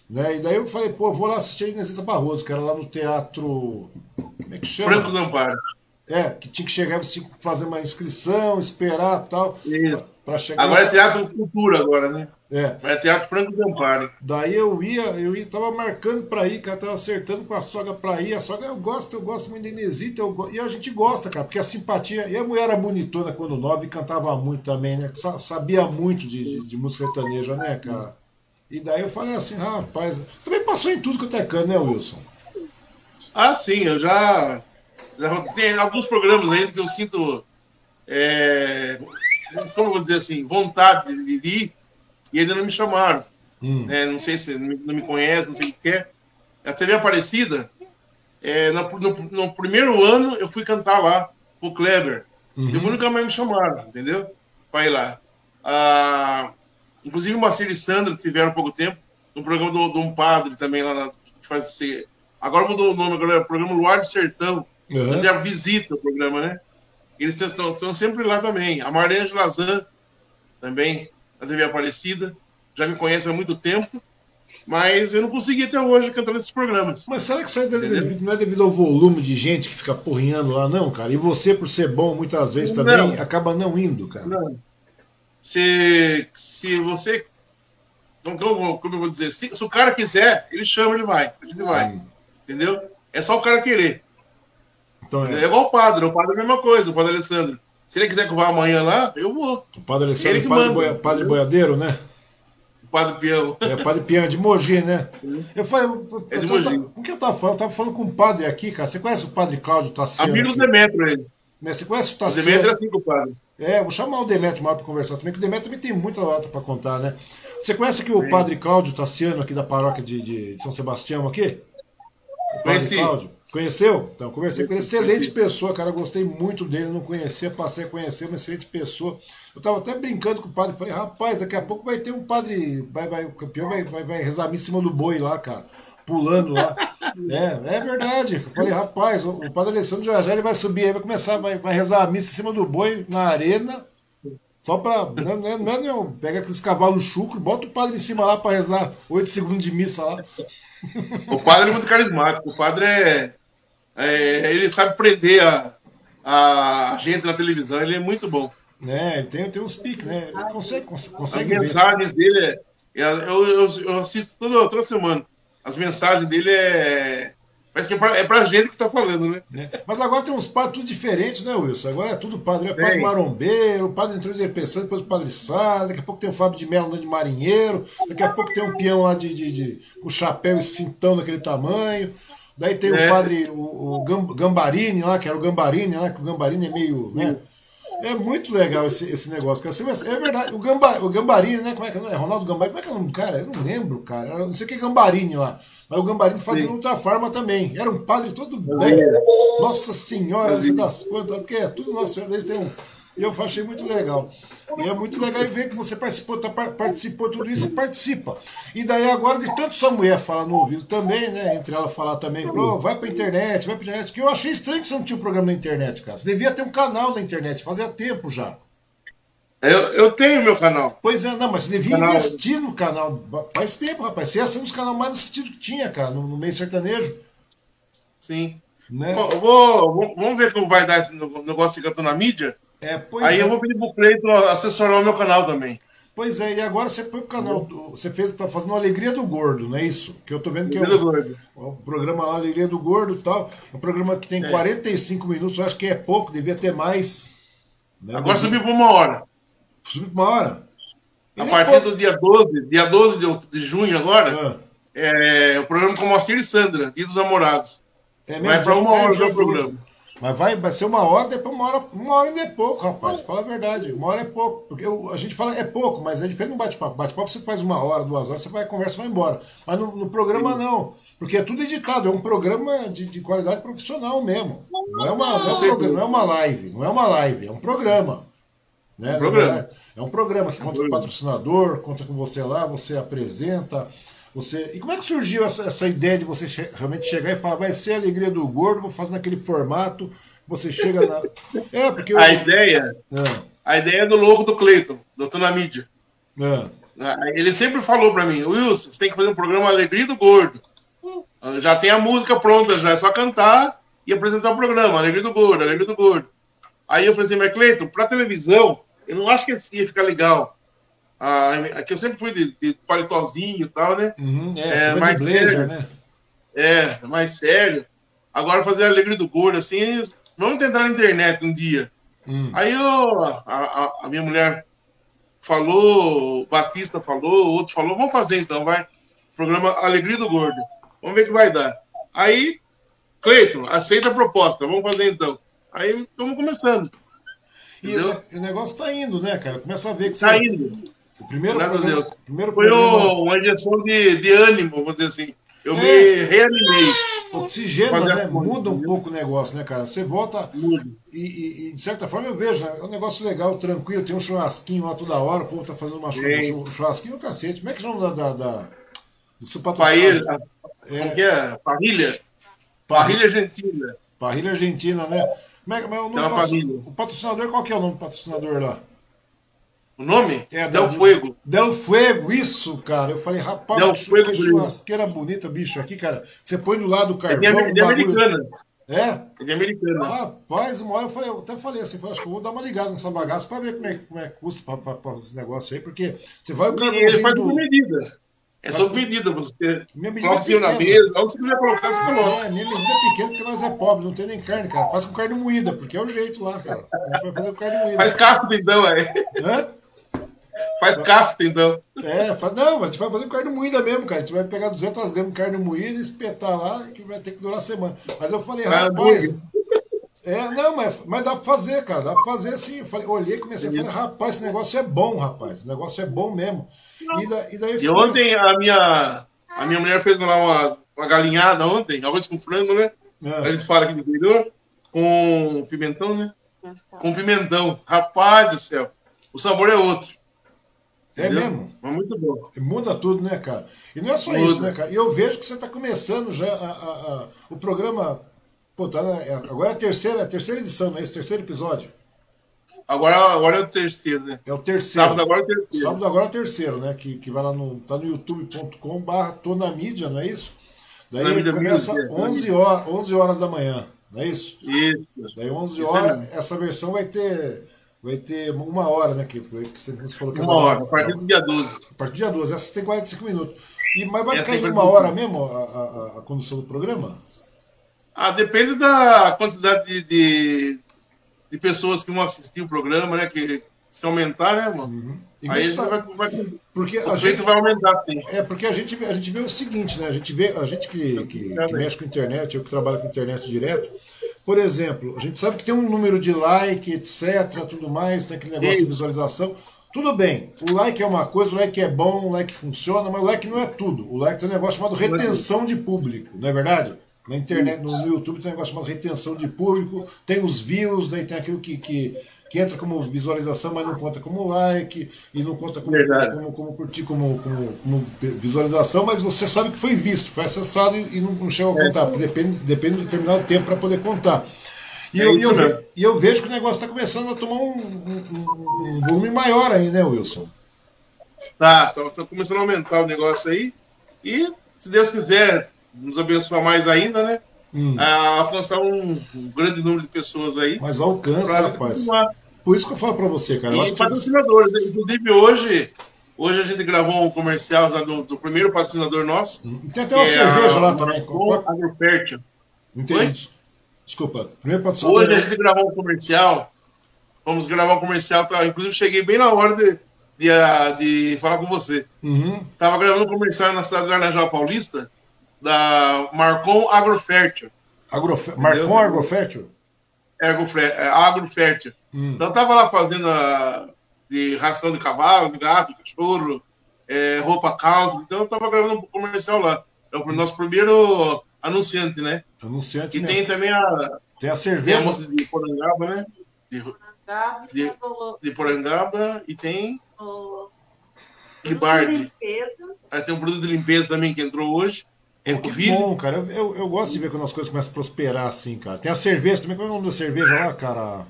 S1: Né? E daí eu falei, pô, vou lá assistir a Inesita Barroso, que era lá no teatro. Como é que chama?
S2: Franco Zamparo.
S1: É, que tinha que chegar, fazer uma inscrição, esperar tal.
S2: Isso. Pra, pra chegar agora lá. é Teatro Cultura, agora, né?
S1: É.
S2: É Teatro Franco Zamparo.
S1: Daí eu ia, eu ia, tava marcando pra ir, cara, tava acertando com a sogra pra ir. A sogra, eu gosto, eu gosto muito da Inesita, eu, e a gente gosta, cara, porque a simpatia. E a mulher era bonitona quando nova e cantava muito também, né? Sabia muito de, de, de música sertaneja, né, cara? E daí eu falei assim, rapaz, você também passou em tudo que eu canto, né, Wilson?
S2: Ah, sim, eu já tem alguns programas ainda que eu sinto, é, como eu vou dizer assim, vontade de ir e ainda não me chamaram. Hum. É, não sei se não me conhece, não sei o que é. A TV Aparecida, é, no, no, no, primeiro ano eu fui cantar lá, o Kleber. Uhum. E nunca mais me chamaram, entendeu? Para ir lá. Ah, Inclusive o Marcelo e Sandra tiveram há pouco tempo, no programa de um padre também lá na. Faz, agora mudou o nome, agora é o programa Luar do Sertão. Uhum. Já visita o programa, né? Eles estão, estão sempre lá também. A Marlene Lazan, também, na TV Aparecida, já me conhece há muito tempo, mas eu não consegui até hoje cantar nesses programas.
S1: Mas será que isso é devido, não é devido ao volume de gente que fica porrinhando lá, não, cara? E você, por ser bom, muitas vezes também, não. acaba não indo, cara?
S2: Não se, se você. Como, como eu vou dizer? Se, se, o cara quiser, ele chama, ele vai. Ele vai. Entendeu? É só o cara querer. Então é. é igual o padre. O padre é a mesma coisa, o padre Alessandro. Se ele quiser que eu vá amanhã lá, eu vou.
S1: O padre Alessandro, o padre, boia, padre boiadeiro, né?
S2: O padre Pião.
S1: É, o padre Pião, de Mogi, né? Eu falei, eu, é de Mogi. o que eu tava falando? Eu tava falando com um padre aqui, cara. Você conhece o padre Cláudio Tassiano?
S2: Amigo do Demetrio, ele.
S1: Né? Você conhece o Tassiano?
S2: O Demetrio é assim com o padre.
S1: É, vou chamar o Demetrio mais para conversar também, que o Demetrio também tem muita lata para contar, né? Você conhece aqui o Sim. Padre Cláudio Tassiano, aqui da paróquia de, de, São Sebastião, aqui? O Padre. Cláudio. Conheceu? Então, conversei com ele. Excelente pessoa, cara. Gostei muito dele. Não conhecia, passei a conhecer. Uma excelente pessoa. Eu tava até brincando com o padre. Falei, rapaz, daqui a pouco vai ter um padre. Vai, vai, o campeão vai, vai, vai rezar em cima do boi lá, cara pulando lá. *laughs* É, é verdade. Eu falei, rapaz, o, padre Alessandro já já ele vai subir aí, vai começar, vai, vai rezar a missa em cima do boi na arena. Só pra. Não, não, não, não, pega aqueles cavalos chucro, bota o padre em cima lá pra rezar oito segundos de missa lá.
S2: O padre é muito carismático. O padre é. É ele sabe prender a, a gente na televisão, ele é muito bom.
S1: É, ele tem, tem uns piques, né? Ele consegue, consegue
S2: As mensagens dele, é, eu, eu, eu assisto toda, toda semana as mensagens dele é. Parece que é pra, é pra gente que tá falando, né?
S1: É. Mas agora tem uns padres tudo diferentes, né, Wilson? Agora é tudo padre. É padre marombeiro, o padre entrou de pensando, depois o padre Sá, daqui a pouco tem o Fábio de Mello andando de marinheiro, daqui a pouco tem um peão lá de, de, de com chapéu e cintão daquele tamanho. Daí tem é. o padre, o, o, Gambarini lá, que era o Gambarini lá, que o Gambarini é meio, né? É muito legal esse, esse negócio. Cara. É verdade. O, Gamba, o Gambarini, né? Como é que é? Ronaldo Gambarini. Como é que é o nome do cara? Eu não lembro, cara. Era, não sei o que é Gambarini lá. Mas o Gambarini fazia outra forma também. Era um padre todo bem. Nossa Senhora, das quantas. Porque é tudo Nossa Senhora. Eles têm um eu achei muito legal. E é muito legal ver que você participou, tá, participou tudo isso e participa. E daí agora, de tanto sua mulher falar no ouvido também, né? Entre ela falar também, oh, vai pra internet, vai pra internet, que eu achei estranho que você não tinha um programa na internet, cara. Você devia ter um canal na internet, fazia tempo já.
S2: Eu, eu tenho meu canal.
S1: Pois é, não, mas você devia canal. investir no canal. Faz tempo, rapaz. Você ia ser um dos canais mais assistidos que tinha, cara, no, no meio sertanejo.
S2: Sim. Né? Bom, vou, vamos ver como vai dar esse negócio que eu tô na mídia. É, Aí é. eu vou pedir pro Cleiton assessorar o meu canal também.
S1: Pois é, e agora você foi pro canal. Você fez, tá fazendo Alegria do Gordo, não é isso? Que eu tô vendo que é o, o programa lá, Alegria do Gordo e tal. É um programa que tem é. 45 minutos, eu acho que é pouco, devia ter mais.
S2: Né? Agora subiu para uma hora.
S1: Subiu para uma hora.
S2: A partir do dia 12, dia 12 de, de junho agora, ah. é o programa com Moacir e Sandra, Dia dos Namorados. É mesmo, Vai para uma hora o programa.
S1: Mas vai, vai ser uma hora, depois uma hora, uma hora ainda é pouco, rapaz. Fala a verdade. Uma hora é pouco. Porque eu, a gente fala é pouco, mas é diferente no bate-papo. Bate-papo você faz uma hora, duas horas, você vai, conversa vai embora. Mas no, no, programa não. Porque é tudo editado, é um programa de, de qualidade profissional mesmo. Não é, uma, não, é um programa, não é uma live, não é uma live, é um programa. Né? Um programa. É, é um programa que conta com o patrocinador, conta com você lá, você apresenta. Você... E como é que surgiu essa, essa ideia de você che realmente chegar e falar, vai ser a alegria do gordo, vou fazer naquele formato, você chega na. *laughs*
S2: É, porque. Eu... A ideia. É. A ideia é do louco do Cleiton, doutor na mídia. É. Ele sempre falou para mim, Wilson, você tem que fazer um programa Alegria do Gordo. Já tem a música pronta, já é só cantar e apresentar o programa, Alegria do Gordo, Alegria do Gordo. Aí eu falei assim, mas Cleiton, pra televisão, eu não acho que ia ficar legal. Ah, aqui eu sempre fui de, de paletózinho e tal, né?
S1: Uhum, é, é mais blazer, sério, né?
S2: É, mais sério. Agora fazer a alegria do gordo, assim, vamos tentar na internet um dia. Hum. Aí eu, a, a, a, minha mulher falou, o Batista falou, o outro falou, vamos fazer então, vai. Programa Alegria do Gordo. Vamos ver o que vai dar. Aí, Cleiton, aceita a proposta, vamos fazer então. Aí estamos começando.
S1: E o, o, negócio tá indo, né, cara? Começa a ver que
S2: tá você. Tá indo.
S1: O primeiro Graças
S2: programa, a Deus. Primeiro Foi programa... uma injeção de, de ânimo, vamos dizer assim. Eu é. me reanimei.
S1: Oxigena, né? Muda um pouco o negócio, né, cara? Você volta e, e, de certa forma eu vejo, né? é um negócio legal, tranquilo, tem um churrasquinho lá toda hora, o povo tá fazendo uma um churrasquinho, cacete. Como é que chama da, da, da
S2: do seu patrocínio? Paella, é, como que é? Parrilha? Parrilha Argentina.
S1: Parrilha Argentina, né? Como é, mas o, nome o patrocinador, qual que é o nome do patrocinador lá?
S2: O nome? É, Del, Del Fuego.
S1: Del Fuego, isso, cara. Eu falei, rapaz, Del que, Fuego, que churrasqueira bonita, bicho, aqui, cara. Você põe do lado do carvão. É de,
S2: é americana.
S1: É?
S2: É de americana.
S1: Rapaz, uma hora eu, falei, eu até falei assim, falei, acho que eu vou dar uma ligada nessa bagaça pra ver como é, como é que custa pra, pra, pra esse negócio aí, porque você vai o carvãozinho. Ele faz
S2: do... medida. É sob medida, você minha medida coloca é na mesa, onde você quiser colocar, você coloca.
S1: É, minha medida é pequena porque nós é pobre, não tem nem carne, cara. Faz com carne moída, porque é o jeito lá, cara. A gente vai fazer com carne moída.
S2: Faz casco então, aí. Hã? Faz cafta, então.
S1: É, faz, não, mas a gente vai fazer carne moída mesmo, cara. A gente vai pegar 200 gramas de carne moída e espetar lá, que vai ter que durar semana. Mas eu falei, rapaz. É, não, mas, mas dá pra fazer, cara. Dá pra fazer assim. Eu falei, olhei, comecei a falar, rapaz, esse negócio é bom, rapaz. O negócio é bom mesmo.
S2: E, da, e daí E ontem a minha, a minha mulher fez lá uma, uma galinhada ontem, arroz com frango, né? É. A gente fala aqui no interior, com pimentão, né? Com pimentão. Rapaz do céu. O sabor é outro.
S1: É Entendeu? mesmo?
S2: É muito bom.
S1: Muda tudo, né, cara? E não é só Muda. isso, né, cara? E eu vejo que você está começando já a, a, a, o programa. Pô, tá na, é, agora é a terceira, a terceira edição, não é esse terceiro episódio?
S2: Agora, agora é o terceiro, né?
S1: É o terceiro.
S2: Sábado agora é o terceiro.
S1: Sábado agora é o terceiro, né? Que, que vai lá no. tá no youtube.com/barra tô na mídia, não é isso? Daí mídia, começa mídia, 11, horas, 11 horas da manhã, não é isso?
S2: Isso.
S1: Daí 11 horas, essa versão vai ter vai ter uma hora, né? Que você, falou que
S2: uma hora, a partir do dia 12.
S1: A partir do dia 12. Essa tem 45 minutos. E, mas vai ficar em uma hora mesmo a, a, a, condução do programa?
S2: Ah, depende da quantidade de, de, de, pessoas que vão assistir o programa, né? Que se aumentar, né, mano? Uhum. Aí tá... vai, vai, porque o a gente vai aumentar, sim.
S1: É, porque a gente, a gente vê o seguinte, né? A gente vê, a gente que, que, que mexe com internet, eu que trabalho com internet direto, por exemplo, a gente sabe que tem um número de like, etc, tudo mais, tem aquele negócio Isso. de visualização. Tudo bem, o like é uma coisa, o like é bom, o like funciona, mas o like não é tudo. O like tem um negócio chamado retenção de público, não é verdade? Na internet, no, no YouTube tem um negócio chamado retenção de público, tem os views, daí tem aquilo que, que que entra como visualização, mas não conta como like, e não conta como, como, como, curtir, como, como, como, visualização, mas você sabe que foi visto, foi acessado e, e não, não chegou a contar, porque depende, depende de determinado tempo para poder contar. E, é eu, eu ve, eu vejo que o negócio está começando a tomar um, um, um, volume maior aí, né, Wilson?
S2: Tá, está começando a aumentar o negócio aí. E, se Deus quiser, nos abençoar mais ainda, né? Hum. A alcançar um, um, grande número de pessoas aí.
S1: Mas alcança, rapaz. Continuar. Por isso que eu falo para você, cara.
S2: E patrocinadores. Você... Inclusive, hoje, hoje a gente gravou um comercial do, do primeiro patrocinador nosso.
S1: Tem até uma cerveja é lá também. Com
S2: Agrofértil.
S1: Entendi. Desculpa.
S2: Primeiro patrocinador. Hoje a gente gravou um comercial. Vamos gravar um comercial. Tá? Inclusive, cheguei bem na hora de, de, de falar com você.
S1: Uhum.
S2: Tava gravando um comercial na cidade de Arnajal Paulista, da Marcon Agrofértil.
S1: Agrofer... Marcon Agrofértil?
S2: É, agrofértil. Hum. Então eu tava lá fazendo a, de ração de cavalo, de gato, de cachorro, é, roupa calça. Então eu tava gravando um comercial lá. É o nosso primeiro anunciante, né?
S1: Anunciante.
S2: E mesmo. tem também a.
S1: Tem a cerveja. Tem a
S2: moça de Porangaba, né? De, de, de Porangaba e tem. O... Libardi. Tem um produto de limpeza também que entrou hoje.
S1: É que bom, cara. Eu, eu, eu, gosto de ver quando as coisas começam a prosperar assim, cara. Tem a cerveja também. Qual é o nome da cerveja lá, cara?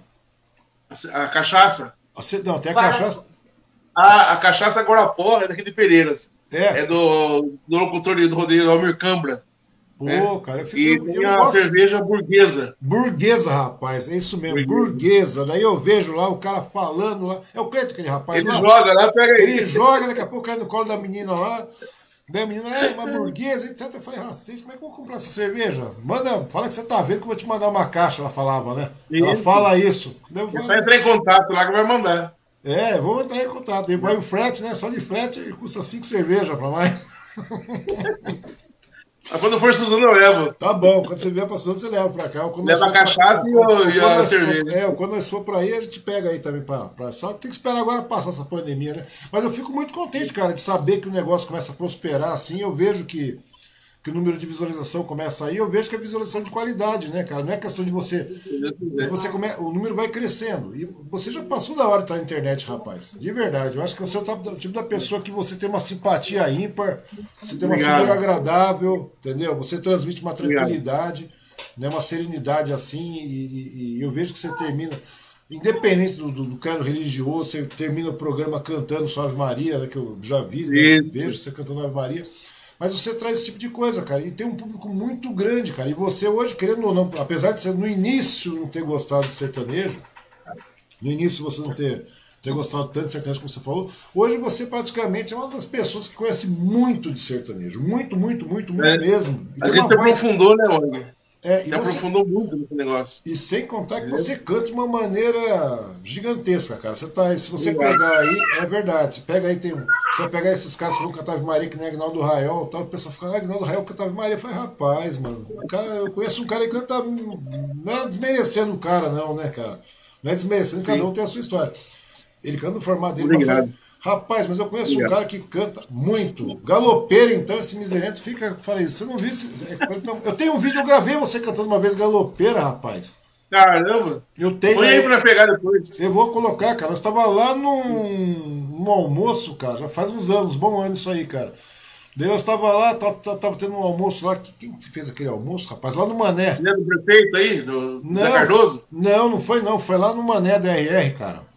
S2: A, cachaça?
S1: A, não, tem a cachaça.
S2: A, a cachaça Guarapó é daqui de Pereiras. É. É do, do locutor do rodeio Almir Cambra.
S1: Pô, é. cara, eu fico.
S2: E tem a gosto... cerveja burguesa.
S1: Burguesa, rapaz, é isso mesmo, burguesa. burguesa. Daí eu vejo lá o cara falando lá. É o Cleito, aquele rapaz
S2: ele lá. Ele joga lá, pega
S1: Ele aí. joga, daqui a pouco cai no colo da menina lá. Daí a menina, é uma burguesa, etc. Eu falei, racista, como é que eu vou comprar essa cerveja? Manda, fala que você tá vendo que eu vou te mandar uma caixa, ela falava, né? Isso. Ela fala isso.
S2: Daí eu falei, só entrar em contato lá que vai mandar.
S1: É, vamos entrar em contato. E vai o frete, né? Só de frete custa cinco cervejas para mais. *laughs*
S2: Mas quando for Suzano, eu levo.
S1: Tá bom, quando você vier pra Suzano, você leva pra cá. Quando
S2: leva a cachaça pra... e, a cerveja.
S1: É, quando nós for pra aí, a gente pega aí também pra, pra. Só tem que esperar agora passar essa pandemia, né? Mas eu fico muito contente, cara, de saber que o negócio começa a prosperar assim. Eu vejo que que o número de visualização começa aí, eu vejo que é visualização de qualidade, né, cara? Não é questão de você. você come, o número vai crescendo. E você já passou da hora de estar na internet, rapaz. De verdade. Eu acho que você é o tipo da pessoa que você tem uma simpatia ímpar, você tem uma Obrigado. figura agradável, entendeu? Você transmite uma tranquilidade, né, uma serenidade assim, e, e, e eu vejo que você termina independente do, do, do credo religioso, você termina o programa cantando Suave Maria, né, que eu já vi, né, vejo você cantando Ave Maria. Mas você traz esse tipo de coisa, cara. E tem um público muito grande, cara. E você hoje, querendo ou não, apesar de você no início não ter gostado de sertanejo, no início você não ter, ter gostado tanto de sertanejo como você falou, hoje você praticamente é uma das pessoas que conhece muito de sertanejo. Muito, muito, muito, muito é. mesmo.
S2: E a gente voz... aprofundou, né, Olga?
S1: É,
S2: e você aprofundou muito nesse negócio.
S1: E sem contar que você canta de uma maneira gigantesca, cara. Você tá, se você pegar aí, é verdade. Você pega aí, tem um. Você pegar esses caras que vão cantar Ave Maria, que nem Agnaldo Raiol, tal, o pessoal fica, ah, Agnaldo Raiol cantava Ave Maria. Eu falei, rapaz, mano. Cara, eu conheço um cara que canta. Não é desmerecendo o cara, não, né, cara? Não é desmerecendo, Sim. cada um tem a sua história. Ele canta no formato dele. Obrigado. Rapaz, mas eu conheço Obrigado. um cara que canta muito. Galopeira, então, esse miserento fica. Falei, você não viu esse. Eu tenho um vídeo, eu gravei você cantando uma vez galopeira, rapaz.
S2: Caramba!
S1: Eu tenho.
S2: Põe aí pra pegar depois.
S1: Eu vou colocar, cara. Nós estava lá num, num, almoço, cara. Já faz uns anos, bom ano isso aí, cara. Daí nós estava lá, tava, tava, tendo um almoço lá. Quem fez aquele almoço, rapaz? Lá no Mané.
S2: Lembra do prefeito aí? Do não, Zé Cardoso?
S1: Não, não foi não. Foi lá no Mané da RR, cara.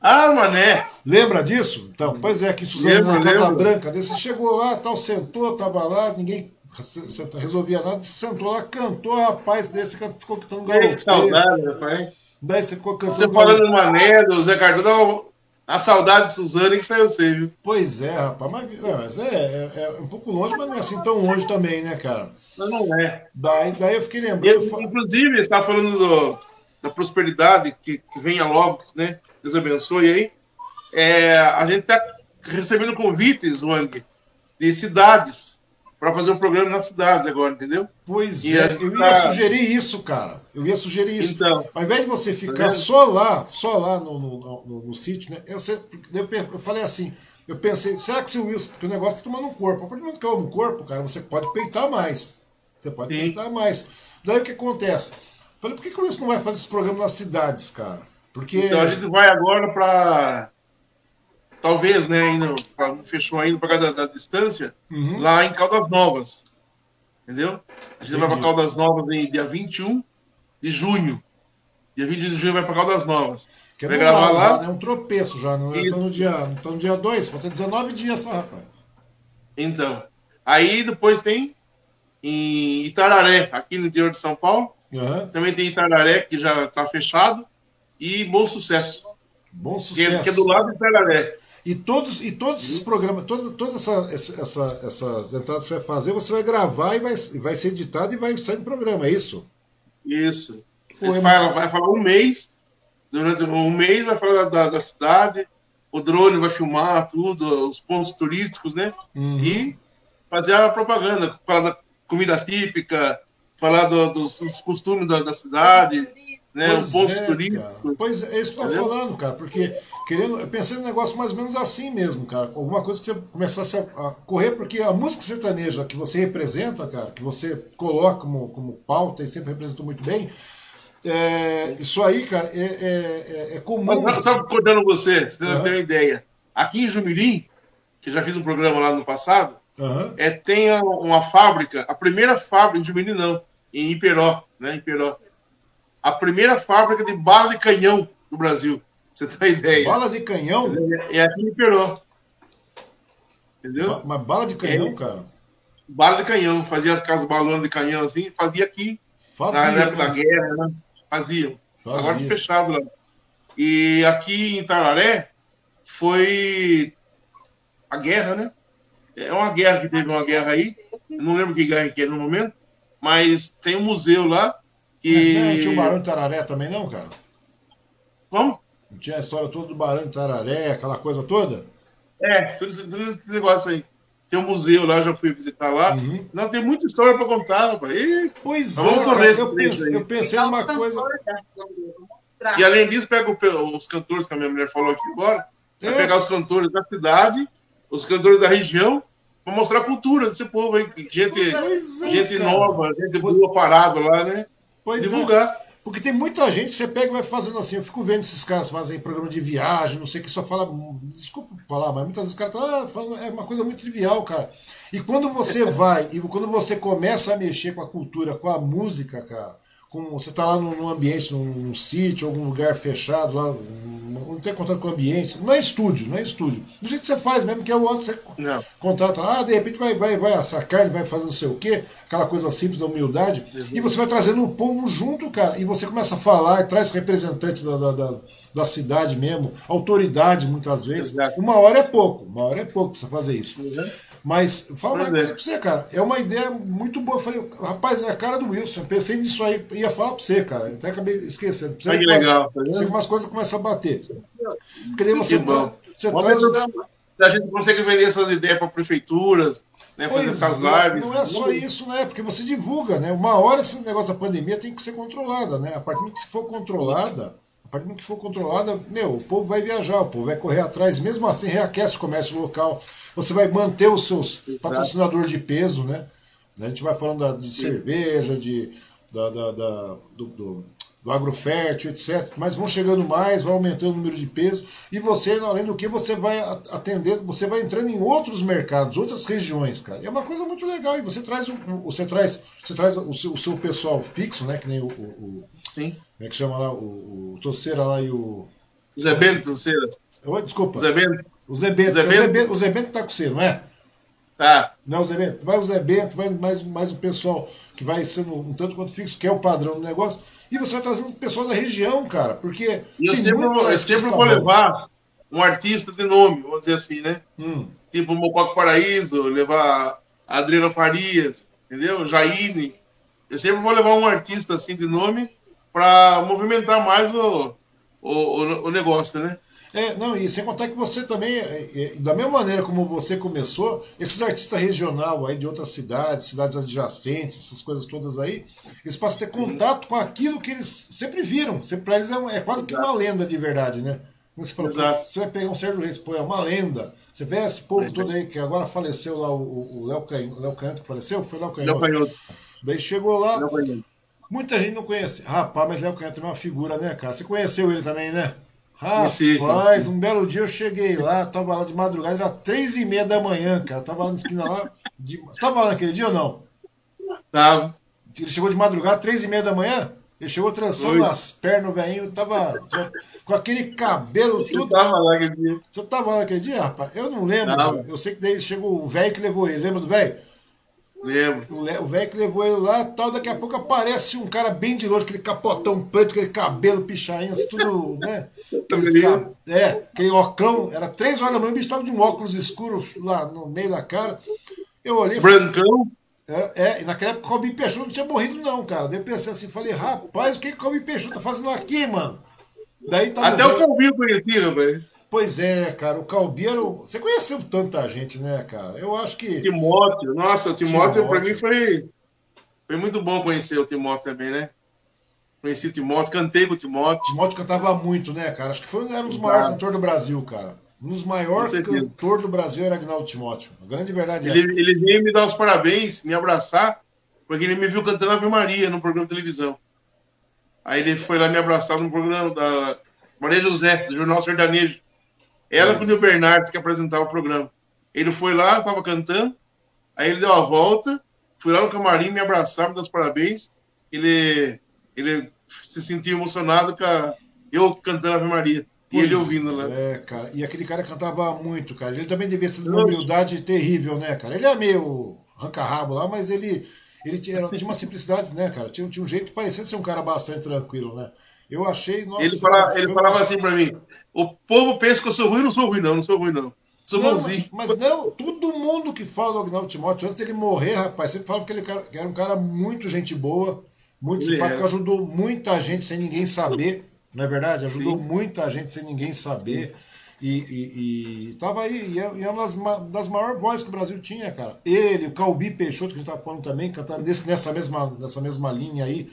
S2: Ah, mané.
S1: Lembra disso? Então, pois é, aqui em Suzano, na Casa. Branca. Você chegou lá, tal, sentou, tava lá, ninguém resolvia nada, você sentou lá, cantou, rapaz, desse ficou cantando
S2: galopeiro. Que saudade, rapaz.
S1: Daí você ficou cantando.
S2: Você falando do Mané, do Zé Cardoso, a saudade de Suzano que saiu você, viu?
S1: Pois é, rapaz, mas, não, mas é, é, é, um pouco longe, mas não é assim tão longe também, né, cara?
S2: Mas não é.
S1: Daí, daí eu fiquei lembrando.
S2: E, inclusive, você estava falando do, da prosperidade, que, que venha logo, né? Deus abençoe aí. É, a gente está recebendo convites, Wang, de cidades para fazer um programa nas cidades agora, entendeu?
S1: Pois e é, eu ia tá... sugerir isso, cara. Eu ia sugerir isso. Então, Ao invés de você ficar tá só lá, só lá no, no, no, no sítio, né? Eu, eu, eu, falei assim, eu pensei, será que se o Wilson, porque o negócio está tomando um corpo, a partir do momento que eu um corpo, cara, você pode peitar mais. Você pode Sim. peitar mais. Daí o que acontece? Falei, por que, que o Wilson não vai fazer esse programa nas cidades, cara? Porque...
S2: Então a gente vai agora para talvez, né, ainda, fechou ainda por causa da, da distância, uhum. lá em Caldas Novas. Entendeu? A gente Entendi. vai para Caldas Novas em dia 21 de junho. Dia 20 de junho vai para Caldas Novas.
S1: Que vai gravar lá. Né? É um tropeço já. Não estou no dia, no dia 2, falta 19 dias só, rapaz.
S2: Então. Aí depois tem em Itararé, aqui no interior de São Paulo. Uhum. Também tem Itararé, que já está fechado. E Bom Sucesso.
S1: Bom Sucesso.
S2: Que, que é do lado de Itararé.
S1: E todos, e todos esses programas, todas, todas essa, essa, essas entradas que você vai fazer, você vai gravar e vai, vai ser editado e vai sair no programa, é isso?
S2: Isso. Pô, é fala, vai falar um mês, durante um mês vai falar da, da, cidade, o drone vai filmar tudo, os pontos turísticos, né? Uhum. E fazer a propaganda, falar da comida típica, falar do, dos, dos, costumes da, da cidade né? Pois um
S1: é, turístico. Pois é, é isso que eu tô falando, cara, porque querendo, eu pensei num negócio mais ou menos assim mesmo, cara. Alguma coisa que você começasse a, a correr, porque a música sertaneja que você representa, cara, que você coloca como, como pauta e sempre representou muito bem, é, isso aí, cara, é, é, é, é comum.
S2: Mas, só contando você, você uhum. ter uma ideia. Aqui em Jumirim, que já fiz um programa lá no passado, uhum. é, tem uma fábrica, a primeira fábrica, em Jumirim não, em Iperó, né, Iperó a primeira fábrica de bala de canhão do Brasil. Você tem ideia?
S1: Bala de canhão?
S2: É aqui em Peró.
S1: Entendeu? Mas bala de canhão, é, cara?
S2: Bala de canhão. Fazia aquelas balonas de canhão assim, fazia aqui. Fazia, na época né? da guerra, né? Faziam. Fazia. Agora tá fechado lá. E aqui em Tararé foi a guerra, né? É uma guerra que teve uma guerra aí. Eu não lembro que guerra que é no momento, mas tem um museu lá que...
S1: Não, tinha o Barão de Tararé também, não, cara?
S2: Como?
S1: Não tinha a história toda do Barão de Tararé, aquela coisa toda?
S2: É, tudo esse, tudo esse negócio aí. Tem um museu lá, já fui visitar lá. Uhum. Não, tem muita história para contar, rapaz. E,
S1: pois é, cara, eu, pensei, eu pensei numa coisa.
S2: E além disso, pega os cantores que a minha mulher falou aqui agora. É. Pegar os cantores da cidade, os cantores da região, para mostrar a cultura desse povo aí. Gente, é, gente nova, gente boa parada lá, né?
S1: Pois é. divulgar. É. Porque tem muita gente, você pega e vai fazendo assim. Eu fico vendo esses caras fazem programa de viagem, não sei o que, só fala. Desculpa falar, mas muitas vezes o cara tá ah, falando, é uma coisa muito trivial, cara. E quando você *laughs* vai, e quando você começa a mexer com a cultura, com a música, cara, com, você está lá num, ambiente, num, num, sítio, algum lugar fechado, lá, não tem contato com o ambiente. Não é estúdio, não é estúdio. Do jeito que você faz mesmo, que é o outro, você não. contrata, ah, de repente vai, vai, vai assar carne, vai fazer não sei o quê, aquela coisa simples da humildade, e você vai trazendo o povo junto, cara, e você começa a falar, e traz representantes da, da, da, da cidade mesmo, autoridade muitas vezes. Exato. Uma hora é pouco, uma hora é pouco pra você fazer isso. Uhum. Mas, fala uma coisa pra você, cara. É uma ideia muito boa. Eu falei, rapaz, é a cara do Wilson. Eu pensei nisso aí, ia falar pra você, cara. Eu até acabei esquecendo. Você,
S2: que legal, tá
S1: umas coisas começam a bater. Porque daí
S2: você,
S1: tra
S2: você traz. A gente consegue vender essas ideias para prefeituras, né? Fazer essas é, lives.
S1: Não é só isso, né? Porque você divulga, né? Uma hora esse negócio da pandemia tem que ser controlada, né? A partir do que se for controlada partir do que for controlada, meu, o povo vai viajar, o povo vai correr atrás, mesmo assim reaquece o comércio local. Você vai manter os seus patrocinadores de peso, né? A gente vai falando de cerveja, de, da, da, da do, do, do agrofértil, etc. Mas vão chegando mais, vai aumentando o número de peso, e você, além do que, você vai atendendo, você vai entrando em outros mercados, outras regiões, cara. É uma coisa muito legal. E você traz, você traz, você traz o seu, o seu pessoal fixo, né? Que nem o, o,
S2: Sim.
S1: Como é que chama lá? O, o Toceira lá e o.
S2: Zé Bento Toceira.
S1: Oi, desculpa.
S2: Zé Bento.
S1: O Zé Bento. Zé Bento. O Zé Bento tá com você, não é?
S2: Tá.
S1: Não é o Zé Bento. Vai o Zé Bento, vai mais, mais o pessoal que vai sendo um tanto quanto fixo, que é o padrão do negócio. E você vai trazendo o pessoal da região, cara. Porque.
S2: E eu sempre, eu sempre vou levar um artista de nome, vamos dizer assim, né?
S1: Hum.
S2: Tipo o Mococo Paraíso, levar a Adriana Farias, entendeu? Jaine. Eu sempre vou levar um artista assim de nome para movimentar mais o, o, o, negócio, né?
S1: É, não, e sem contar que você também, é, é, da mesma maneira como você começou, esses artistas regional aí de outras cidades, cidades adjacentes, essas coisas todas aí, eles passam a ter contato com aquilo que eles sempre viram. Sempre, pra eles é, é quase que uma lenda de verdade, né? Você, fala, você vai pegar um Sérgio Reis, pô, é uma lenda. Você vê esse povo é, todo aí que agora faleceu lá, o Léo Canhoto, que faleceu? Foi Léo Canhoto. Léo Canhoto. Daí chegou lá, muita gente não conhece. Rapaz, mas Léo Canhoto é uma figura, né, cara? Você conheceu ele também, né? Rapaz, um belo dia eu cheguei lá, tava lá de madrugada, era três e meia da manhã, cara. Tava lá na esquina lá. De... Você tava lá naquele dia ou não?
S2: Tava.
S1: Ele chegou de madrugada, três e meia da manhã? Ele chegou trançando as pernas, o velhinho tava com aquele cabelo tudo.
S2: Você tava lá naquele dia.
S1: Você tava lá naquele dia, rapaz? Eu não lembro. Eu sei que daí chegou o velho que levou ele. Lembra do velho?
S2: Lembro.
S1: O velho que levou ele lá tal, daqui a pouco aparece um cara bem de longe, aquele capotão preto, aquele cabelo pichainho, assim, tudo, né? *laughs* Ca... É, aquele ocão, era três horas da manhã, o bicho tava de um óculos escuros lá no meio da cara. Eu olhei.
S2: Brancão?
S1: É, é, e naquela época o Calvin Peixoto não tinha morrido, não, cara. Daí eu pensei assim, falei, rapaz, o que, que o Calvin Peixoto tá fazendo aqui, mano?
S2: Daí tá Até o Calvin eu conheci, rapaz.
S1: Pois é, cara, o Calbeiro. Você conheceu tanta gente, né, cara? Eu acho que.
S2: Timóteo, nossa, o Timóteo, Timóteo. pra mim foi. Foi muito bom conhecer o Timóteo também, né? Conheci o Timóteo, cantei com o Timóteo.
S1: Timóteo cantava muito, né, cara? Acho que foi era um dos maiores cantores do Brasil, cara. Um dos maiores cantores do Brasil era Agnaldo Timóteo. A grande verdade
S2: é ele, ele veio me dar os parabéns, me abraçar, porque ele me viu cantando Ave Maria no programa de televisão. Aí ele foi lá me abraçar no programa da Maria José, do Jornal Sertanejo. Ela com o Bernardo que apresentava o programa. Ele foi lá, estava cantando, aí ele deu a volta, fui lá no camarim, me abraçar, me dar os parabéns. Ele, ele se sentiu emocionado com a, eu cantando Ave Maria. Pois e ele ouvindo lá.
S1: É, cara. E aquele cara cantava muito, cara. Ele também devia ser de uma humildade terrível, né, cara? Ele é meio ranca-rabo lá, mas ele, ele tinha, tinha uma simplicidade, né, cara? Tinha, tinha um jeito parecendo ser um cara bastante tranquilo, né? Eu achei.
S2: Nossa, ele, fala, ele falava assim pra mim: o povo pensa que eu sou ruim, não sou ruim, não, não sou ruim, não. Sou
S1: não, bonzinho. Mas, mas, não, todo mundo que fala do Agnaldo Timóteo, antes dele morrer, rapaz, sempre fala que ele era um cara muito gente boa, muito ele simpático, ajudou muita gente sem ninguém saber, não é verdade? Ajudou Sim. muita gente sem ninguém saber. E, e, e tava aí, e é, é uma das, das maiores vozes que o Brasil tinha, cara. Ele, o Calbi Peixoto, que a gente tava falando também, cantando nesse, nessa, mesma, nessa mesma linha aí.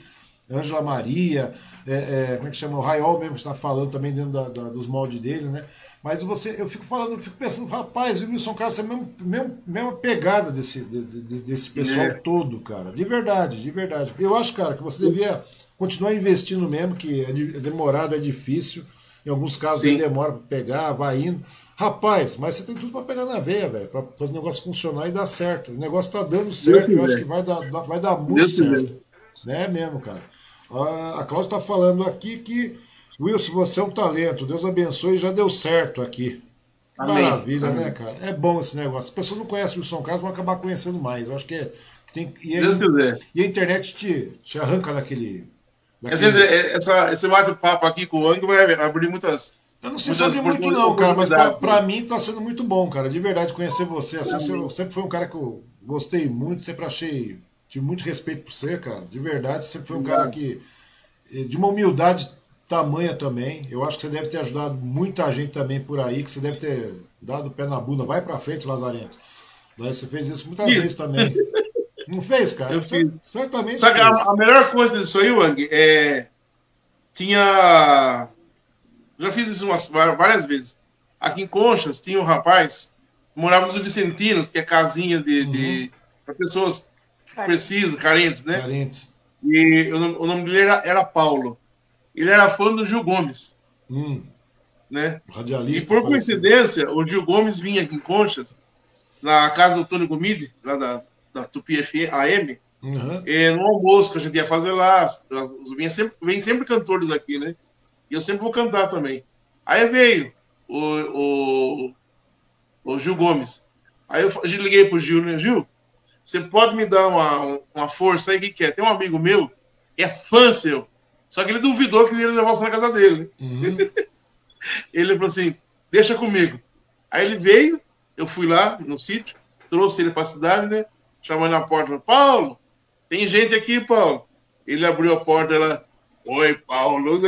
S1: Ângela Maria, é, é, como é que chama? O Raiol mesmo está falando também dentro da, da, dos moldes dele, né? Mas você, eu fico falando, eu fico pensando, rapaz, o Wilson Carlos tem a mesma, mesma, mesma pegada desse, de, de, desse pessoal é. todo, cara. De verdade, de verdade. Eu acho, cara, que você devia continuar investindo mesmo, que é, é demorado, é difícil. Em alguns casos ele demora para pegar, vai indo. Rapaz, mas você tem tudo para pegar na veia, velho, para fazer o negócio funcionar e dar certo. O negócio tá dando certo, eu acho que vai dar, vai dar muito Deus certo. É mesmo, cara. A Cláudia está falando aqui que, Wilson, você é um talento. Deus abençoe já deu certo aqui. Amém. Maravilha, Amém. né, cara? É bom esse negócio. As pessoas não conhecem o Wilson Carlos, vão acabar conhecendo mais. Eu acho que é. Tem, e, a, Deus quiser. e a internet te, te arranca daquele.
S2: daquele... Essa, esse bate-papo aqui com o Ang vai abrir muitas.
S1: Eu não sei se abre muito, não, cara, mas pra, pra mim tá sendo muito bom, cara. De verdade, conhecer você. Assim, você sempre foi um cara que eu gostei muito, sempre achei Tive muito respeito por você, cara. De verdade, você foi um cara que. Eh, de uma humildade tamanha também. Eu acho que você deve ter ajudado muita gente também por aí, que você deve ter dado o pé na bunda. Vai pra frente, Lazarento. Você fez isso muitas vezes também. Não fez, cara?
S2: Eu fiz.
S1: Certamente.
S2: Sabe, a, a, melhor coisa disso aí, Wang, é. Tinha. Já fiz isso umas, várias vezes. Aqui em Conchas tinha um rapaz, morava nos Vicentinos, que é casinha de, uhum. de para pessoas preciso, carentes, né?
S1: Carentes.
S2: E o nome, o nome dele era, era Paulo. Ele era fã do Gil Gomes.
S1: Hum.
S2: Né?
S1: Radialista.
S2: E por coincidência, o Gil Gomes vinha aqui em Conchas, na casa do Tony Gomide, lá da, da Tupi FM, AM, uhum. e no almoço que a gente ia fazer lá. Vem sempre, vem sempre cantores aqui, né? E eu sempre vou cantar também. Aí veio o, o, o Gil Gomes. Aí eu liguei pro Gil, né? Gil, você pode me dar uma, uma força aí? O que, que é? Tem um amigo meu, é fã seu. Só que ele duvidou que ele levar você na casa dele. Uhum. *laughs* ele falou assim: deixa comigo. Aí ele veio, eu fui lá no sítio, trouxe ele para a cidade, né? Chamando na porta, Paulo, tem gente aqui, Paulo. Ele abriu a porta, ela, oi, Paulo.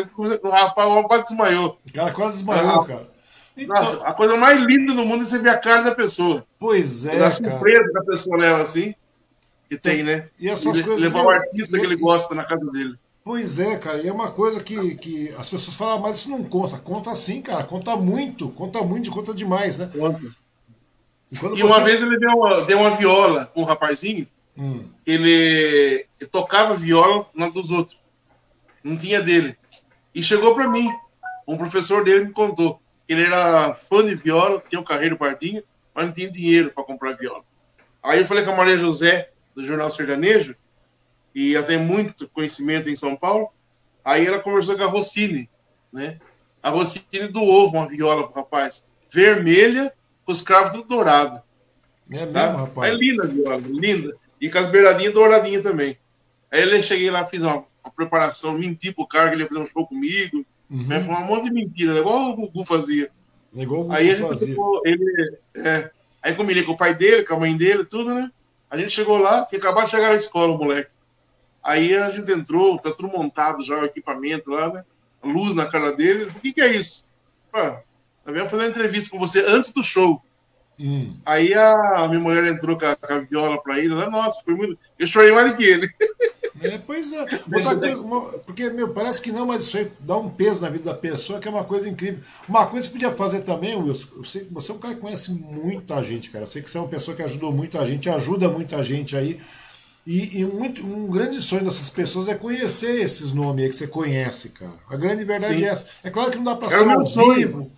S2: O rapaz quase desmaiou.
S1: O cara quase desmaiou, cara.
S2: Então, Nossa, a coisa mais linda do mundo é você ver a cara da pessoa.
S1: Pois é. A
S2: surpresa que a pessoa leva assim. Que tem, né?
S1: E essas
S2: e
S1: coisas.
S2: Levar o artista que ele gosta na casa dele.
S1: Pois é, cara, e é uma coisa que, que as pessoas falam, ah, mas isso não conta. Conta sim, cara, conta muito, conta muito, conta demais, né? Conta.
S2: E, e uma vez ele deu uma, deu uma viola com um rapazinho, hum. ele, ele, tocava viola na dos outros, não tinha dele. E chegou para mim, um professor dele me contou, ele era fã de viola, tinha um carreiro pardinho, mas não tinha dinheiro para comprar viola. Aí eu falei com a Maria José, do Jornal Serganejo, e ela tem muito conhecimento em São Paulo, aí ela conversou com a Rossini, né? A Rossini doou uma viola pro rapaz, vermelha com os cravos tudo dourado.
S1: É mesmo, tá? rapaz?
S2: É linda a viola, linda. E com as beiradinhas douradinhas também. Aí eu cheguei lá, fiz uma, uma preparação, menti pro cara que ele ia fazer um show comigo. Uhum. Né? Foi um monte de mentira, né? igual o Gugu fazia.
S1: É igual o Gugu
S2: aí
S1: fazia.
S2: Ficou, ele, é, aí combinei com o pai dele, com a mãe dele, tudo, né? A gente chegou lá, tinha acabado de chegar na escola, o moleque. Aí a gente entrou, tá tudo montado já, o equipamento lá, né? Luz na cara dele. O que, que é isso? Pá, nós viemos fazer uma entrevista com você antes do show. Hum. Aí a minha mulher entrou com a, com a viola para ele, nossa, foi muito. Eu chorei mais do que ele. *laughs*
S1: É, pois é. *laughs* Outra coisa, uma, porque, meu, parece que não, mas isso aí dá um peso na vida da pessoa, que é uma coisa incrível. Uma coisa que você podia fazer também, Wilson, eu sei, você é um cara que conhece muita gente, cara. Eu sei que você é uma pessoa que ajudou muita gente, ajuda muita gente aí. E, e muito, um grande sonho dessas pessoas é conhecer esses nomes aí que você conhece, cara. A grande verdade Sim. é essa. É claro que não dá para ser ao vivo.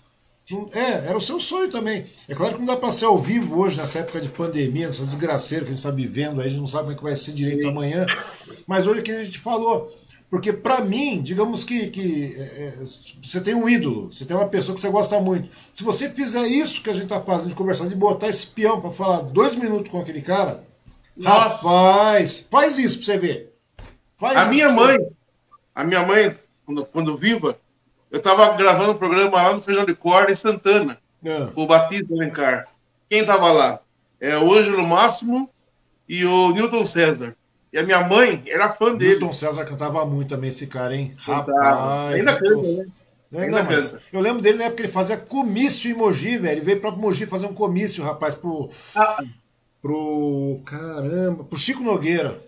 S1: É, era o seu sonho também. É claro que não dá para ser ao vivo hoje, nessa época de pandemia, nessa desgraceira que a gente está vivendo, aí a gente não sabe como é que vai ser direito amanhã. Mas hoje é que a gente falou. Porque para mim, digamos que, que é, é, você tem um ídolo, você tem uma pessoa que você gosta muito. Se você fizer isso que a gente está fazendo de conversar, de botar esse peão para falar dois minutos com aquele cara, Nossa. rapaz, faz isso para você ver.
S2: Faz a minha mãe, a minha mãe, quando, quando viva, eu estava gravando um programa lá no Feijão de Corda, em Santana, é. com o Batista Alencar. Quem estava lá? É o Ângelo Máximo e o Newton César. E a minha mãe era fã dele.
S1: Newton César cantava muito também, esse cara, hein? Rapaz. Ainda canta, né? É, não, mas eu lembro dele na época que ele fazia comício em Mogi, velho. Ele veio para Mogi fazer um comício, rapaz, pro. Ah. Pro. Caramba, pro Chico Nogueira.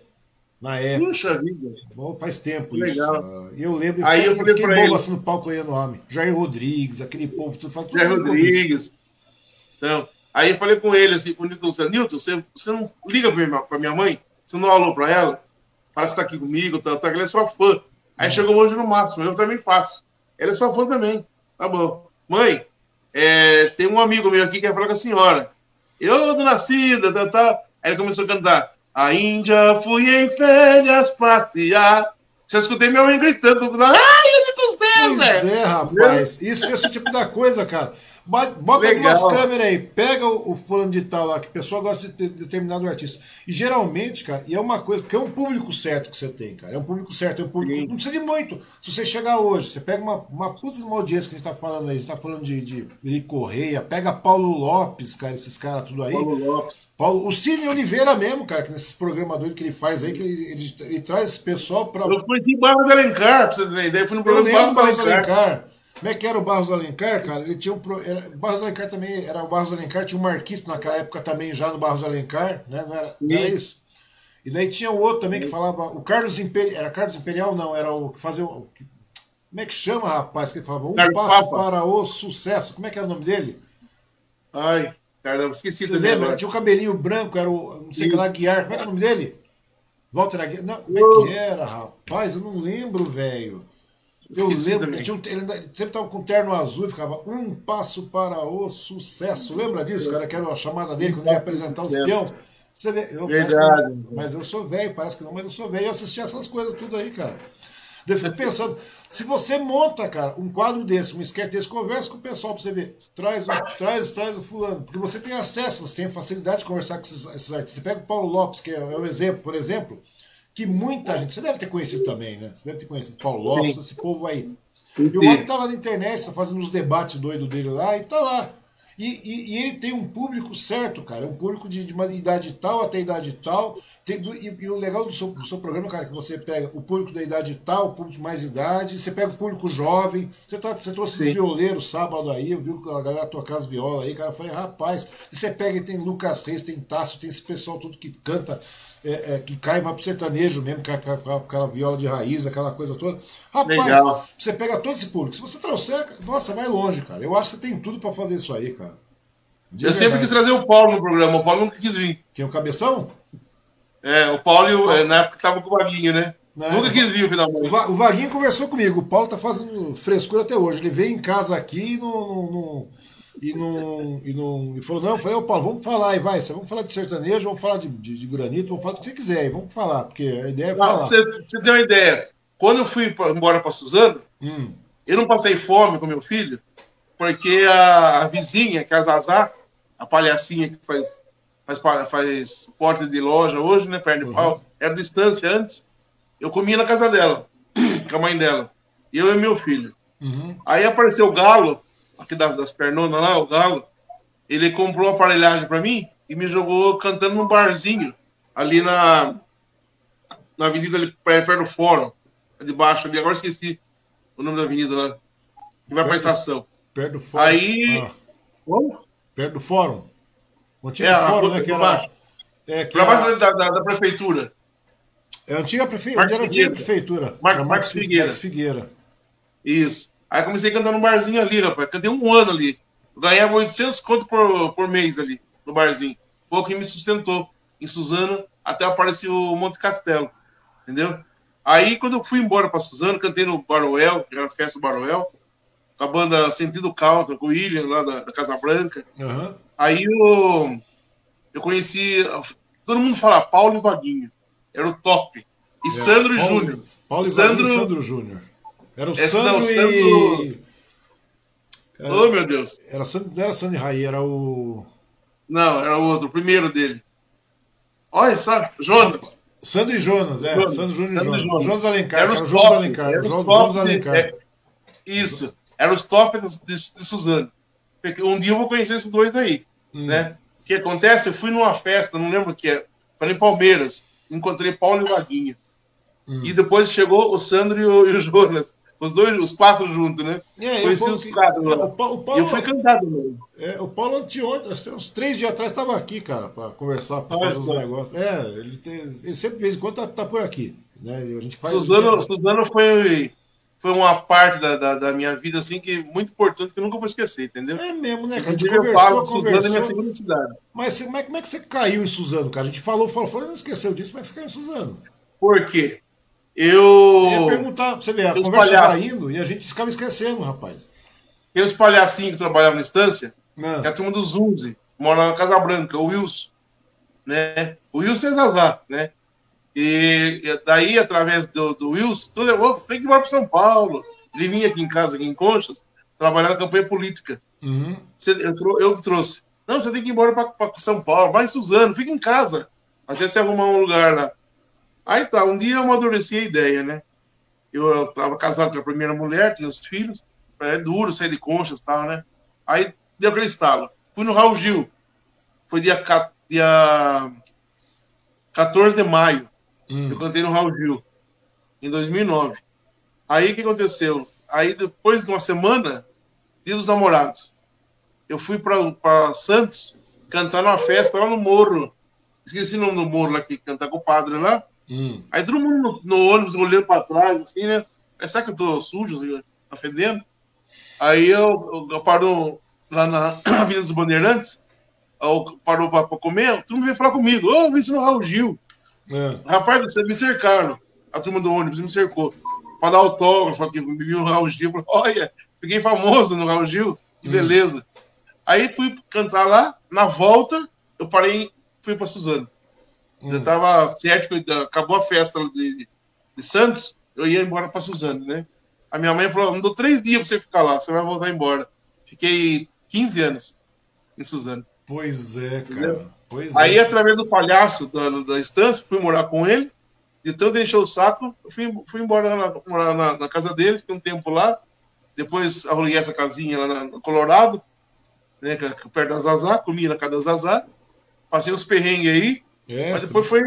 S1: Na época.
S2: Puxa vida.
S1: Bom, faz tempo Legal. isso. E eu lembro, eu aí fiquei, eu, fiquei bobo ele. assim no palco aí nome. Jair Rodrigues, aquele povo, tudo faz tudo.
S2: Jair Rodrigues. Então, aí eu falei com ele assim, com o Nilton, Nilton, você, você não liga pra minha, mãe? Você não falou pra ela? Fala que você tá aqui comigo, tá, tá, ela é sua fã. Aí uhum. chegou hoje no máximo, eu também faço. Ela é sua fã também. Tá bom. Mãe, é, tem um amigo meu aqui que quer falar com a senhora. Eu, do nascida, tá, tá. Aí ele começou a cantar. A Índia fui em férias passear. Já escutei minha mãe gritando do lado. Ai, ele do céu,
S1: Pois é, rapaz. Isso, esse tipo da coisa, cara. Bota Legal. duas câmeras aí, pega o, o fulano de tal lá, que a pessoa gosta de, determinado artista. E geralmente, cara, e é uma coisa, porque é um público certo que você tem, cara. É um público certo, é um público. Sim. Não precisa de muito. Se você chegar hoje, você pega uma, uma puta de uma audiência que a gente tá falando aí, a gente tá falando de, de Eli Correia, pega Paulo Lopes, cara, esses caras tudo aí.
S2: Paulo Lopes.
S1: Paulo, o Cine Oliveira mesmo, cara, que nesses programadores que ele faz aí, que ele, ele, ele traz esse pessoal pra.
S2: Eu fui em Barros do Alencar, pra você ter ideia. Fui no
S1: programa eu lembro Barros do Alencar. Alencar. Como é que era o Barros Alencar, cara? Ele tinha um. Pro... Era... Barros Alencar também era o Barros Alencar, tinha um Marquito naquela época também já no Barros Alencar, né? Não era, não era isso? E daí tinha o outro também que falava. O Carlos Imperial. Era Carlos Imperial, não, era o que fazia o. Como é que chama, rapaz? Que ele falava? Um Carlos passo Papa. para o sucesso. Como é que era o nome dele?
S2: Ai, cara, esqueci
S1: Você lembra? Agora. Tinha o um cabelinho branco, era o. Não sei o que lá, Guiar. Como é que é o nome dele? Walter Aguiar. Não, como é que era, rapaz? Eu não lembro, velho. Eu lembro, ele, um, ele, sempre estava com terno azul e ficava um passo para o sucesso. Lembra disso, cara? Que era a chamada dele quando ele ia apresentar os peões. Você vê, eu,
S2: Verdade.
S1: Que, mas eu sou velho, parece que não, mas eu sou velho. Eu assisti essas coisas tudo aí, cara. Eu fico pensando, se você monta, cara, um quadro desse, um sketch desse, conversa com o pessoal pra você ver. Traz, traz, traz o fulano. Porque você tem acesso, você tem facilidade de conversar com esses, esses artistas. Você pega o Paulo Lopes, que é, é o exemplo, por exemplo que muita gente, você deve ter conhecido também, né? Você deve ter conhecido Paulo Lopes, Sim. esse povo aí. E o homem tá lá na internet, tá fazendo uns debates doidos dele lá e tá lá. E, e, e, ele tem um público certo, cara. É um público de, de uma idade tal até idade tal. Tem, e, e, o legal do seu, do seu programa, cara, é que você pega o público da idade tal, o público de mais idade, você pega o público jovem. Você, tá, você trouxe Sim. violeiros sábado aí, viu a galera tocar as violas aí, cara. Eu falei, rapaz, e você pega e tem Lucas Reis, tem Tássio, tem esse pessoal tudo que canta, é, é, que cai mais pro sertanejo mesmo, com aquela, aquela viola de raiz, aquela coisa toda. Rapaz, legal. você pega todo esse público. Se você trouxer, nossa, vai longe, cara. Eu acho que você tem tudo para fazer isso aí, cara.
S2: De eu verdade. sempre quis trazer o Paulo no programa, o Paulo nunca quis vir.
S1: Quem é o Cabeção?
S2: É, o Paulo, Paulo. na época tava com o Vaguinho, né? Não, nunca quis vir, finalmente.
S1: O Vaguinho conversou comigo, o Paulo tá fazendo frescura até hoje. Ele veio em casa aqui no, no, e não, e não e falou, não, eu falei, ô Paulo, vamos falar aí, vai, vamos falar de sertanejo, vamos falar de, de, de granito, vamos falar do que você quiser, vamos falar, porque a ideia é falar.
S2: Você, você tem uma ideia, quando eu fui pra, embora para Suzano, hum. eu não passei fome com meu filho, porque a, a vizinha, que é a Zazá, a palhacinha que faz, faz, faz porta de loja hoje, né, perna de uhum. pau, era distância antes, eu comia na casa dela, *clears throat* com a mãe dela, eu e meu filho. Uhum. Aí apareceu o Galo, aqui das, das pernonas lá, o Galo, ele comprou aparelhagem para mim e me jogou cantando num barzinho ali na, na avenida ali perto do fórum, de baixo ali, agora esqueci o nome da avenida lá, que vai para a estação.
S1: Perto do fórum.
S2: Aí. Ah.
S1: Como? Perto do fórum. Antigo é, fórum, né? Que era.
S2: É, que era... da, da, da, prefeitura.
S1: É a antiga antiga prefeitura?
S2: Marcos, Marcos Figueira. Marcos
S1: Figueira.
S2: Isso. Aí comecei a cantar num barzinho ali, rapaz. Cantei um ano ali. Eu ganhava 800 conto por, por mês ali, no barzinho. Foi o que me sustentou em Suzano até aparecer o Monte Castelo. Entendeu? Aí, quando eu fui embora para Suzano, cantei no Baroel, que era a festa do Baroel, com a banda Sentido Country, com o William, lá da, da Casa Branca. Uhum. Aí eu, eu conheci. Todo mundo fala Paulo e Vaguinho. Era o top. E é, Sandro
S1: Paulo,
S2: Júnior.
S1: Paulo e Sandro, Sandro Júnior. Era o Sandro Sandro... e.
S2: Era, oh, meu Deus.
S1: Era, não era Sandro Raí, era o.
S2: Não, era o outro, o primeiro dele. Olha só, Jonas.
S1: Sandro e Jonas, é. Jonas. Sandro Júnior e Jonas. Jonas. Jonas Alencar, era, era o Jonas Alencar. Era Jonas, Alencar. É,
S2: isso. Era os top de, de, de Suzano. Um dia eu vou conhecer esses dois aí. Hum. Né? O que acontece? Eu fui numa festa, não lembro o que é. Falei em Palmeiras. Encontrei Paulo e Vaguinha. Hum. E depois chegou o Sandro e o, e o Jonas. Os dois, os quatro juntos, né? É, Conheci os quatro lá. O, Paulo, o Paulo, eu fui cantado mesmo.
S1: É, o Paulo anteontem, uns três dias atrás, estava aqui, cara, para conversar, para fazer os negócios. É, ele, tem, ele sempre, de vez em quando, tá, tá por aqui. Né? a gente faz
S2: Suzano, Suzano foi, foi uma parte da, da, da, minha vida, assim, que muito importante, que eu nunca vou esquecer, entendeu?
S1: É mesmo, né, cara? A gente conversou, falo, conversou. Suzano é minha segunda cidade. Mas como é, como é que você caiu em Suzano, cara? A gente falou, falou, falou, não esqueceu disso, mas você caiu em Suzano.
S2: Por quê? Eu.
S1: Eu ia perguntar você ver, a conversa vai indo e a gente ficava esquecendo, rapaz.
S2: Eu os palhacinhos que trabalhavam na instância, não. que é a turma do Zunzi, mora na Casa Branca, o Wilson. Né? O Wilson é Zazá, né? E daí, através do, do Wilson, todo eu tem que ir para São Paulo. Ele vinha aqui em casa, aqui em Conchas, trabalhar na campanha política. Uhum. Eu, eu trouxe. Não, você tem que ir embora para São Paulo, vai em Suzano, fica em casa, até você arrumar um lugar lá. Aí tá, um dia eu amadureci a ideia, né? Eu estava casado com a primeira mulher, tinha os filhos, é duro sair de conchas e tal, né? Aí deu aquele estalo. Fui no Raul Gil, foi dia, dia 14 de maio, hum. eu cantei no Raul Gil, em 2009. Aí o que aconteceu? Aí depois de uma semana, dia dos namorados, eu fui para Santos cantar numa festa lá no Morro. Esqueci o nome do morro lá que cantar com o padre lá. Hum. Aí todo mundo no, no ônibus olhando para trás, assim, né? Mas será que eu tô sujo, assim, tá fedendo? Aí eu, eu, eu paro lá na *clears throat* Avenida dos Bandeirantes, eu parou para comer, todo mundo veio falar comigo, ô, oh, vi isso no Raul Gil. É. Rapaz, vocês me cercaram, a turma do ônibus me cercou, para dar autógrafo, que me viu no Raul Gil, falei, olha, fiquei famoso no Raul Gil, que hum. beleza. Aí fui cantar lá, na volta, eu parei, fui para Suzano. Eu estava certo que acabou a festa de, de Santos, eu ia embora para Suzano, né? A minha mãe falou: não dou três dias para você ficar lá, você vai voltar embora. Fiquei 15 anos em Suzano.
S1: Pois é, cara. Pois
S2: Aí, é. através do palhaço da, da estância, fui morar com ele. De tanto encher o saco, fui, fui embora na, morar na, na, casa dele, fiquei um tempo lá. Depois arrulei essa casinha lá no Colorado, né, perto da Zazá, comia na casa da Zazá, passei uns perrengues aí, é, mas depois foi,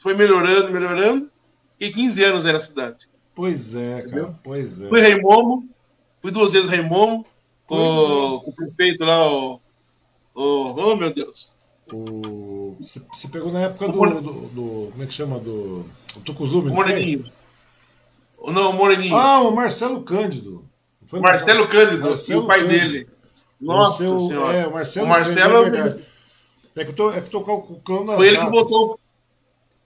S2: foi melhorando, melhorando, e 15 anos era a cidade.
S1: Pois é, cara, Entendeu? pois é.
S2: Fui Rei Momo, fui duas vezes Rei Momo, com, é. o prefeito lá, o, o. Oh, meu Deus.
S1: O, você pegou na época do, do, do, Como é que chama? Do. O Tucuzumi,
S2: Moreninho. Não, o Moreninho.
S1: Ah, o Marcelo Cândido.
S2: Foi Marcelo, Marcelo Cândido, Marcelo o pai Cândido. dele.
S1: Nossa o seu, senhora. É, o Marcelo, o Marcelo Cândido, é. É que eu tô, é que eu tô calculando
S2: as Foi ele datas. que voltou.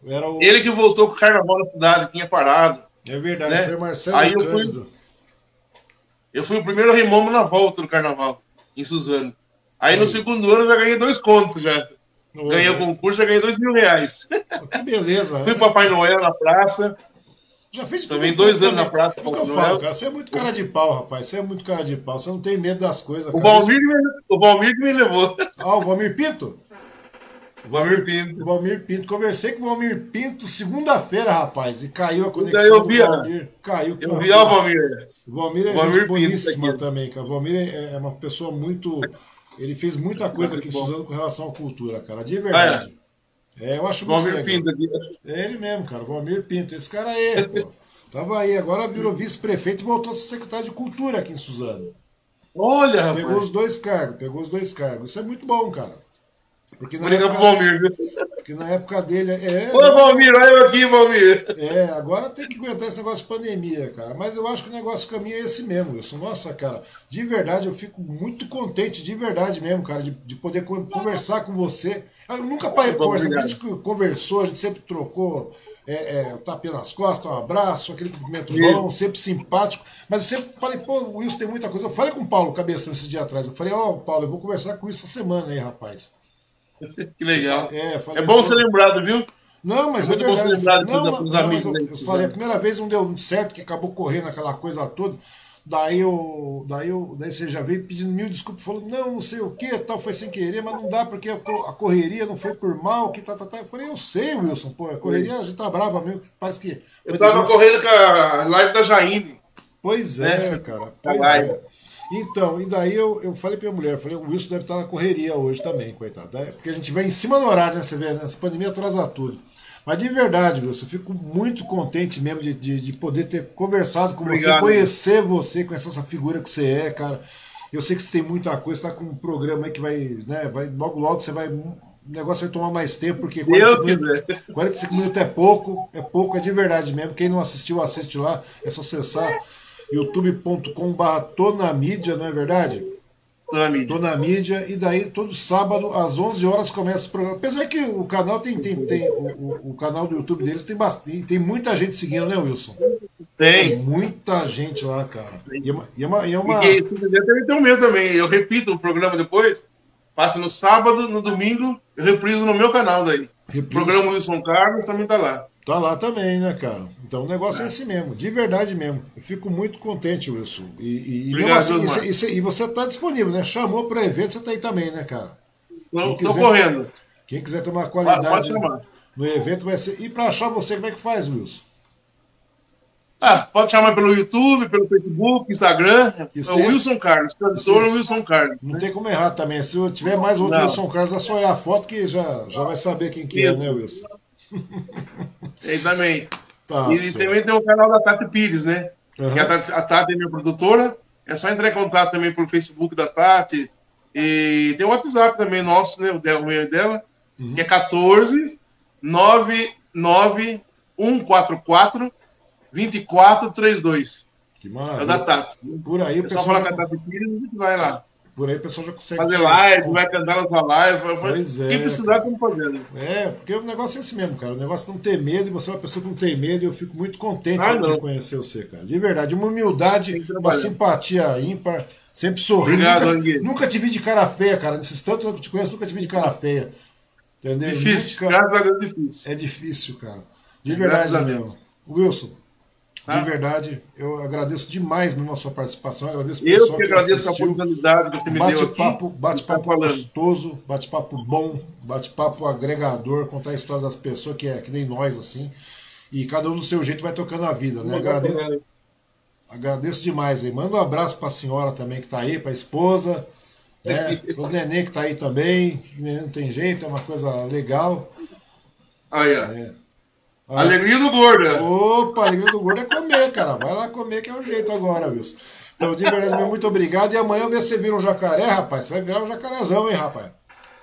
S2: Era o... Ele que voltou com o carnaval na cidade, tinha parado.
S1: É verdade, né? foi Marcelo Aí
S2: eu fui, eu fui o primeiro remomo na volta do carnaval, em Suzano. Aí no segundo ano eu já ganhei dois contos já. ganhei o concurso, já ganhei dois mil reais.
S1: Que beleza.
S2: Fui né? Papai Noel na praça.
S1: Já fez
S2: Também dois anos na praça.
S1: Que eu falo, cara. Você é muito cara de pau, rapaz. Você é muito cara de pau. Você não tem medo das coisas.
S2: O Valmir, me, o Valmir me levou.
S1: Ah, o Valmir Pinto?
S2: Valmir Pinto.
S1: Valmir Pinto. Conversei com o Valmir Pinto segunda-feira, rapaz. E caiu a conexão eu
S2: vi, do Valmir.
S1: Caiu.
S2: Eu vi o Valmir.
S1: O Valmir é Valmir gente boníssima também, cara. O Valmir é, é uma pessoa muito ele fez muita coisa aqui em Suzano com relação à cultura, cara. De verdade. Ah, é? é? eu acho muito Valmir legal. Pinto aqui. É ele mesmo, cara. Valmir Pinto. Esse cara aí, pô. Tava aí, agora virou vice-prefeito e voltou a ser secretário de cultura aqui em Suzano.
S2: Olha,
S1: Pegou rapaz. os dois cargos, pegou os dois cargos. Isso é muito bom, cara.
S2: Porque na, época, Valmir,
S1: porque na época dele. É,
S2: Ô, Valmir, olha eu aqui, Valmir.
S1: É, agora tem que aguentar esse negócio de pandemia, cara. Mas eu acho que o negócio caminho é esse mesmo, Wilson. Nossa, cara, de verdade, eu fico muito contente, de verdade mesmo, cara, de, de poder conversar com você. Eu nunca parei pra conversar, a gente conversou, a gente sempre trocou é, é, tapinha nas costas, um abraço, aquele cumprimento bom, sempre simpático. Mas eu sempre falei, pô, o Wilson tem muita coisa. Eu falei com o Paulo Cabeção esse dia atrás. Eu falei, ó, oh, Paulo, eu vou conversar com isso essa semana aí, rapaz. *laughs*
S2: que legal. É, falei, é bom ser lembrado, viu?
S1: Não, mas é, é verdade. Lembrado não, não, não, amigos, eu, eu falei, a primeira vez não deu certo, que acabou correndo aquela coisa toda. Daí eu, daí eu, daí você já veio pedindo mil desculpas, falou, não, não sei o que, tal, foi sem querer, mas não dá porque a, correria não foi por mal, que tá, tá, tá. Eu falei, eu sei, Wilson, pô, a correria a gente tá brava mesmo, parece que.
S2: Eu tava correndo com a live da Jaine.
S1: Pois é, né? cara. Pois é. Então, e daí eu, eu falei pra minha mulher, falei, o Wilson deve estar na correria hoje também, coitado. Porque a gente vai em cima do horário, né? Você vê, né? essa pandemia atrasa tudo. Mas de verdade, Wilson, eu fico muito contente mesmo de, de, de poder ter conversado com Obrigado. você, conhecer você, conhecer essa figura que você é, cara. Eu sei que você tem muita coisa, está com um programa aí que vai, né, vai, logo logo você vai, o negócio vai tomar mais tempo, porque 45 minutos, 45 minutos é pouco, é pouco, é de verdade mesmo. Quem não assistiu, assiste lá, é só acessar youtube.com.br tô na mídia, não é verdade?
S2: Tô na mídia.
S1: Tô na mídia, e daí todo sábado às 11 horas começa o programa. Apesar que o canal tem, tem, tem o, o, canal do YouTube deles tem bastante, tem muita gente seguindo, né, Wilson?
S2: Tem.
S1: tem muita gente lá, cara. E é uma. E é uma, e é
S2: uma... E tem o meu também. Eu repito o programa depois, passa no sábado, no domingo, eu repriso no meu canal daí. O programa Wilson Carlos também tá lá.
S1: Tá lá também, né, cara? Então o negócio é, é esse mesmo, de verdade mesmo. Eu fico muito contente, Wilson. E, e, Obrigado, assim, e, e, e, você tá disponível, né? Chamou para evento, você tá aí também, né, cara?
S2: Não, quiser, tô correndo.
S1: Quem quiser tomar qualidade no evento vai ser. E para achar você, como é que faz, Wilson?
S2: Ah, pode chamar pelo YouTube, pelo Facebook, Instagram. Isso é o Wilson Carlos, tradutor Wilson Carlos.
S1: Não né? tem como errar também. Se eu tiver mais outro não. Wilson Carlos, é só olhar a foto que já, já vai saber quem que é, né, Wilson? *laughs*
S2: Ele também. Tá e certo. também tem o canal da Tati Pires, né? Uhum. a, Tati, é minha produtora. É só entrar em contato também pelo Facebook da Tati. E tem o WhatsApp também nosso, né? O meio dela, uhum. que é 14 99 144 2432.
S1: Que maravilha.
S2: É da Tati.
S1: Por aí
S2: o pessoal. Só falar com a Tati Pires, a gente vai lá.
S1: Por aí o pessoal já consegue.
S2: Fazer live, vai cantar na sua live. Pois é. Quem precisar, estamos fazendo.
S1: É, porque o negócio é esse mesmo, cara. O negócio é não ter medo, e você é uma pessoa que não tem medo, e eu fico muito contente ah, de conhecer você, cara. De verdade. Uma humildade, uma simpatia ímpar, sempre sorrindo. Obrigado, nunca, nunca te vi de cara feia, cara. Nesses tantos que eu te conheço, nunca te vi de cara feia. Entendeu?
S2: Difícil, nunca... graças a Deus, difícil.
S1: É difícil, cara. De verdade mesmo. Wilson, de verdade, eu agradeço demais mesmo a sua participação. Agradeço
S2: eu que, que agradeço assistiu. a oportunidade que você me bate deu
S1: papo, aqui. Bate-papo tá gostoso, bate-papo bom, bate-papo agregador, contar a história das pessoas que é que nem nós, assim. E cada um do seu jeito vai tocando a vida, né? Agradeço, agradeço demais aí. Manda um abraço para a senhora também que está aí, para a esposa. Né? *laughs* Os neném que tá aí também, não tem jeito, é uma coisa legal.
S2: Aí, ó. É. Alegria do gordo.
S1: Opa, alegria do gordo é comer, cara. Vai lá comer que é o jeito agora, Wilson. Então, de verdade, muito obrigado. E amanhã você vira um jacaré, rapaz. Você vai virar um jacarezão, hein, rapaz?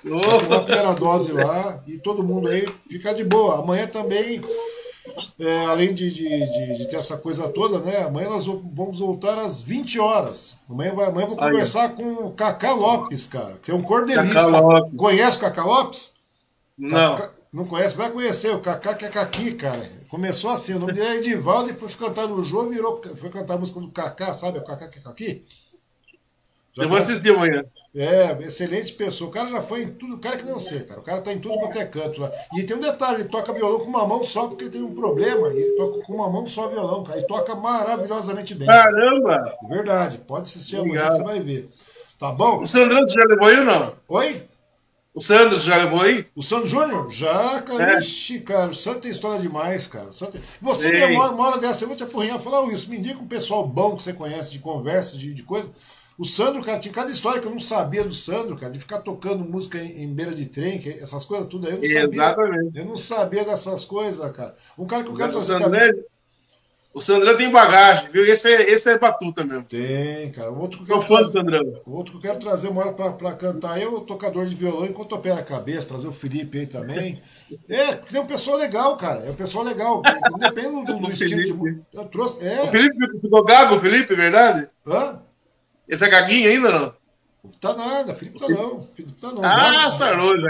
S1: Oh. a primeira dose lá e todo mundo aí fica de boa. Amanhã também, é, além de, de, de, de, ter essa coisa toda, né? Amanhã nós vamos voltar às 20 horas. Amanhã, vai, amanhã eu vou conversar aí. com o Cacá Lopes, cara, que é um cordelista. Conhece o Cacá Lopes?
S2: Não.
S1: Cacá, não conhece? Vai conhecer. O Cacá que é Caqui, cara. Começou assim, o nome dele é Edivaldo, depois foi cantar no jogo, virou, foi cantar a música do Cacá, sabe? O Cacá que é Caqui.
S2: Já eu vou assistir amanhã.
S1: É, excelente pessoa. O cara já foi em tudo, o cara que não sei, cara. O cara tá em tudo quanto é canto lá. E tem um detalhe, ele toca violão com uma mão só porque ele tem um problema. E ele toca com uma mão só violão, cara. E toca maravilhosamente bem.
S2: Caramba!
S1: Cara. verdade, pode assistir Obrigado. amanhã, você vai ver. Tá bom?
S2: O Sandrão já levou aí ou não?
S1: Oi?
S2: O Sandro já levou aí?
S1: O Sandro Júnior? Já, cara. É. Ixi, cara, o Sandro tem história demais, cara. Santo... Você demora uma hora dessa, eu vou te apurrinhar e falar isso. Me indica um pessoal bom que você conhece de conversa, de, de coisa. O Sandro, cara, tinha cada história que eu não sabia do Sandro, cara, de ficar tocando música em, em beira de trem, que, essas coisas tudo aí, eu não
S2: Exatamente.
S1: sabia. Eu não sabia dessas coisas, cara. Um cara que eu quero trazer também.
S2: É- o Sandrão tem bagagem, viu? Esse é, esse é batuta mesmo.
S1: Tem, cara. Outro que eu
S2: quero,
S1: trazer, outro que eu quero trazer uma hora pra, pra cantar é o tocador de violão enquanto opera a cabeça, trazer o Felipe aí também. *laughs* É, porque tem um pessoal legal, cara. É um pessoal legal. Depende do, do estilo de. Eu trouxe. É.
S2: O Felipe ficou gago, Felipe, verdade?
S1: Hã?
S2: Esse é gaguinho ainda não?
S1: Tá nada, Felipe tá não. Felipe tá não.
S2: Ah, Saroso,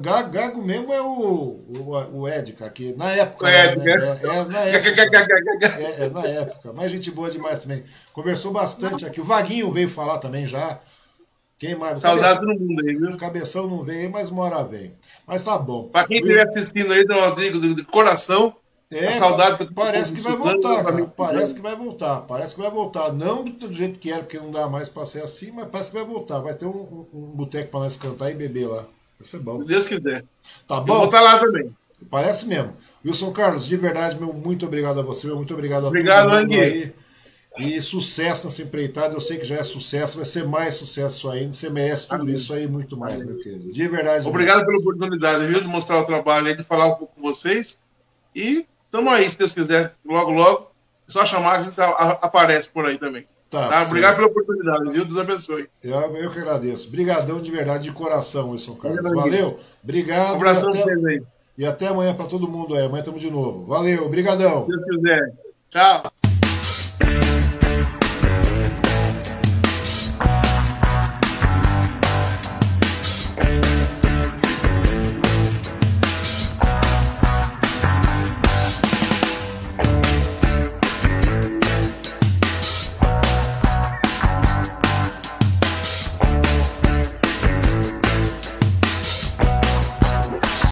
S1: Gago, Gago mesmo é o, o, o Ed, cara, que na época.
S2: O Ed,
S1: né? é, é, na *laughs* época. é, é, na época. Mas gente boa demais também. Conversou bastante aqui. O Vaguinho veio falar também já. Quem mais?
S2: Saudade do mundo aí, viu? O
S1: Cabeção não veio, mas uma hora vem. Mas tá bom.
S2: Pra quem estiver assistindo aí, eu digo de coração.
S1: É, saudade que parece que vai voltar, cara. Parece que vai voltar. Parece que vai voltar. Não do jeito que era, porque não dá mais pra ser assim, mas parece que vai voltar. Vai ter um, um, um boteco pra nós cantar e beber lá. Vai ser bom.
S2: Se Deus quiser.
S1: Tá bom?
S2: Eu vou estar lá também.
S1: Parece mesmo. Wilson Carlos, de verdade, meu muito obrigado a você, meu muito obrigado a
S2: obrigado, todo mundo aí.
S1: E sucesso nessa empreitada, eu sei que já é sucesso, vai ser mais sucesso ainda. Você merece tudo Amém. isso aí muito mais, Amém. meu querido. De verdade.
S2: Obrigado pela oportunidade, viu, de mostrar o trabalho aí, de falar um pouco com vocês. E Tamo aí, se Deus quiser, logo, logo. É só chamar, a gente aparece por aí também. Tá, tá? Obrigado pela oportunidade, viu? Deus abençoe.
S1: Eu, eu que agradeço. Obrigadão de verdade, de coração, Wilson Carlos. Valeu. Obrigado. Um
S2: abração vocês aí.
S1: E até amanhã para todo mundo aí. Amanhã estamos de novo. Valeu, obrigadão.
S2: Se Deus quiser. Tchau.